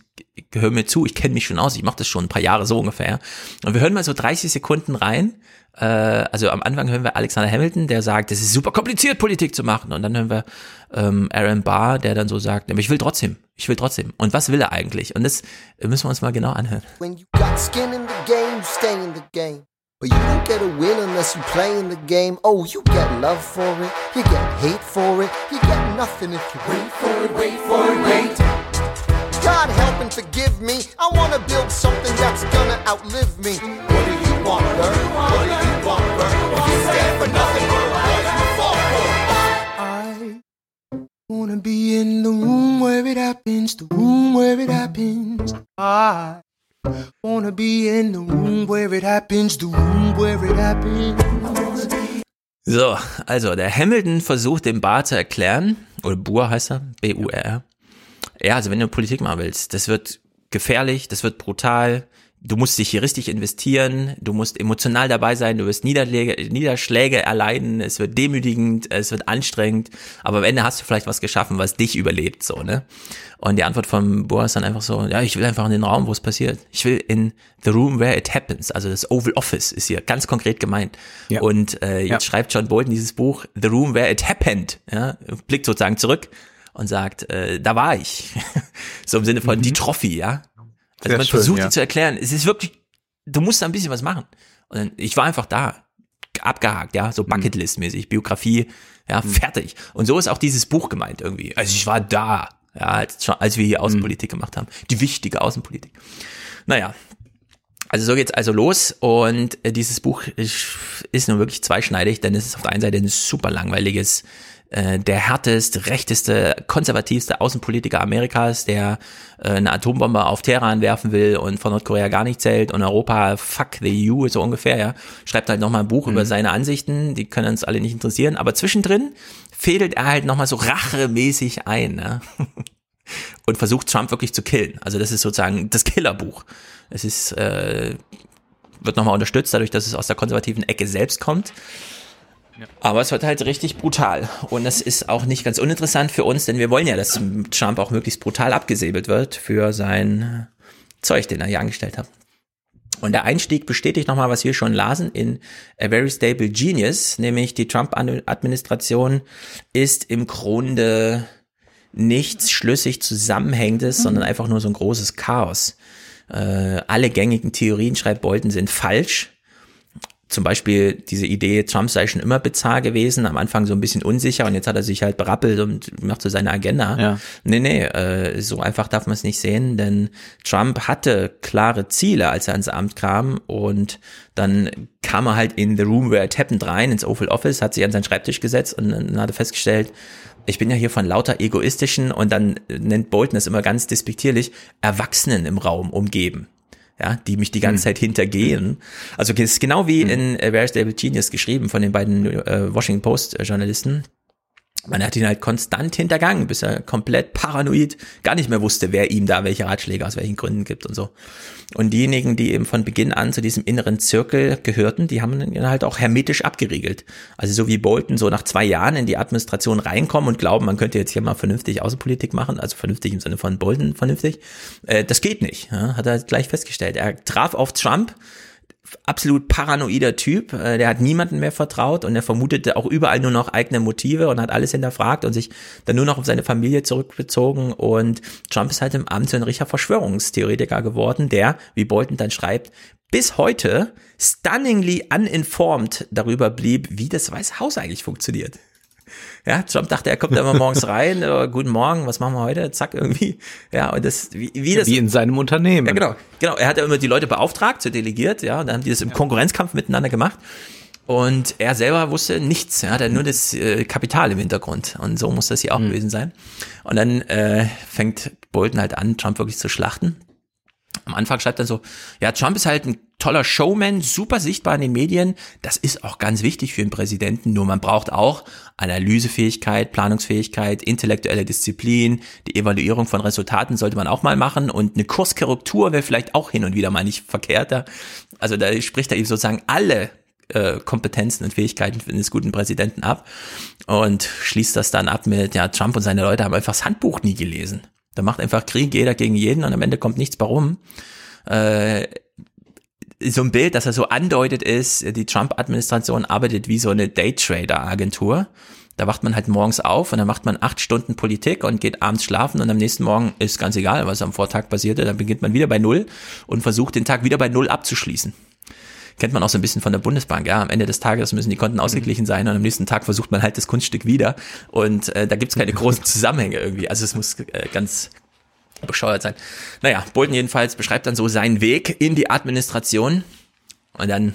Hör mir zu, ich kenne mich schon aus, ich mache das schon ein paar Jahre so ungefähr. Und wir hören mal so 30 Sekunden rein. Äh, also am Anfang hören wir Alexander Hamilton, der sagt, es ist super kompliziert, Politik zu machen. Und dann hören wir ähm, Aaron Barr, der dann so sagt, aber ich will trotzdem, ich will trotzdem. Und was will er eigentlich? Und das müssen wir uns mal genau anhören. When you got skin in the game, stay in the game. But you don't get a win unless you play in the game. Oh, you get love for it, you get hate for it, you get nothing if you wait for it, wait for it, wait. God help and forgive me. I wanna build something that's gonna outlive me. What do you want, Bert? What do you want, Bert? If you stand for nothing? I wanna be in the room where it happens, the room where it happens. I Wanna be in the room where it happens, the room where it happens. So, also der Hamilton versucht dem Bar zu erklären, oder Bur heißt er, B-U-R. Ja, also wenn du Politik machen willst, das wird gefährlich, das wird brutal, du musst dich hier richtig investieren, du musst emotional dabei sein, du wirst Niederschläge, Niederschläge erleiden, es wird demütigend, es wird anstrengend, aber am Ende hast du vielleicht was geschaffen, was dich überlebt, so, ne? Und die Antwort von Boa ist dann einfach so, ja, ich will einfach in den Raum, wo es passiert. Ich will in the room where it happens, also das Oval Office ist hier ganz konkret gemeint. Ja. Und äh, jetzt ja. schreibt John Bolton dieses Buch, The Room Where It Happened, ja, blickt sozusagen zurück und sagt, äh, da war ich. so im Sinne von mhm. die Trophy, ja. Also man schön, versucht ja. die zu erklären. Es ist wirklich, du musst da ein bisschen was machen. Und dann, ich war einfach da. Abgehakt, ja, so mhm. Bucketlist-mäßig, Biografie, ja, mhm. fertig. Und so ist auch dieses Buch gemeint irgendwie. Also ich war da, ja, als, als wir hier Außenpolitik mhm. gemacht haben. Die wichtige Außenpolitik. Naja, Also so geht's also los und äh, dieses Buch ist, ist nun wirklich zweischneidig, denn es ist auf der einen Seite ein super langweiliges, äh, der härteste, rechteste, konservativste Außenpolitiker Amerikas, der äh, eine Atombombe auf Teheran werfen will und von Nordkorea gar nicht zählt und Europa fuck the EU so ungefähr, ja. Schreibt halt nochmal ein Buch mhm. über seine Ansichten, die können uns alle nicht interessieren, aber zwischendrin fädelt er halt nochmal so rachemäßig ein, ne? und versucht Trump wirklich zu killen. Also das ist sozusagen das Killerbuch. Es ist, äh, wird nochmal unterstützt, dadurch, dass es aus der konservativen Ecke selbst kommt. Ja. Aber es wird halt richtig brutal. Und das ist auch nicht ganz uninteressant für uns, denn wir wollen ja, dass Trump auch möglichst brutal abgesäbelt wird für sein Zeug, den er hier angestellt hat. Und der Einstieg bestätigt nochmal, was wir schon lasen in A Very Stable Genius, nämlich die Trump-Administration ist im Grunde nichts schlüssig Zusammenhängendes, sondern einfach nur so ein großes Chaos äh, alle gängigen Theorien, schreibt Bolton, sind falsch. Zum Beispiel diese Idee, Trump sei schon immer bizarr gewesen, am Anfang so ein bisschen unsicher und jetzt hat er sich halt berappelt und macht so seine Agenda. Ja. Nee, nee, äh, so einfach darf man es nicht sehen, denn Trump hatte klare Ziele, als er ins Amt kam und dann kam er halt in the room where it happened rein, ins Oval Office, hat sich an seinen Schreibtisch gesetzt und dann hat er festgestellt, ich bin ja hier von lauter egoistischen und dann nennt Bolton es immer ganz despektierlich, Erwachsenen im Raum umgeben. Ja, die mich die ganze hm. Zeit hintergehen. Also es ist genau wie hm. in äh, Where's David Genius geschrieben von den beiden äh, Washington Post Journalisten man hat ihn halt konstant hintergangen, bis er komplett paranoid gar nicht mehr wusste, wer ihm da welche Ratschläge aus welchen Gründen gibt und so. Und diejenigen, die eben von Beginn an zu diesem inneren Zirkel gehörten, die haben ihn halt auch hermetisch abgeriegelt. Also so wie Bolton so nach zwei Jahren in die Administration reinkommen und glauben, man könnte jetzt hier mal vernünftig Außenpolitik machen, also vernünftig im Sinne von Bolton vernünftig, äh, das geht nicht, hat er gleich festgestellt. Er traf auf Trump, absolut paranoider Typ, äh, der hat niemanden mehr vertraut und er vermutete auch überall nur noch eigene Motive und hat alles hinterfragt und sich dann nur noch auf seine Familie zurückbezogen und Trump ist halt im Amt so ein richtiger Verschwörungstheoretiker geworden, der, wie Bolton dann schreibt, bis heute stunningly uninformed darüber blieb, wie das Weiße Haus eigentlich funktioniert. Ja, Trump dachte, er kommt da immer morgens rein, äh, guten Morgen, was machen wir heute? Zack, irgendwie. Ja, und das, wie, wie das. Wie in seinem Unternehmen. Ja, genau. Genau. Er hat ja immer die Leute beauftragt, so delegiert, ja, und dann haben die das im Konkurrenzkampf miteinander gemacht. Und er selber wusste nichts, er hatte nur das äh, Kapital im Hintergrund. Und so muss das hier auch mhm. gewesen sein. Und dann äh, fängt Bolton halt an, Trump wirklich zu schlachten. Am Anfang schreibt er so, ja, Trump ist halt ein toller Showman, super sichtbar in den Medien. Das ist auch ganz wichtig für einen Präsidenten. Nur man braucht auch Analysefähigkeit, Planungsfähigkeit, intellektuelle Disziplin. Die Evaluierung von Resultaten sollte man auch mal machen. Und eine Kurskorrektur wäre vielleicht auch hin und wieder mal nicht verkehrter. Also da spricht er eben sozusagen alle äh, Kompetenzen und Fähigkeiten eines guten Präsidenten ab und schließt das dann ab mit, ja, Trump und seine Leute haben einfach das Handbuch nie gelesen. Da macht einfach Krieg jeder gegen jeden und am Ende kommt nichts warum. Äh, so ein Bild, dass er so andeutet ist, die Trump-Administration arbeitet wie so eine Daytrader-Agentur. Da wacht man halt morgens auf und dann macht man acht Stunden Politik und geht abends schlafen und am nächsten Morgen ist ganz egal, was am Vortag passierte. Dann beginnt man wieder bei Null und versucht den Tag wieder bei Null abzuschließen kennt man auch so ein bisschen von der Bundesbank. Ja, am Ende des Tages müssen die Konten ausgeglichen sein und am nächsten Tag versucht man halt das Kunststück wieder und äh, da gibt's keine großen Zusammenhänge irgendwie. Also es muss äh, ganz bescheuert sein. Naja, Bolton jedenfalls beschreibt dann so seinen Weg in die Administration und dann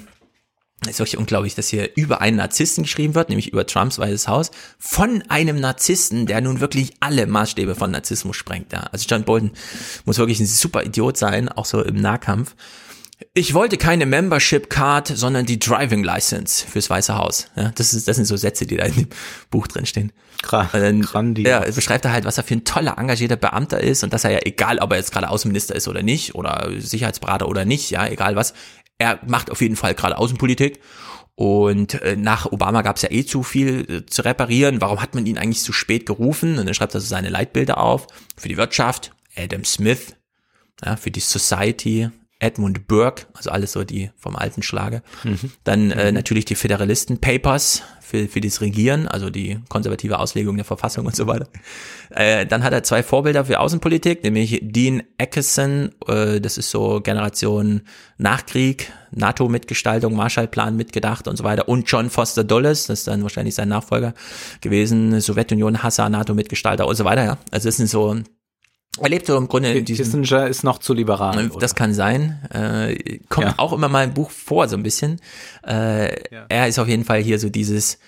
ist wirklich unglaublich, dass hier über einen Narzissten geschrieben wird, nämlich über Trumps Weißes Haus, von einem Narzissten, der nun wirklich alle Maßstäbe von Narzissmus sprengt. Ja. Also John Bolton muss wirklich ein super Idiot sein, auch so im Nahkampf. Ich wollte keine Membership Card, sondern die Driving License fürs Weiße Haus. Ja, das, ist, das sind so Sätze, die da in dem Buch drin stehen. Grandios. Ja, beschreibt er halt, was er für ein toller, engagierter Beamter ist und dass er ja, egal ob er jetzt gerade Außenminister ist oder nicht, oder Sicherheitsberater oder nicht, ja, egal was, er macht auf jeden Fall gerade Außenpolitik. Und äh, nach Obama gab es ja eh zu viel äh, zu reparieren. Warum hat man ihn eigentlich zu spät gerufen? Und dann schreibt er so seine Leitbilder auf. Für die Wirtschaft, Adam Smith, ja, für die Society, Edmund Burke, also alles so die vom alten Schlage. Mhm. Dann äh, mhm. natürlich die Föderalisten Papers für, für das Regieren, also die konservative Auslegung der Verfassung und so weiter. Äh, dann hat er zwei Vorbilder für Außenpolitik, nämlich Dean Acheson, äh, das ist so Generation Nachkrieg, NATO-Mitgestaltung, Marshallplan mitgedacht und so weiter. Und John Foster Dulles, das ist dann wahrscheinlich sein Nachfolger gewesen, Sowjetunion, Hasser, NATO-Mitgestalter und so weiter. Ja. Also das sind so Er lebt so im Grunde in diesem, Kissinger ist noch zu liberal. Das kann sein. Äh, kommt ja. auch immer mal im Buch vor, so ein bisschen. Äh, ja. Er ist auf jeden Fall hier so dieses,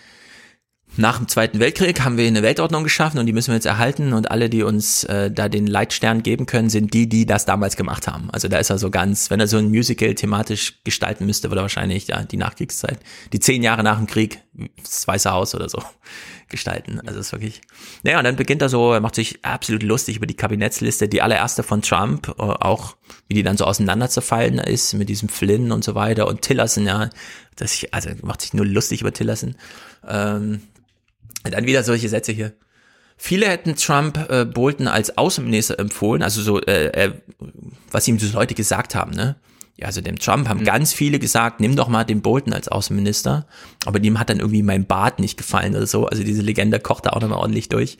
nach dem Zweiten Weltkrieg haben wir eine Weltordnung geschaffen und die müssen wir jetzt erhalten und alle, die uns äh, da den Leitstern geben können, sind die, die das damals gemacht haben. Also da ist er so ganz, wenn er so ein Musical thematisch gestalten müsste, würde er wahrscheinlich ja die Nachkriegszeit, die zehn Jahre nach dem Krieg, das Weiße Haus oder so gestalten. Also ist wirklich. Naja, und dann beginnt er so, er macht sich absolut lustig über die Kabinettsliste, die allererste von Trump, äh, auch wie die dann so auseinanderzufallen ist mit diesem Flynn und so weiter und Tillerson, ja, das ich, also macht sich nur lustig über Tillerson. Ähm, dann wieder solche Sätze hier. Viele hätten Trump äh, Bolton als Außenminister empfohlen, also so, äh, äh, was ihm so Leute gesagt haben, ne? Ja, also dem Trump haben mhm. ganz viele gesagt, nimm doch mal den Bolton als Außenminister. Aber dem hat dann irgendwie mein Bart nicht gefallen oder so. Also diese Legende kocht da auch nochmal ordentlich durch.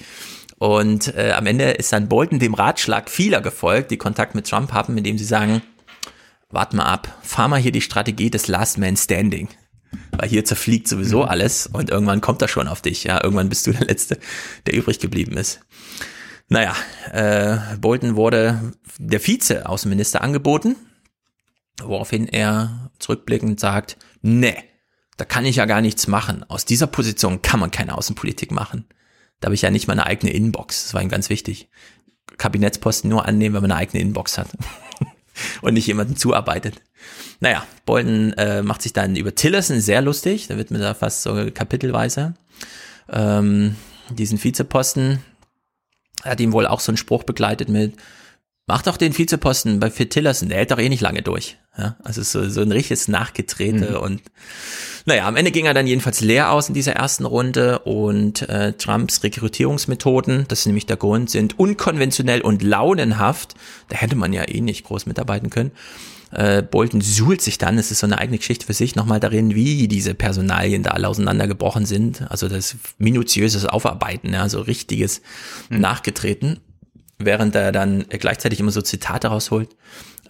Und äh, am Ende ist dann Bolton dem Ratschlag vieler gefolgt, die Kontakt mit Trump haben, mit dem sie sagen, wart mal ab, fahr mal hier die Strategie des Last Man Standing. Weil hier zerfliegt sowieso mhm. alles und irgendwann kommt er schon auf dich. Ja, irgendwann bist du der Letzte, der übrig geblieben ist. Naja, äh, Bolton wurde der Vize-Außenminister angeboten, woraufhin er zurückblickend sagt, nee, da kann ich ja gar nichts machen. Aus dieser Position kann man keine Außenpolitik machen. Da habe ich ja nicht meine eigene Inbox. Das war ihm ganz wichtig. Kabinettsposten nur annehmen, wenn man eine eigene Inbox hat und nicht jemanden zuarbeitet. Naja, Bolton äh, macht sich dann über Tillerson sehr lustig, da wird mir da fast so kapitelweise. Ähm, diesen Vizeposten hat ihm wohl auch so einen Spruch begleitet mit, mach doch den Vizeposten bei Phil Tillerson, der hält doch eh nicht lange durch. Ja, also so, so ein richtiges Nachgetrete mhm. und naja, am Ende ging er dann jedenfalls leer aus in dieser ersten Runde und äh, Trumps Rekrutierungsmethoden, das ist nämlich der Grund, sind unkonventionell und launenhaft. Da hätte man ja eh nicht groß mitarbeiten können. Äh, Bolton suhlt sich dann, es ist so eine eigene Geschichte für sich, nochmal darin, wie diese Personalien da alle auseinandergebrochen sind. Also das minutiöses Aufarbeiten, ja, so richtiges mhm. Nachgetreten. Während er dann gleichzeitig immer so Zitate rausholt.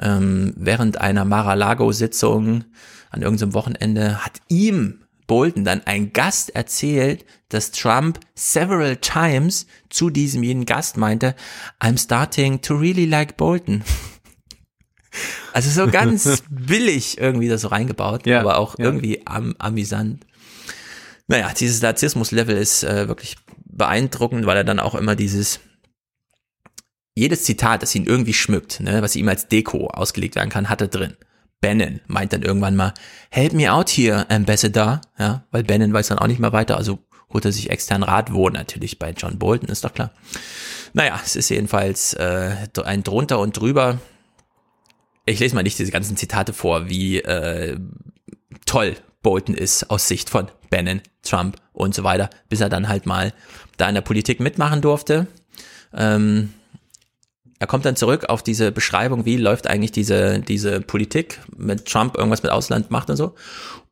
Ähm, während einer Mar-a-Lago-Sitzung an irgendeinem Wochenende hat ihm Bolton dann ein Gast erzählt, dass Trump several times zu diesem jenen Gast meinte, I'm starting to really like Bolton. Also so ganz billig irgendwie das so reingebaut, ja, aber auch ja. irgendwie am, amüsant. Naja, dieses Narzissmus-Level ist äh, wirklich beeindruckend, weil er dann auch immer dieses jedes Zitat, das ihn irgendwie schmückt, ne, was ihm als Deko ausgelegt werden kann, hat er drin. Bannon meint dann irgendwann mal, help me out here, Ambassador, ja, weil Bannon weiß dann auch nicht mehr weiter, also holt er sich extern Rat, wo natürlich bei John Bolton, ist doch klar. Naja, es ist jedenfalls äh, ein drunter und drüber ich lese mal nicht diese ganzen Zitate vor, wie äh, toll Bolton ist aus Sicht von Bannon, Trump und so weiter, bis er dann halt mal da in der Politik mitmachen durfte. Ähm, er kommt dann zurück auf diese Beschreibung, wie läuft eigentlich diese, diese Politik mit Trump irgendwas mit Ausland macht und so.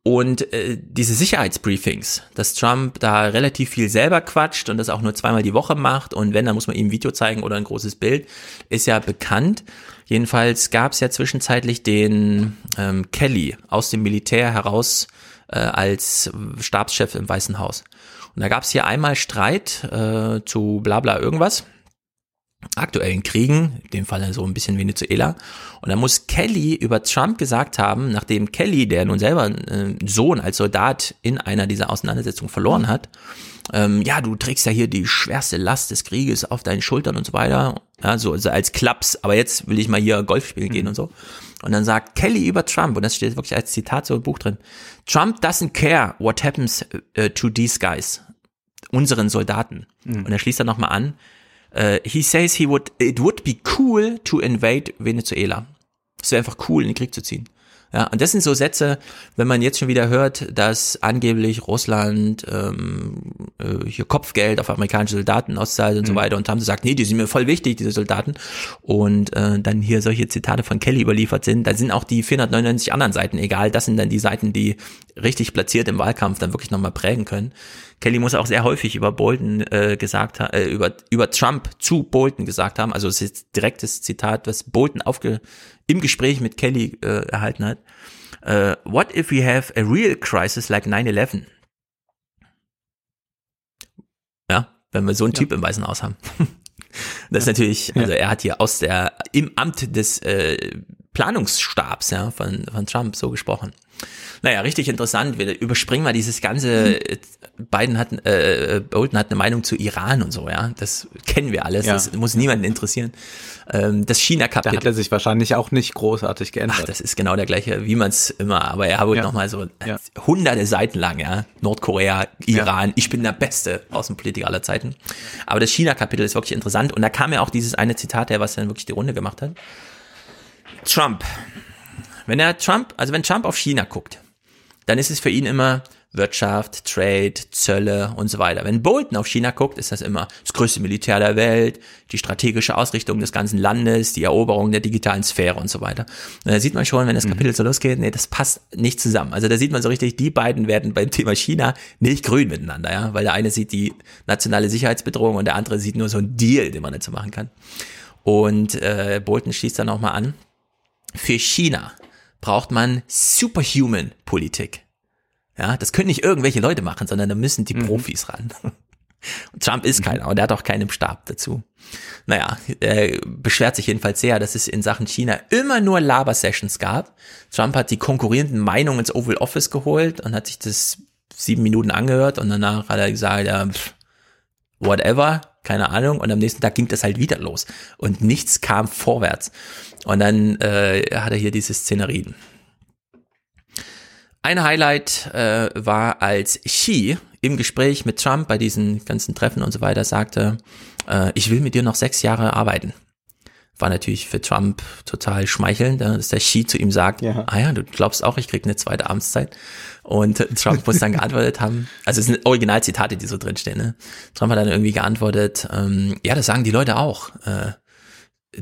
Und äh, diese Sicherheitsbriefings, dass Trump da relativ viel selber quatscht und das auch nur zweimal die Woche macht und wenn, dann muss man ihm ein Video zeigen oder ein großes Bild, ist ja bekannt. Jedenfalls gab es ja zwischenzeitlich den ähm, Kelly aus dem Militär heraus äh, als Stabschef im Weißen Haus. Und da gab es hier einmal Streit äh, zu bla bla irgendwas aktuellen Kriegen, in dem Fall so ein bisschen Venezuela. Und da muss Kelly über Trump gesagt haben, nachdem Kelly, der nun selber einen äh, Sohn als Soldat in einer dieser Auseinandersetzungen verloren hat, ähm, ja, du trägst ja hier die schwerste Last des Krieges auf deinen Schultern und so weiter. Ja, so also als Klaps, aber jetzt will ich mal hier Golf spielen gehen mhm. und so. Und dann sagt Kelly über Trump, und das steht wirklich als Zitat so im Buch drin, Trump doesn't care what happens uh, to these guys, unseren Soldaten. Mhm. Und er schließt dann nochmal an, Uh, he says he would, it would be cool to invade Venezuela. Es wäre einfach cool, in den Krieg zu ziehen. Ja, und das sind so Sätze, wenn man jetzt schon wieder hört, dass angeblich Russland ähm, äh, hier Kopfgeld auf amerikanische Soldaten auszahlt und mhm. so weiter und haben gesagt, nee, die sind mir voll wichtig, diese Soldaten. Und äh, dann hier solche Zitate von Kelly überliefert sind, da sind auch die 499 anderen Seiten egal. Das sind dann die Seiten, die richtig platziert im Wahlkampf dann wirklich nochmal prägen können. Kelly muss auch sehr häufig über Bolton äh, gesagt haben, äh, über, über Trump zu Bolton gesagt haben. Also es ist direktes Zitat, was Bolton aufge, im Gespräch mit Kelly äh, erhalten hat. Uh, what if we have a real crisis like 9-11? Ja, wenn wir so einen ja. Typ im Weißen Haus haben. Das ist natürlich, also er hat hier aus der, im Amt des äh, Planungsstabs ja, von, von Trump so gesprochen. Naja, richtig interessant. Wir überspringen mal dieses ganze, äh, Biden hat, äh, Bolton hat eine Meinung zu Iran und so, ja. Das kennen wir alles. Ja. Das muss niemanden interessieren. Ähm, das China-Kapitel. Da hat er sich wahrscheinlich auch nicht großartig geändert. Ach, das ist genau der gleiche, wie man es immer, aber er hat ja. nochmal so ja. hunderte Seiten lang, ja. Nordkorea, Iran, ja. ich bin der beste Außenpolitiker aller Zeiten. Aber das China-Kapitel ist wirklich interessant und da kam ja auch dieses eine Zitat her, was dann wirklich die Runde gemacht hat. Trump. Wenn er Trump, also wenn Trump auf China guckt, dann ist es für ihn immer Wirtschaft, Trade, Zölle und so weiter. Wenn Bolton auf China guckt, ist das immer das größte Militär der Welt, die strategische Ausrichtung des ganzen Landes, die Eroberung der digitalen Sphäre und so weiter. Und da sieht man schon, wenn das mhm. Kapitel so losgeht, nee, das passt nicht zusammen. Also da sieht man so richtig, die beiden werden beim Thema China nicht grün miteinander, ja, weil der eine sieht die nationale Sicherheitsbedrohung und der andere sieht nur so einen Deal, den man dazu machen kann. Und äh, Bolton schließt dann auch mal an, für China braucht man Superhuman Politik. Ja, das können nicht irgendwelche Leute machen, sondern da müssen die mhm. Profis ran. Und Trump ist keiner und er hat auch keinen Stab dazu. Naja, er beschwert sich jedenfalls sehr, dass es in Sachen China immer nur Laber-Sessions gab. Trump hat die konkurrierenden Meinungen ins Oval Office geholt und hat sich das sieben Minuten angehört und danach hat er gesagt, ja, pff, whatever, keine Ahnung. Und am nächsten Tag ging das halt wieder los und nichts kam vorwärts. Und dann äh, hat er hier diese Szenerien. Ein Highlight äh, war, als Xi im Gespräch mit Trump bei diesen ganzen Treffen und so weiter sagte, äh, ich will mit dir noch sechs Jahre arbeiten. War natürlich für Trump total schmeichelnd, dass der Xi zu ihm sagt, ja. ah ja, du glaubst auch, ich krieg eine zweite Amtszeit. Und Trump muss dann geantwortet haben, also es sind Originalzitate, die so drinstehen, ne? Trump hat dann irgendwie geantwortet, ähm, ja, das sagen die Leute auch. Äh,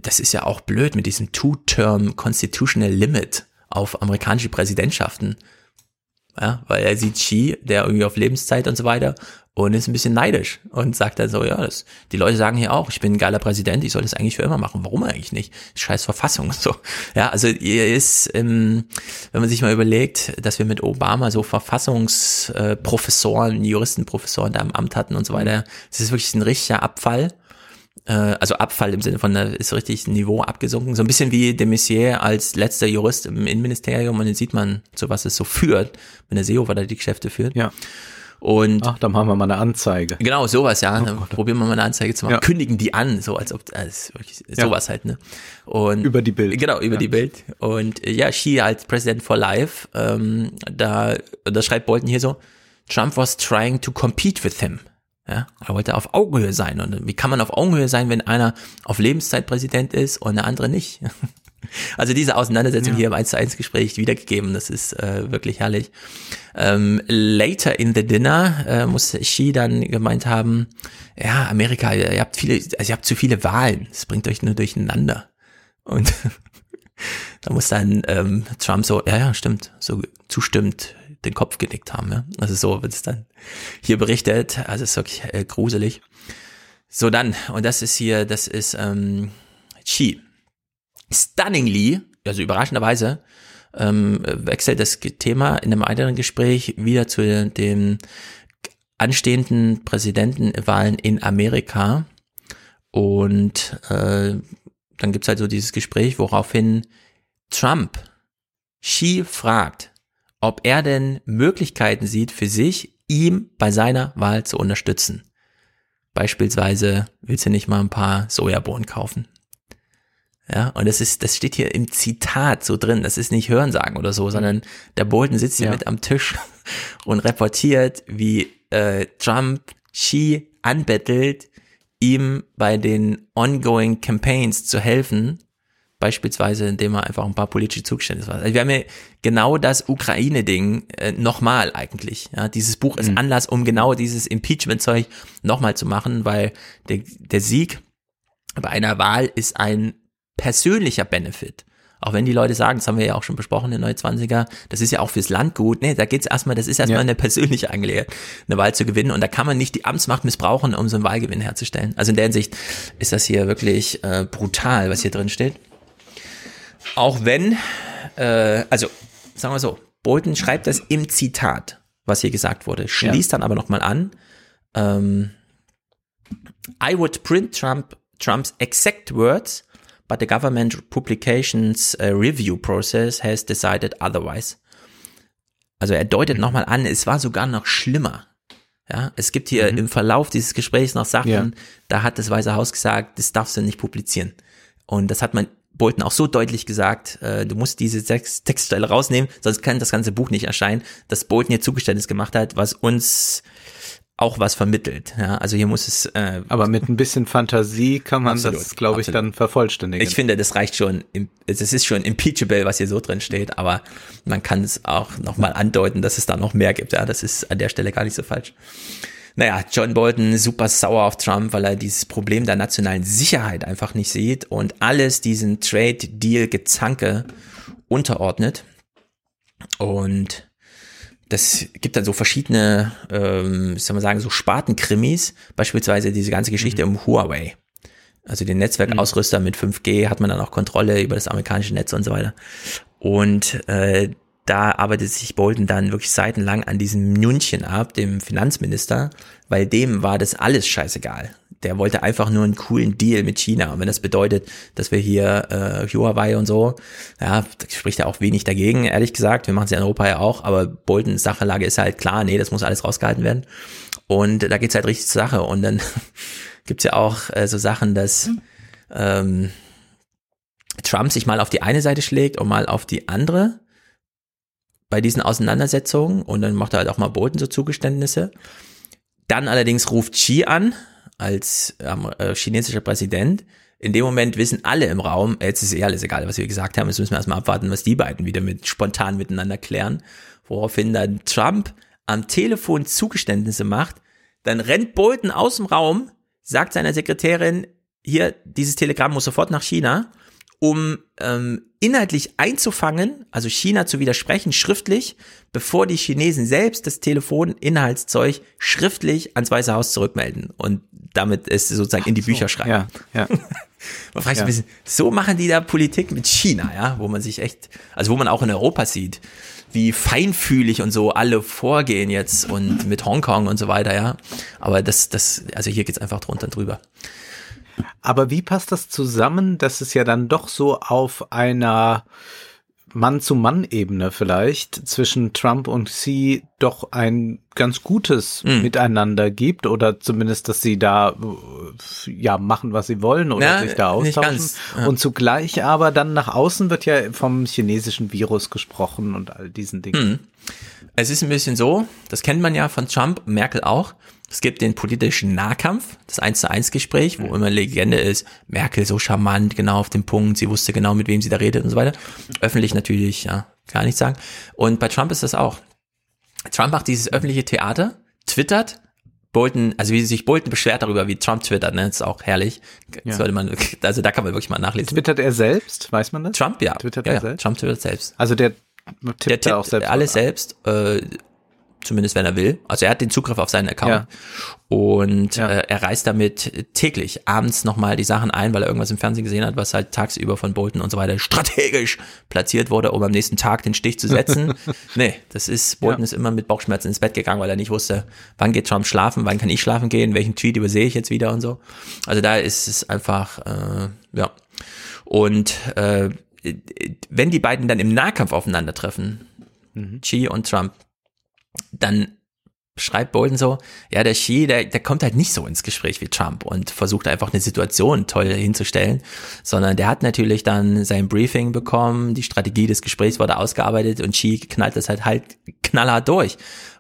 das ist ja auch blöd mit diesem Two-Term Constitutional Limit auf amerikanische Präsidentschaften. Ja, weil er sieht Xi, der irgendwie auf Lebenszeit und so weiter und ist ein bisschen neidisch und sagt dann so, ja, das, die Leute sagen hier auch, ich bin ein geiler Präsident, ich soll das eigentlich für immer machen. Warum eigentlich nicht? Scheiß Verfassung so. Ja, also ihr ist, ähm, wenn man sich mal überlegt, dass wir mit Obama so Verfassungsprofessoren, Juristenprofessoren da im Amt hatten und so weiter, das ist wirklich ein richtiger Abfall also Abfall im Sinne von, da ist richtig ein Niveau abgesunken. So ein bisschen wie de Maizière als letzter Jurist im Innenministerium und dann sieht man, zu was es so führt, wenn der Seehofer da die Geschäfte führt. Ja. Und Ach, dann machen wir mal eine Anzeige. Genau, sowas, ja. Oh, probieren wir mal eine Anzeige zu machen. Ja. Kündigen die an, so als ob, als wirklich, sowas ja. halt, ne? Und über die Bild. Genau, über ja. die Bild. Und ja, Xi als President for Life, ähm, da, da schreibt Bolton hier so, Trump was trying to compete with him. Ja, er wollte auf Augenhöhe sein. Und wie kann man auf Augenhöhe sein, wenn einer auf Lebenszeit Präsident ist und der andere nicht? Also diese Auseinandersetzung ja. hier im 1 zu 1 Gespräch wiedergegeben, das ist äh, wirklich herrlich. Ähm, later in the dinner äh, muss Xi dann gemeint haben, ja, Amerika, ihr habt viele, also ihr habt zu viele Wahlen, es bringt euch nur durcheinander. Und da muss dann ähm, Trump so, ja, ja, stimmt, so zustimmt, den Kopf genickt haben. Ja? Also so wird es dann hier berichtet. Also es ist wirklich äh, gruselig. So dann, und das ist hier, das ist ähm, Chi. Stunningly, also überraschenderweise, ähm, wechselt das Thema in einem weiteren Gespräch wieder zu den anstehenden Präsidentenwahlen in Amerika. Und äh, dann gibt's halt so dieses Gespräch, woraufhin Trump Xi fragt, ob er denn Möglichkeiten sieht für sich, ihm bei seiner Wahl zu unterstützen. Beispielsweise willst du nicht mal ein paar Sojabohnen kaufen. Ja, und das ist, das steht hier im Zitat so drin. Das ist nicht Hörensagen oder so, sondern der Bolton sitzt hier ja. mit am Tisch und reportiert, wie äh, Trump Xi anbettelt, ihm bei den ongoing Campaigns zu helfen beispielsweise, indem er einfach ein paar politische Zugeständnisse war. Also wir haben ja genau das Ukraine-Ding äh, nochmal eigentlich. Ja, dieses Buch ist mhm. Anlass, um genau dieses Impeachment-Zeug nochmal zu machen, weil der, der Sieg bei einer Wahl ist ein persönlicher Benefit. Auch wenn die Leute sagen, das haben wir ja auch schon besprochen in 29er, das ist ja auch fürs Land gut. Nee, da geht's erstmal, das ist erstmal ja. eine persönliche Angelegenheit, eine Wahl zu gewinnen. Und da kann man nicht die Amtsmacht missbrauchen, um so einen Wahlgewinn herzustellen. Also in der Hinsicht ist das hier wirklich äh, brutal, was hier drin steht. Auch wenn, äh, also sagen wir so, Bolton schreibt das im Zitat, was hier gesagt wurde, schließt ja. dann aber nochmal an, ähm, I would print Trump Trump's exact words, but the government publications uh, review process has decided otherwise. Also er deutet nochmal an, es war sogar noch schlimmer. Ja, es gibt hier mhm. im Verlauf dieses Gesprächs noch Sachen, ja. da hat das Weiße Haus gesagt, das darfst du nicht publizieren. Und das hat man Bolton auch so deutlich gesagt, äh, du musst diese Text Textstelle rausnehmen, sonst kann das ganze Buch nicht erscheinen, dass Bolton hier Zugeständnis gemacht hat, was uns auch was vermittelt. Ja, also hier muss es. Äh, Aber mit ein bisschen Fantasie kann man absolut, das, glaube ich, dann vervollständigen. Ich finde, das reicht schon. Es ist schon impeachable, was hier so drin steht. Aber man kann es auch noch mal andeuten, dass es da noch mehr gibt. Ja, das ist an der Stelle gar nicht so falsch. Naja, John Bolton super sauer auf Trump, weil er dieses Problem der nationalen Sicherheit einfach nicht sieht und alles diesen Trade Deal Gezanke unterordnet. Und das gibt dann so verschiedene, ähm, soll man sagen, so Spartenkrimis, beispielsweise diese ganze Geschichte mhm. um Huawei. Also den Netzwerkausrüster mhm. mit 5G hat man dann auch Kontrolle über das amerikanische Netz und so weiter. Und äh, da arbeitet sich Bolton dann wirklich seitenlang an diesem Nunchen ab, dem Finanzminister, weil dem war das alles scheißegal. Der wollte einfach nur einen coolen Deal mit China. Und wenn das bedeutet, dass wir hier äh, Huawei und so, ja, spricht er auch wenig dagegen, ehrlich gesagt. Wir machen es ja in Europa ja auch, aber Boltons Sachelage ist halt klar, nee, das muss alles rausgehalten werden. Und da geht's halt richtig zur Sache. Und dann gibt's ja auch äh, so Sachen, dass ähm, Trump sich mal auf die eine Seite schlägt und mal auf die andere bei diesen Auseinandersetzungen und dann macht er halt auch mal Bolton so Zugeständnisse. Dann allerdings ruft Xi an als ähm, äh, chinesischer Präsident. In dem Moment wissen alle im Raum, jetzt ist eh alles egal, was wir gesagt haben, jetzt müssen wir erstmal abwarten, was die beiden wieder mit spontan miteinander klären. Woraufhin dann Trump am Telefon Zugeständnisse macht, dann rennt Bolton aus dem Raum, sagt seiner Sekretärin, hier, dieses Telegramm muss sofort nach China um ähm, inhaltlich einzufangen, also China zu widersprechen, schriftlich, bevor die Chinesen selbst das Telefoninhaltszeug schriftlich ans Weiße Haus zurückmelden und damit es sozusagen Ach in die so, Bücher schreiben. Ja, ja. man fragt sich ja. bisschen, so machen die da Politik mit China, ja, wo man sich echt, also wo man auch in Europa sieht, wie feinfühlig und so alle vorgehen jetzt und mit Hongkong und so weiter, ja. Aber das, das, also hier geht's einfach drunter und drüber. Aber wie passt das zusammen, dass es ja dann doch so auf einer Mann-zu-Mann-Ebene vielleicht zwischen Trump und Xi doch ein ganz gutes mhm. Miteinander gibt oder zumindest, dass sie da ja machen, was sie wollen oder ja, sich da austauschen. Ja. Und zugleich aber dann nach außen wird ja vom chinesischen Virus gesprochen und all diesen Dingen. Mhm. Es ist ein bisschen so, das kennt man ja von Trump, Merkel auch. Es gibt den politischen Nahkampf, das 1 zu 1 Gespräch, wo immer Legende ist, Merkel so charmant, genau auf dem Punkt, sie wusste genau, mit wem sie da redet und so weiter. Öffentlich natürlich, ja, gar nicht sagen. Und bei Trump ist das auch. Trump macht dieses öffentliche Theater, twittert, Bolton, also wie sich Bolton beschwert darüber, wie Trump twittert, ne, ist auch herrlich. Ja. Sollte man, also da kann man wirklich mal nachlesen. Twittert er selbst, weiß man das? Trump, ja. Twittert ja, er selbst? Trump twittert selbst. Also der tippt der tippt auch selbst alles selbst, äh, zumindest wenn er will. Also er hat den Zugriff auf seinen Account ja. und ja. Äh, er reißt damit täglich abends nochmal die Sachen ein, weil er irgendwas im Fernsehen gesehen hat, was halt tagsüber von Bolton und so weiter strategisch platziert wurde, um am nächsten Tag den Stich zu setzen. nee, das ist, Bolton ja. ist immer mit Bauchschmerzen ins Bett gegangen, weil er nicht wusste, wann geht Trump schlafen, wann kann ich schlafen gehen, welchen Tweet übersehe ich jetzt wieder und so. Also da ist es einfach, äh, ja. Und äh, wenn die beiden dann im Nahkampf aufeinandertreffen, mhm. Xi und Trump, dann schreibt Bolton so, ja, der Xi, der, der kommt halt nicht so ins Gespräch wie Trump und versucht einfach eine Situation toll hinzustellen, sondern der hat natürlich dann sein Briefing bekommen, die Strategie des Gesprächs wurde ausgearbeitet und Xi knallt das halt halt knallhart durch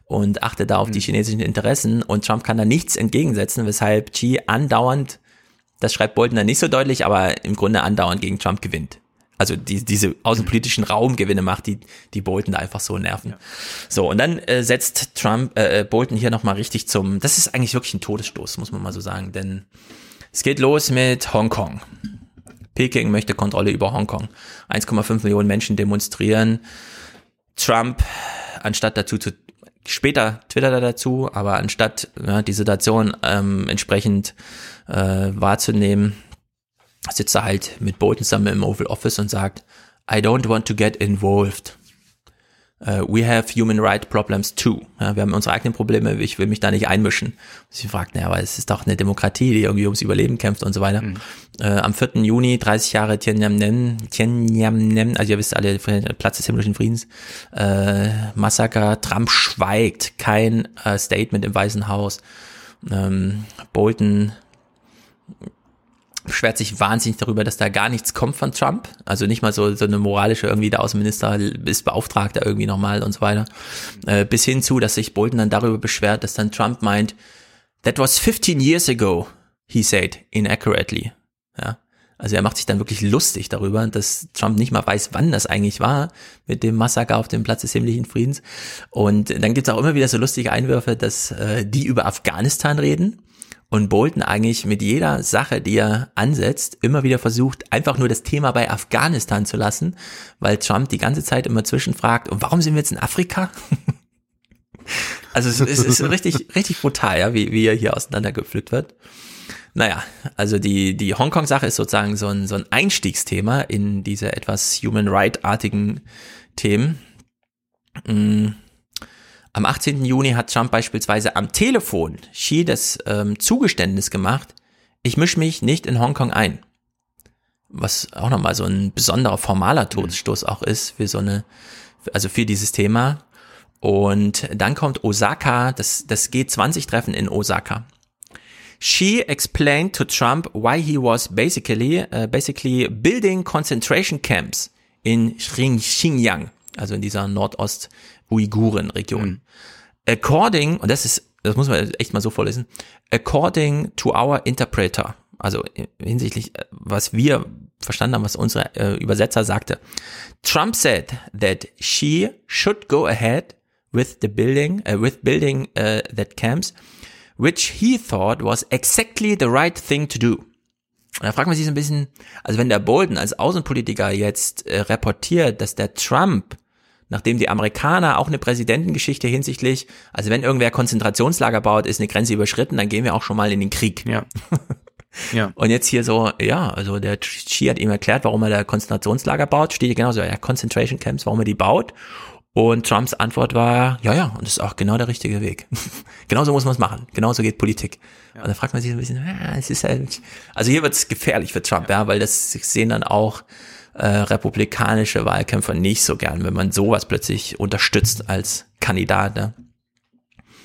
und achtet da auf die hm. chinesischen Interessen und Trump kann da nichts entgegensetzen, weshalb Xi andauernd, das schreibt Bolton dann nicht so deutlich, aber im Grunde andauernd gegen Trump gewinnt also die, diese außenpolitischen Raumgewinne macht, die, die Bolton da einfach so nerven. Ja. So, und dann äh, setzt Trump, äh, äh Bolton hier nochmal richtig zum, das ist eigentlich wirklich ein Todesstoß, muss man mal so sagen, denn es geht los mit Hongkong. Peking möchte Kontrolle über Hongkong. 1,5 Millionen Menschen demonstrieren. Trump, anstatt dazu zu, später twittert er dazu, aber anstatt ja, die Situation ähm, entsprechend äh, wahrzunehmen, sitzt er halt mit Bolton zusammen im Oval Office und sagt, I don't want to get involved. uh, we have human right problems too. Ja, wir haben unsere eigenen Probleme, ich will mich da nicht einmischen. Sie fragt, naja, aber es ist doch eine Demokratie, die irgendwie ums Überleben kämpft und so weiter. Mhm. Äh, am 4. Juni, 30 Jahre Tiananmen, Tiananmen, also ihr wisst alle, Platz des himmlischen Friedens, äh, Massaker, Trump schweigt, kein Statement im Weißen Haus. Ähm, Bolton beschwert sich wahnsinnig darüber, dass da gar nichts kommt von Trump. Also nicht mal so, so eine moralische irgendwie der Außenminister ist Beauftragter irgendwie nochmal und so weiter. Äh, bis hin zu, dass sich Bolton dann darüber beschwert, dass dann Trump meint, that was 15 years ago, he said, inaccurately. Ja. Also er macht sich dann wirklich lustig darüber, dass Trump nicht mal weiß, wann das eigentlich war mit dem Massaker auf dem Platz des himmlischen Friedens. Und dann gibt's auch immer wieder so lustige Einwürfe, dass äh, die über Afghanistan reden und Bolton eigentlich mit jeder Sache, die er ansetzt, immer wieder versucht, einfach nur das Thema bei Afghanistan zu lassen, weil Trump die ganze Zeit immer zwischenfragt, und warum sind wir jetzt in Afrika? also es, es ist richtig, richtig brutal, ja, wie, wie er hier auseinandergepflückt wird. Naja, also die, die Hongkong-Sache ist sozusagen so ein, so ein Einstiegsthema in diese etwas Human Right-artigen Themen. Mhm. Am 18. Juni hat Trump beispielsweise am Telefon Xi das ähm, Zugeständnis gemacht, ich mische mich nicht in Hongkong ein. Was auch nochmal so ein besonderer formaler Todesstoß auch ist für so eine, also für dieses Thema. Und dann kommt Osaka, das, das G20-Treffen in Osaka. Xi explained to Trump why he was basically, uh, basically building concentration camps in Xinjiang, also in dieser Nordost-Uiguren-Region. Mhm. According, und das ist, das muss man echt mal so vorlesen, according to our interpreter, also hinsichtlich, was wir verstanden haben, was unsere äh, Übersetzer sagte. Trump said that she should go ahead with the building, uh, with building uh, that camps, which he thought was exactly the right thing to do. Da fragt man sich so ein bisschen, also wenn der Bolden als Außenpolitiker jetzt äh, reportiert, dass der Trump nachdem die Amerikaner auch eine Präsidentengeschichte hinsichtlich, also wenn irgendwer Konzentrationslager baut, ist eine Grenze überschritten, dann gehen wir auch schon mal in den Krieg. Ja. Ja. Und jetzt hier so, ja, also der Xi hat ihm erklärt, warum er da Konzentrationslager baut, steht hier genauso, ja, Concentration Camps, warum er die baut. Und Trumps Antwort war, ja, ja, und das ist auch genau der richtige Weg. genauso muss man es machen. Genauso geht Politik. Ja. Und da fragt man sich so ein bisschen, ah, es ist halt, also hier wird es gefährlich für Trump, ja. ja, weil das sehen dann auch äh, republikanische Wahlkämpfer nicht so gern, wenn man sowas plötzlich unterstützt als Kandidat. Ne?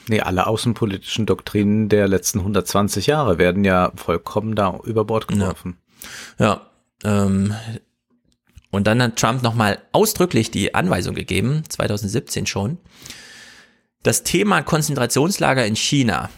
Nee, alle außenpolitischen Doktrinen der letzten 120 Jahre werden ja vollkommen da über Bord geworfen. Ja, ja ähm, und dann hat Trump nochmal ausdrücklich die Anweisung gegeben, 2017 schon, das Thema Konzentrationslager in China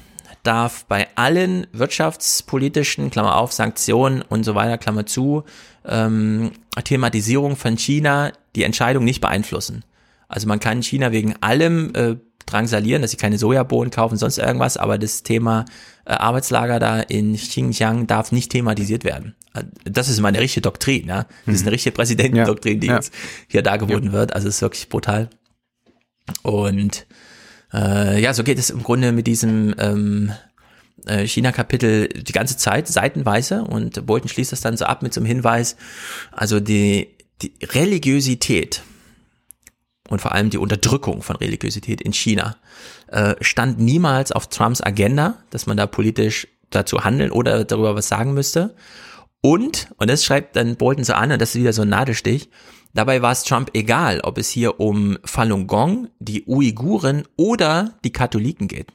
darf bei allen wirtschaftspolitischen, Klammer auf, Sanktionen und so weiter, Klammer zu, ähm, Thematisierung von China die Entscheidung nicht beeinflussen. Also man kann China wegen allem äh, drangsalieren, dass sie keine Sojabohnen kaufen, sonst irgendwas, aber das Thema äh, Arbeitslager da in Xinjiang darf nicht thematisiert werden. Äh, das ist mal eine richtige Doktrin, ja. Das ist eine mhm. richtige Präsidentendoktrin, die ja. jetzt hier dargeboten ja. wird. Also es ist wirklich brutal. Und äh, ja, so geht es im Grunde mit diesem ähm, äh, China-Kapitel die ganze Zeit, seitenweise. Und Bolton schließt das dann so ab mit so einem Hinweis, also die, die Religiosität und vor allem die Unterdrückung von Religiosität in China äh, stand niemals auf Trumps Agenda, dass man da politisch dazu handeln oder darüber was sagen müsste. Und, und das schreibt dann Bolton so an, und das ist wieder so ein Nadelstich, dabei war es Trump egal, ob es hier um Falun Gong, die Uiguren oder die Katholiken geht.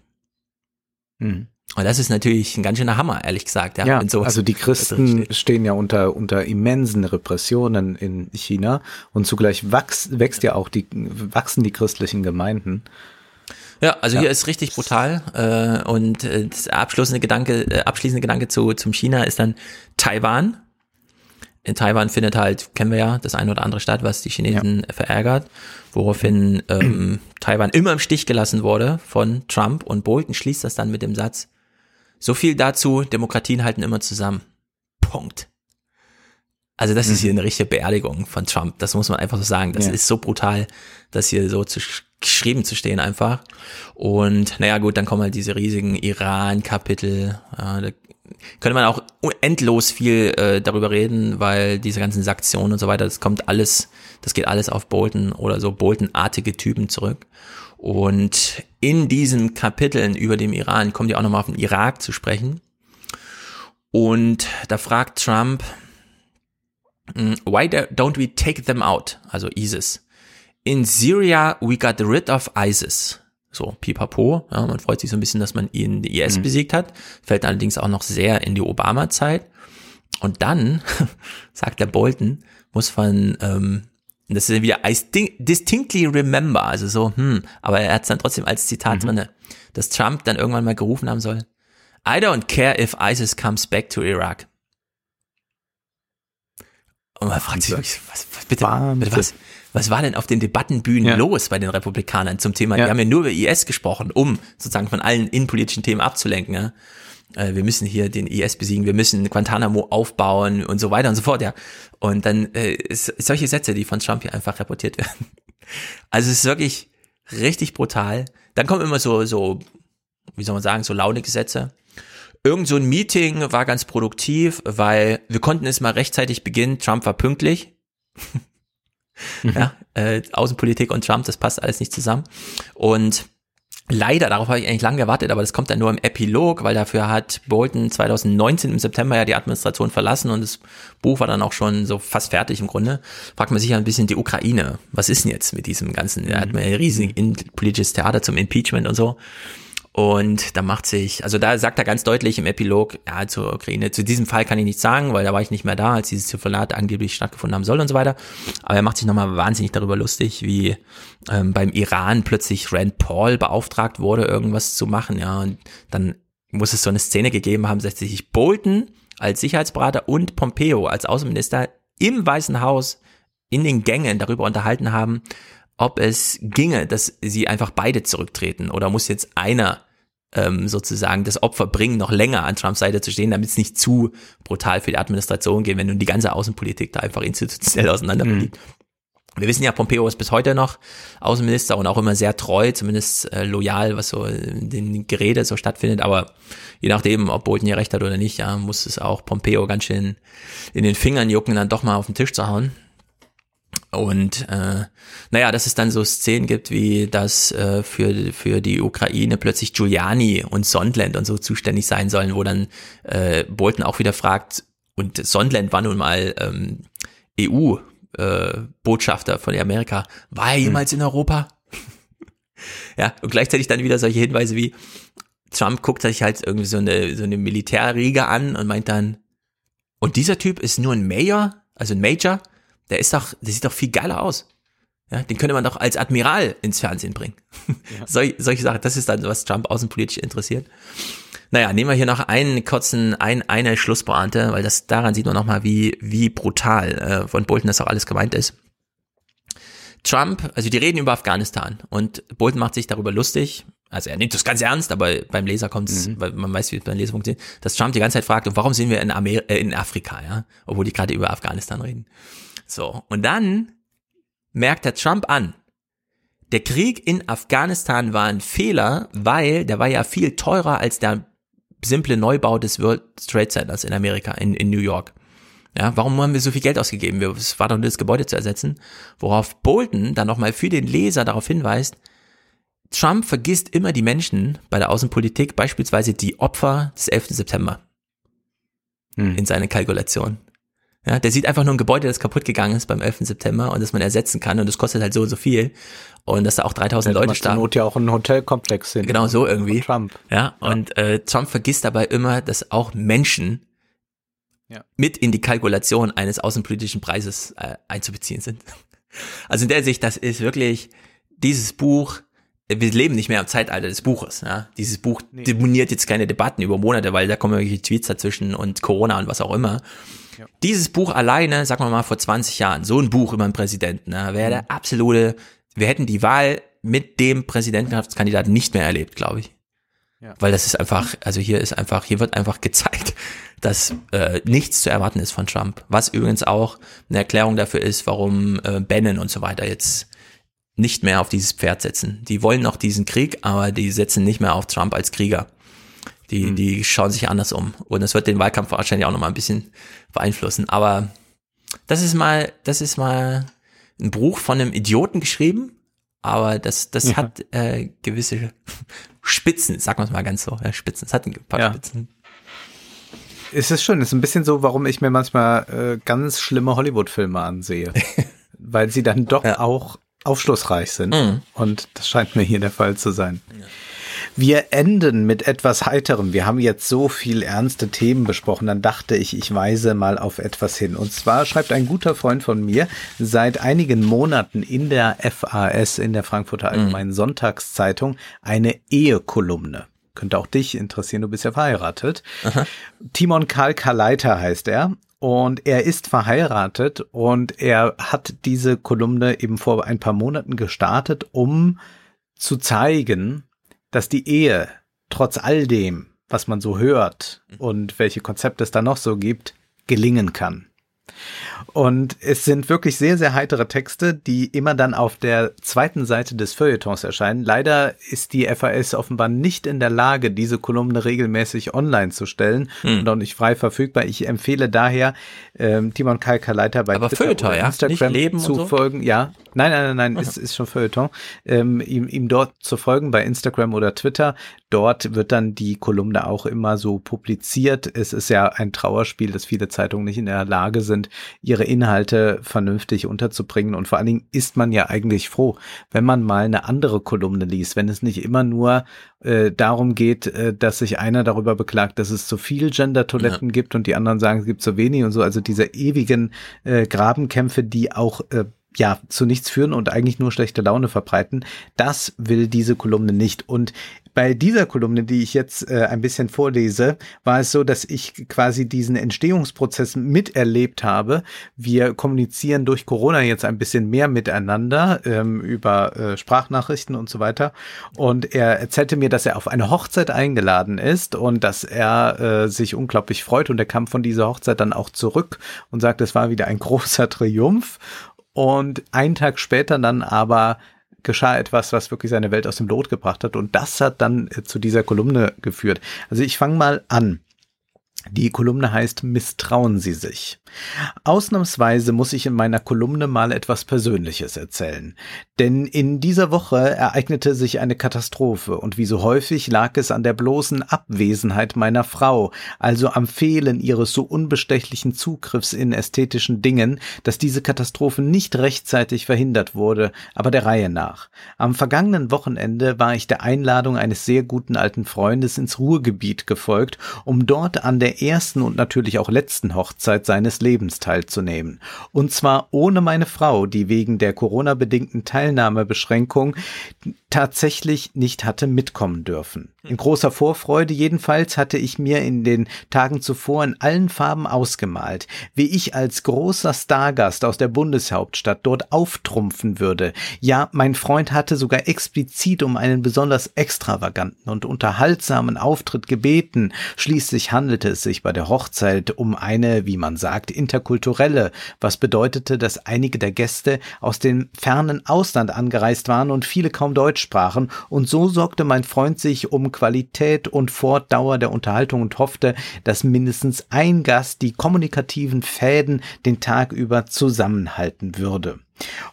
Hm. Und das ist natürlich ein ganz schöner Hammer, ehrlich gesagt. Ja, ja also die Christen stehen ja unter, unter immensen Repressionen in China und zugleich wachs, wächst ja auch die, wachsen die christlichen Gemeinden. Ja, also ja. hier ist richtig brutal. Äh, und äh, das abschließende Gedanke, äh, abschließende Gedanke zu, zum China ist dann Taiwan. In Taiwan findet halt, kennen wir ja, das eine oder andere Stadt, was die Chinesen ja. verärgert, woraufhin ähm, Taiwan immer im Stich gelassen wurde von Trump und Bolton schließt das dann mit dem Satz, so viel dazu, Demokratien halten immer zusammen. Punkt. Also das mhm. ist hier eine richtige Beerdigung von Trump. Das muss man einfach so sagen. Das ja. ist so brutal, das hier so zu geschrieben zu stehen einfach. Und naja gut, dann kommen halt diese riesigen Iran-Kapitel. Ja, da könnte man auch endlos viel äh, darüber reden, weil diese ganzen Sanktionen und so weiter, das kommt alles, das geht alles auf Bolton oder so Bolton-artige Typen zurück. Und in diesen Kapiteln über dem Iran kommt ja auch nochmal auf den Irak zu sprechen. Und da fragt Trump, hm, why don't we take them out? Also ISIS. In Syria we got rid of ISIS. So, pipapo. Ja, man freut sich so ein bisschen, dass man ihn, die IS mhm. besiegt hat. Fällt allerdings auch noch sehr in die Obama-Zeit. Und dann, sagt der Bolton, muss von, ähm, das ist wieder, I distinctly remember, also so, hm, aber er hat es dann trotzdem als Zitat mhm. drinne, dass Trump dann irgendwann mal gerufen haben soll, I don't care if ISIS comes back to Iraq. Und man fragt sich wirklich, was, was bitte, bitte, was, was war denn auf den Debattenbühnen ja. los bei den Republikanern zum Thema? Ja. Die haben ja nur über IS gesprochen, um sozusagen von allen innenpolitischen Themen abzulenken. Ja? Äh, wir müssen hier den IS besiegen, wir müssen Guantanamo aufbauen und so weiter und so fort. Ja, und dann äh, solche Sätze, die von Trump hier einfach reportiert werden. Also es ist wirklich richtig brutal. Dann kommen immer so so, wie soll man sagen, so launige Sätze Irgend so ein Meeting war ganz produktiv, weil wir konnten es mal rechtzeitig beginnen. Trump war pünktlich. ja, äh, Außenpolitik und Trump, das passt alles nicht zusammen. Und Leider, darauf habe ich eigentlich lange gewartet, aber das kommt dann nur im Epilog, weil dafür hat Bolton 2019 im September ja die Administration verlassen und das Buch war dann auch schon so fast fertig im Grunde. Fragt man sich ja ein bisschen die Ukraine. Was ist denn jetzt mit diesem ganzen? Er hat mir ein riesiges politisches Theater zum Impeachment und so. Und da macht sich, also da sagt er ganz deutlich im Epilog, ja, zur Ukraine, zu diesem Fall kann ich nichts sagen, weil da war ich nicht mehr da, als dieses Telefonat angeblich stattgefunden haben soll und so weiter. Aber er macht sich nochmal wahnsinnig darüber lustig, wie ähm, beim Iran plötzlich Rand Paul beauftragt wurde, irgendwas zu machen, ja. Und dann muss es so eine Szene gegeben haben, dass sich Bolton als Sicherheitsberater und Pompeo als Außenminister im Weißen Haus in den Gängen darüber unterhalten haben, ob es ginge, dass sie einfach beide zurücktreten oder muss jetzt einer ähm, sozusagen das Opfer bringen, noch länger an Trumps Seite zu stehen, damit es nicht zu brutal für die Administration geht, wenn nun die ganze Außenpolitik da einfach institutionell auseinanderfliegt. Mhm. Wir wissen ja, Pompeo ist bis heute noch Außenminister und auch immer sehr treu, zumindest äh, loyal, was so in den Gerede so stattfindet. Aber je nachdem, ob Bolton ja recht hat oder nicht, ja, muss es auch Pompeo ganz schön in den Fingern jucken, dann doch mal auf den Tisch zu hauen. Und äh, naja, dass es dann so Szenen gibt, wie das äh, für, für die Ukraine plötzlich Giuliani und Sondland und so zuständig sein sollen, wo dann äh, Bolton auch wieder fragt, und Sondland war nun mal ähm, EU-Botschafter äh, von Amerika, war er jemals hm. in Europa? ja, und gleichzeitig dann wieder solche Hinweise wie, Trump guckt sich halt irgendwie so eine, so eine Militärriege an und meint dann, und dieser Typ ist nur ein Major, also ein Major, der ist doch, der sieht doch viel geiler aus. Ja, den könnte man doch als Admiral ins Fernsehen bringen. Ja. Sol, solche Sachen, das ist dann, was Trump außenpolitisch interessiert. Naja, nehmen wir hier noch einen kurzen, ein, eine Schlusspointe, weil das, daran sieht man nochmal, wie, wie brutal äh, von Bolton das auch alles gemeint ist. Trump, also die reden über Afghanistan und Bolton macht sich darüber lustig, also er nimmt das ganz ernst, aber beim Leser kommt es, mhm. weil man weiß, wie es beim Leser funktioniert, dass Trump die ganze Zeit fragt, warum sind wir in, Amer äh, in Afrika, ja, obwohl die gerade über Afghanistan reden. So, und dann merkt der Trump an, der Krieg in Afghanistan war ein Fehler, weil der war ja viel teurer als der simple Neubau des World Trade Centers in Amerika, in, in New York. Ja, warum haben wir so viel Geld ausgegeben? Es war doch nur das Gebäude zu ersetzen. Worauf Bolton dann nochmal für den Leser darauf hinweist, Trump vergisst immer die Menschen bei der Außenpolitik, beispielsweise die Opfer des 11. September hm. in seine Kalkulation. Ja, der sieht einfach nur ein Gebäude, das kaputt gegangen ist beim 11. September und das man ersetzen kann und das kostet halt so und so viel und dass da auch 3000 Leute starben. Not ja auch ein Hotelkomplex sind. Genau so irgendwie. Trump. Ja, ja. und äh, Trump vergisst dabei immer, dass auch Menschen ja. mit in die Kalkulation eines außenpolitischen Preises äh, einzubeziehen sind. Also in der Sicht, das ist wirklich dieses Buch wir leben nicht mehr im Zeitalter des Buches. Ja? Dieses Buch nee. demoniert jetzt keine Debatten über Monate, weil da kommen irgendwelche Tweets dazwischen und Corona und was auch immer. Dieses Buch alleine, sagen wir mal vor 20 Jahren, so ein Buch über einen Präsidenten, ne, wäre der mhm. absolute, wir hätten die Wahl mit dem Präsidentschaftskandidaten nicht mehr erlebt, glaube ich. Ja. Weil das ist einfach, also hier ist einfach, hier wird einfach gezeigt, dass äh, nichts zu erwarten ist von Trump. Was übrigens auch eine Erklärung dafür ist, warum äh, Bannon und so weiter jetzt nicht mehr auf dieses Pferd setzen. Die wollen noch diesen Krieg, aber die setzen nicht mehr auf Trump als Krieger. Die, mhm. die schauen sich anders um. Und das wird den Wahlkampf wahrscheinlich auch noch mal ein bisschen beeinflussen. Aber das ist mal, das ist mal ein Buch von einem Idioten geschrieben, aber das, das ja. hat äh, gewisse Spitzen, sagen wir es mal ganz so, ja, Spitzen, es hat ein paar ja. Spitzen. Es ist schön, es ist ein bisschen so, warum ich mir manchmal äh, ganz schlimme Hollywood-Filme ansehe. weil sie dann doch ja. auch aufschlussreich sind. Mhm. Und das scheint mir hier der Fall zu sein. Ja. Wir enden mit etwas Heiterem. Wir haben jetzt so viel ernste Themen besprochen, dann dachte ich, ich weise mal auf etwas hin. Und zwar schreibt ein guter Freund von mir seit einigen Monaten in der FAS, in der Frankfurter Allgemeinen mhm. Sonntagszeitung, eine Ehekolumne. Könnte auch dich interessieren, du bist ja verheiratet. Aha. Timon Karl Kaleiter heißt er und er ist verheiratet und er hat diese Kolumne eben vor ein paar Monaten gestartet, um zu zeigen, dass die Ehe trotz all dem, was man so hört mhm. und welche Konzepte es da noch so gibt, gelingen kann. Und es sind wirklich sehr, sehr heitere Texte, die immer dann auf der zweiten Seite des Feuilletons erscheinen. Leider ist die FAS offenbar nicht in der Lage, diese Kolumne regelmäßig online zu stellen hm. und auch nicht frei verfügbar. Ich empfehle daher, ähm, Timon Kalkaleiter bei Aber Twitter oder Instagram zu so? folgen. Ja, nein, nein, nein, nein, ist, ist schon Feuilleton. Ähm, ihm, ihm dort zu folgen bei Instagram oder Twitter. Dort wird dann die Kolumne auch immer so publiziert. Es ist ja ein Trauerspiel, dass viele Zeitungen nicht in der Lage sind, ihre Inhalte vernünftig unterzubringen. Und vor allen Dingen ist man ja eigentlich froh, wenn man mal eine andere Kolumne liest, wenn es nicht immer nur äh, darum geht, äh, dass sich einer darüber beklagt, dass es zu viel Gender-Toiletten ja. gibt und die anderen sagen, es gibt zu wenig und so. Also diese ewigen äh, Grabenkämpfe, die auch äh, ja, zu nichts führen und eigentlich nur schlechte Laune verbreiten. Das will diese Kolumne nicht. Und bei dieser Kolumne, die ich jetzt äh, ein bisschen vorlese, war es so, dass ich quasi diesen Entstehungsprozess miterlebt habe. Wir kommunizieren durch Corona jetzt ein bisschen mehr miteinander ähm, über äh, Sprachnachrichten und so weiter. Und er erzählte mir, dass er auf eine Hochzeit eingeladen ist und dass er äh, sich unglaublich freut. Und er kam von dieser Hochzeit dann auch zurück und sagt, es war wieder ein großer Triumph. Und einen Tag später dann aber geschah etwas, was wirklich seine Welt aus dem Lot gebracht hat. Und das hat dann äh, zu dieser Kolumne geführt. Also ich fange mal an. Die Kolumne heißt Misstrauen Sie sich. Ausnahmsweise muss ich in meiner Kolumne mal etwas Persönliches erzählen. Denn in dieser Woche ereignete sich eine Katastrophe und wie so häufig lag es an der bloßen Abwesenheit meiner Frau, also am Fehlen ihres so unbestechlichen Zugriffs in ästhetischen Dingen, dass diese Katastrophe nicht rechtzeitig verhindert wurde, aber der Reihe nach. Am vergangenen Wochenende war ich der Einladung eines sehr guten alten Freundes ins Ruhrgebiet gefolgt, um dort an der ersten und natürlich auch letzten Hochzeit seines Lebens teilzunehmen. Und zwar ohne meine Frau, die wegen der Corona-bedingten Teilnahmebeschränkung tatsächlich nicht hatte mitkommen dürfen. In großer Vorfreude jedenfalls hatte ich mir in den Tagen zuvor in allen Farben ausgemalt, wie ich als großer Stargast aus der Bundeshauptstadt dort auftrumpfen würde. Ja, mein Freund hatte sogar explizit um einen besonders extravaganten und unterhaltsamen Auftritt gebeten. Schließlich handelte es sich bei der Hochzeit um eine, wie man sagt, interkulturelle, was bedeutete, dass einige der Gäste aus dem fernen Ausland angereist waren und viele kaum Deutsch sprachen, und so sorgte mein Freund sich um Qualität und Fortdauer der Unterhaltung und hoffte, dass mindestens ein Gast die kommunikativen Fäden den Tag über zusammenhalten würde.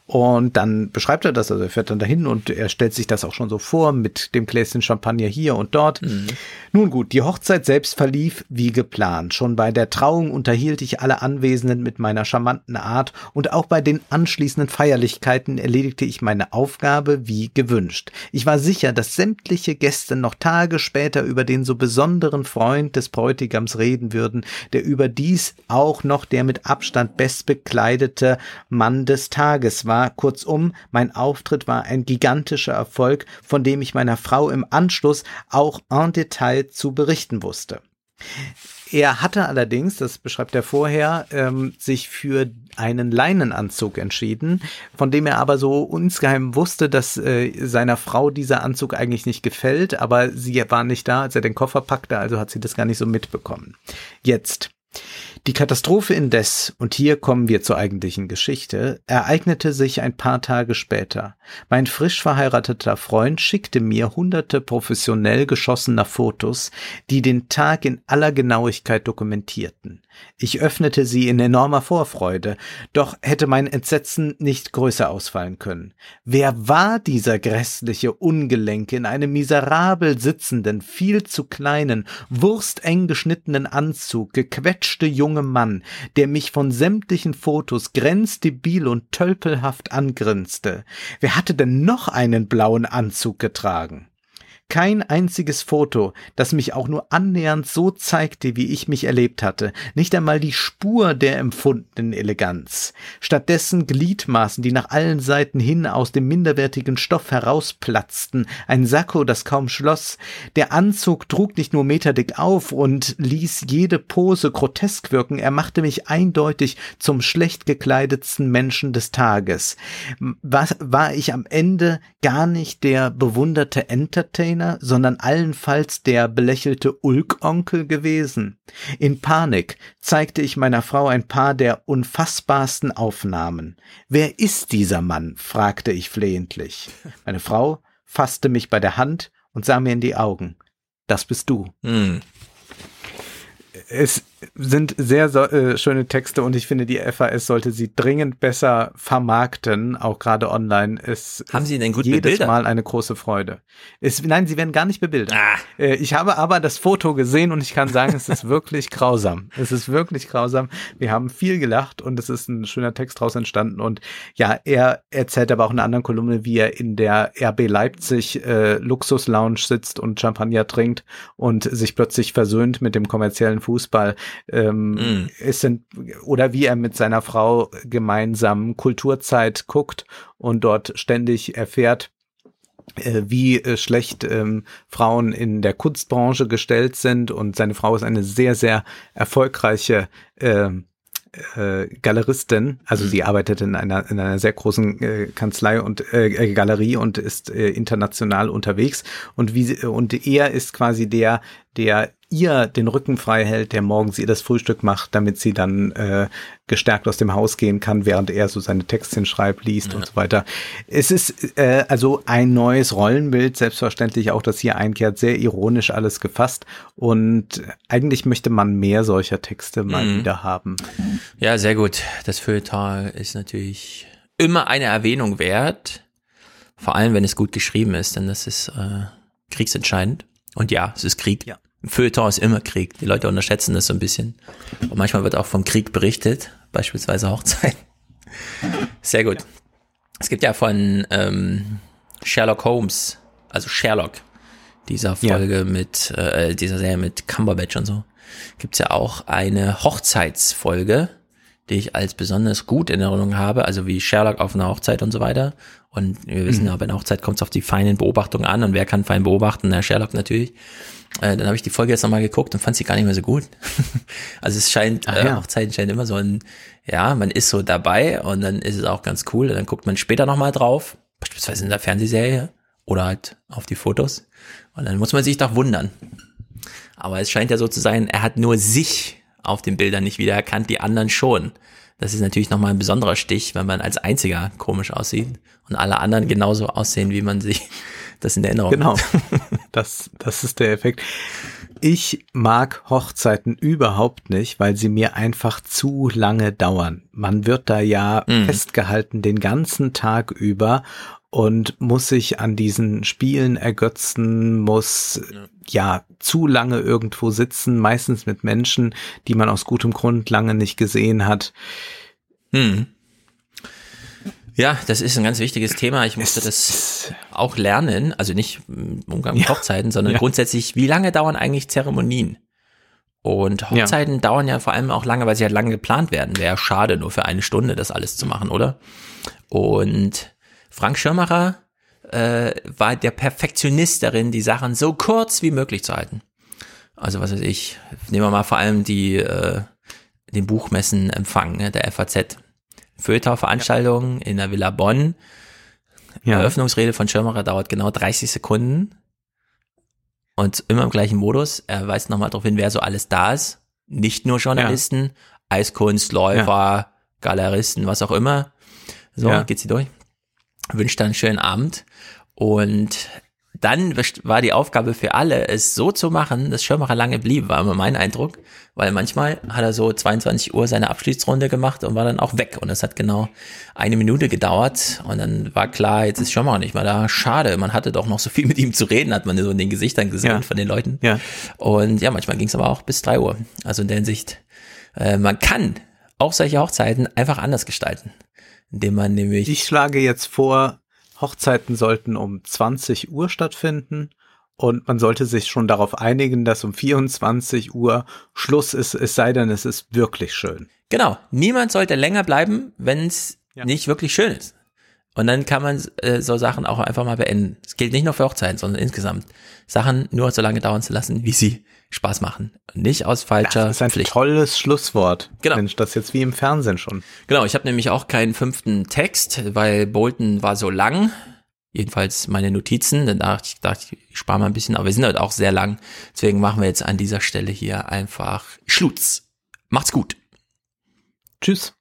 Und dann beschreibt er das, also er fährt dann dahin und er stellt sich das auch schon so vor mit dem Gläschen Champagner hier und dort. Mhm. Nun gut, die Hochzeit selbst verlief wie geplant. Schon bei der Trauung unterhielt ich alle Anwesenden mit meiner charmanten Art und auch bei den anschließenden Feierlichkeiten erledigte ich meine Aufgabe wie gewünscht. Ich war sicher, dass sämtliche Gäste noch Tage später über den so besonderen Freund des Bräutigams reden würden, der überdies auch noch der mit Abstand bestbekleidete Mann des Tages Tages war. Kurzum, mein Auftritt war ein gigantischer Erfolg, von dem ich meiner Frau im Anschluss auch en Detail zu berichten wusste. Er hatte allerdings, das beschreibt er vorher, ähm, sich für einen Leinenanzug entschieden, von dem er aber so insgeheim wusste, dass äh, seiner Frau dieser Anzug eigentlich nicht gefällt, aber sie war nicht da, als er den Koffer packte, also hat sie das gar nicht so mitbekommen. Jetzt Die Katastrophe indes, und hier kommen wir zur eigentlichen Geschichte, ereignete sich ein paar Tage später. Mein frisch verheirateter Freund schickte mir hunderte professionell geschossener Fotos, die den Tag in aller Genauigkeit dokumentierten. Ich öffnete sie in enormer Vorfreude, doch hätte mein Entsetzen nicht größer ausfallen können. Wer war dieser grässliche Ungelenke in einem miserabel sitzenden, viel zu kleinen, wursteng geschnittenen Anzug, gequetschte junge Mann, der mich von sämtlichen Fotos grenzdebil und tölpelhaft angrinste? Wer hatte denn noch einen blauen Anzug getragen? Kein einziges Foto, das mich auch nur annähernd so zeigte, wie ich mich erlebt hatte, nicht einmal die Spur der empfundenen Eleganz. Stattdessen Gliedmaßen, die nach allen Seiten hin aus dem minderwertigen Stoff herausplatzten, ein Sakko, das kaum schloss. Der Anzug trug nicht nur meterdick auf und ließ jede Pose grotesk wirken, er machte mich eindeutig zum schlecht gekleidetsten Menschen des Tages. Was war ich am Ende gar nicht der bewunderte Entertainer? Keiner, sondern allenfalls der belächelte Ulk-Onkel gewesen. In Panik zeigte ich meiner Frau ein paar der unfassbarsten Aufnahmen. Wer ist dieser Mann? fragte ich flehentlich. Meine Frau fasste mich bei der Hand und sah mir in die Augen. Das bist du. Hm. Es sind sehr so, äh, schöne Texte und ich finde, die FAS sollte sie dringend besser vermarkten, auch gerade online. Es Haben Sie denn gut jedes bebildert? Mal eine große Freude. Es, nein, sie werden gar nicht bebildert. Ah. Äh, ich habe aber das Foto gesehen und ich kann sagen, es ist wirklich grausam. Es ist wirklich grausam. Wir haben viel gelacht und es ist ein schöner Text daraus entstanden und ja, er erzählt aber auch in einer anderen Kolumne, wie er in der RB Leipzig äh, Luxus Lounge sitzt und Champagner trinkt und sich plötzlich versöhnt mit dem kommerziellen Fußball ähm, mm. es sind, oder wie er mit seiner Frau gemeinsam Kulturzeit guckt und dort ständig erfährt, äh, wie äh, schlecht ähm, Frauen in der Kunstbranche gestellt sind und seine Frau ist eine sehr, sehr erfolgreiche äh, äh, Galeristin, also mhm. sie arbeitet in einer, in einer sehr großen äh, Kanzlei und äh, äh, Galerie und ist äh, international unterwegs und wie und er ist quasi der, der ihr den Rücken frei hält, der morgens ihr das Frühstück macht, damit sie dann äh, gestärkt aus dem Haus gehen kann, während er so seine Textchen schreibt, liest ja. und so weiter. Es ist äh, also ein neues Rollenbild, selbstverständlich auch, das hier einkehrt, sehr ironisch alles gefasst und eigentlich möchte man mehr solcher Texte mal mhm. wieder haben. Ja, sehr gut. Das Feuilleton ist natürlich immer eine Erwähnung wert, vor allem wenn es gut geschrieben ist, denn das ist äh, kriegsentscheidend. Und ja, es ist Krieg. Ja. Feuilleton ist immer Krieg. Die Leute unterschätzen das so ein bisschen. Und manchmal wird auch vom Krieg berichtet, beispielsweise Hochzeit. Sehr gut. Es gibt ja von ähm, Sherlock Holmes, also Sherlock, dieser Folge ja. mit, äh, dieser Serie mit Cumberbatch und so, gibt's ja auch eine Hochzeitsfolge, die ich als besonders gut in Erinnerung habe, also wie Sherlock auf einer Hochzeit und so weiter. Und wir wissen mhm. ja, bei einer Hochzeit kommt es auf die feinen Beobachtungen an und wer kann fein beobachten? Na, Sherlock natürlich. Äh, dann habe ich die Folge jetzt nochmal geguckt und fand sie gar nicht mehr so gut. also es scheint, Ach, äh, ja. Hochzeiten scheint immer so ein, ja, man ist so dabei und dann ist es auch ganz cool. Und dann guckt man später nochmal drauf, beispielsweise in der Fernsehserie oder halt auf die Fotos. Und dann muss man sich doch wundern. Aber es scheint ja so zu sein, er hat nur sich auf den Bildern nicht wiedererkannt, die anderen schon. Das ist natürlich nochmal ein besonderer Stich, wenn man als einziger komisch aussieht und alle anderen genauso aussehen, wie man sich das in Erinnerung genau. hat. Genau. Das, das ist der Effekt. Ich mag Hochzeiten überhaupt nicht, weil sie mir einfach zu lange dauern. Man wird da ja mhm. festgehalten den ganzen Tag über und muss sich an diesen Spielen ergötzen, muss ja. Ja. zu lange irgendwo sitzen, meistens mit Menschen, die man aus gutem Grund lange nicht gesehen hat. Hm. Ja, das ist ein ganz wichtiges Thema. Ich musste das auch lernen, also nicht im Umgang mit ja. Hochzeiten, sondern ja. grundsätzlich, wie lange dauern eigentlich Zeremonien? Und Hochzeiten ja. dauern ja vor allem auch lange, weil sie halt lange geplant werden. Wäre schade, nur für eine Stunde das alles zu machen, oder? Und Frank Schirmacher äh, war der Perfektionist darin, die Sachen so kurz wie möglich zu halten. Also was weiß ich, nehmen wir mal vor allem die äh, den Buchmessenempfang ne, der FAZ. Feuilleton-Veranstaltung ja. in der Villa Bonn. Ja. Eröffnungsrede von Schirmacher dauert genau 30 Sekunden. Und immer im gleichen Modus. Er weist nochmal darauf hin, wer so alles da ist. nicht nur Journalisten, Eiskunstläufer, ja. Galeristen, was auch immer. So, ja. geht sie durch. Wünscht dann einen schönen Abend. Und dann war die Aufgabe für alle, es so zu machen, dass Schirmacher lange blieb, war immer mein Eindruck, weil manchmal hat er so 22 Uhr seine Abschließrunde gemacht und war dann auch weg und es hat genau eine Minute gedauert und dann war klar, jetzt ist Schirmacher nicht mehr da. Schade, man hatte doch noch so viel mit ihm zu reden, hat man so in den Gesichtern gesehen ja. von den Leuten. Ja. Und ja, manchmal ging es aber auch bis drei Uhr. Also in der Hinsicht, äh, man kann auch solche Hochzeiten einfach anders gestalten, indem man nämlich. Ich schlage jetzt vor, Hochzeiten sollten um 20 Uhr stattfinden und man sollte sich schon darauf einigen, dass um 24 Uhr Schluss ist, es sei denn, es ist wirklich schön. Genau, niemand sollte länger bleiben, wenn es ja. nicht wirklich schön ist. Und dann kann man äh, so Sachen auch einfach mal beenden. Es gilt nicht nur für Hochzeiten, sondern insgesamt. Sachen nur so lange dauern zu lassen, wie sie Spaß machen. Nicht aus falscher Das ist ein Pflicht. tolles Schlusswort. Genau. Mensch, das jetzt wie im Fernsehen schon. Genau, ich habe nämlich auch keinen fünften Text, weil Bolton war so lang. Jedenfalls meine Notizen. Dann dachte ich, dachte ich, ich spare mal ein bisschen, aber wir sind halt auch sehr lang. Deswegen machen wir jetzt an dieser Stelle hier einfach Schluss. Macht's gut. Tschüss.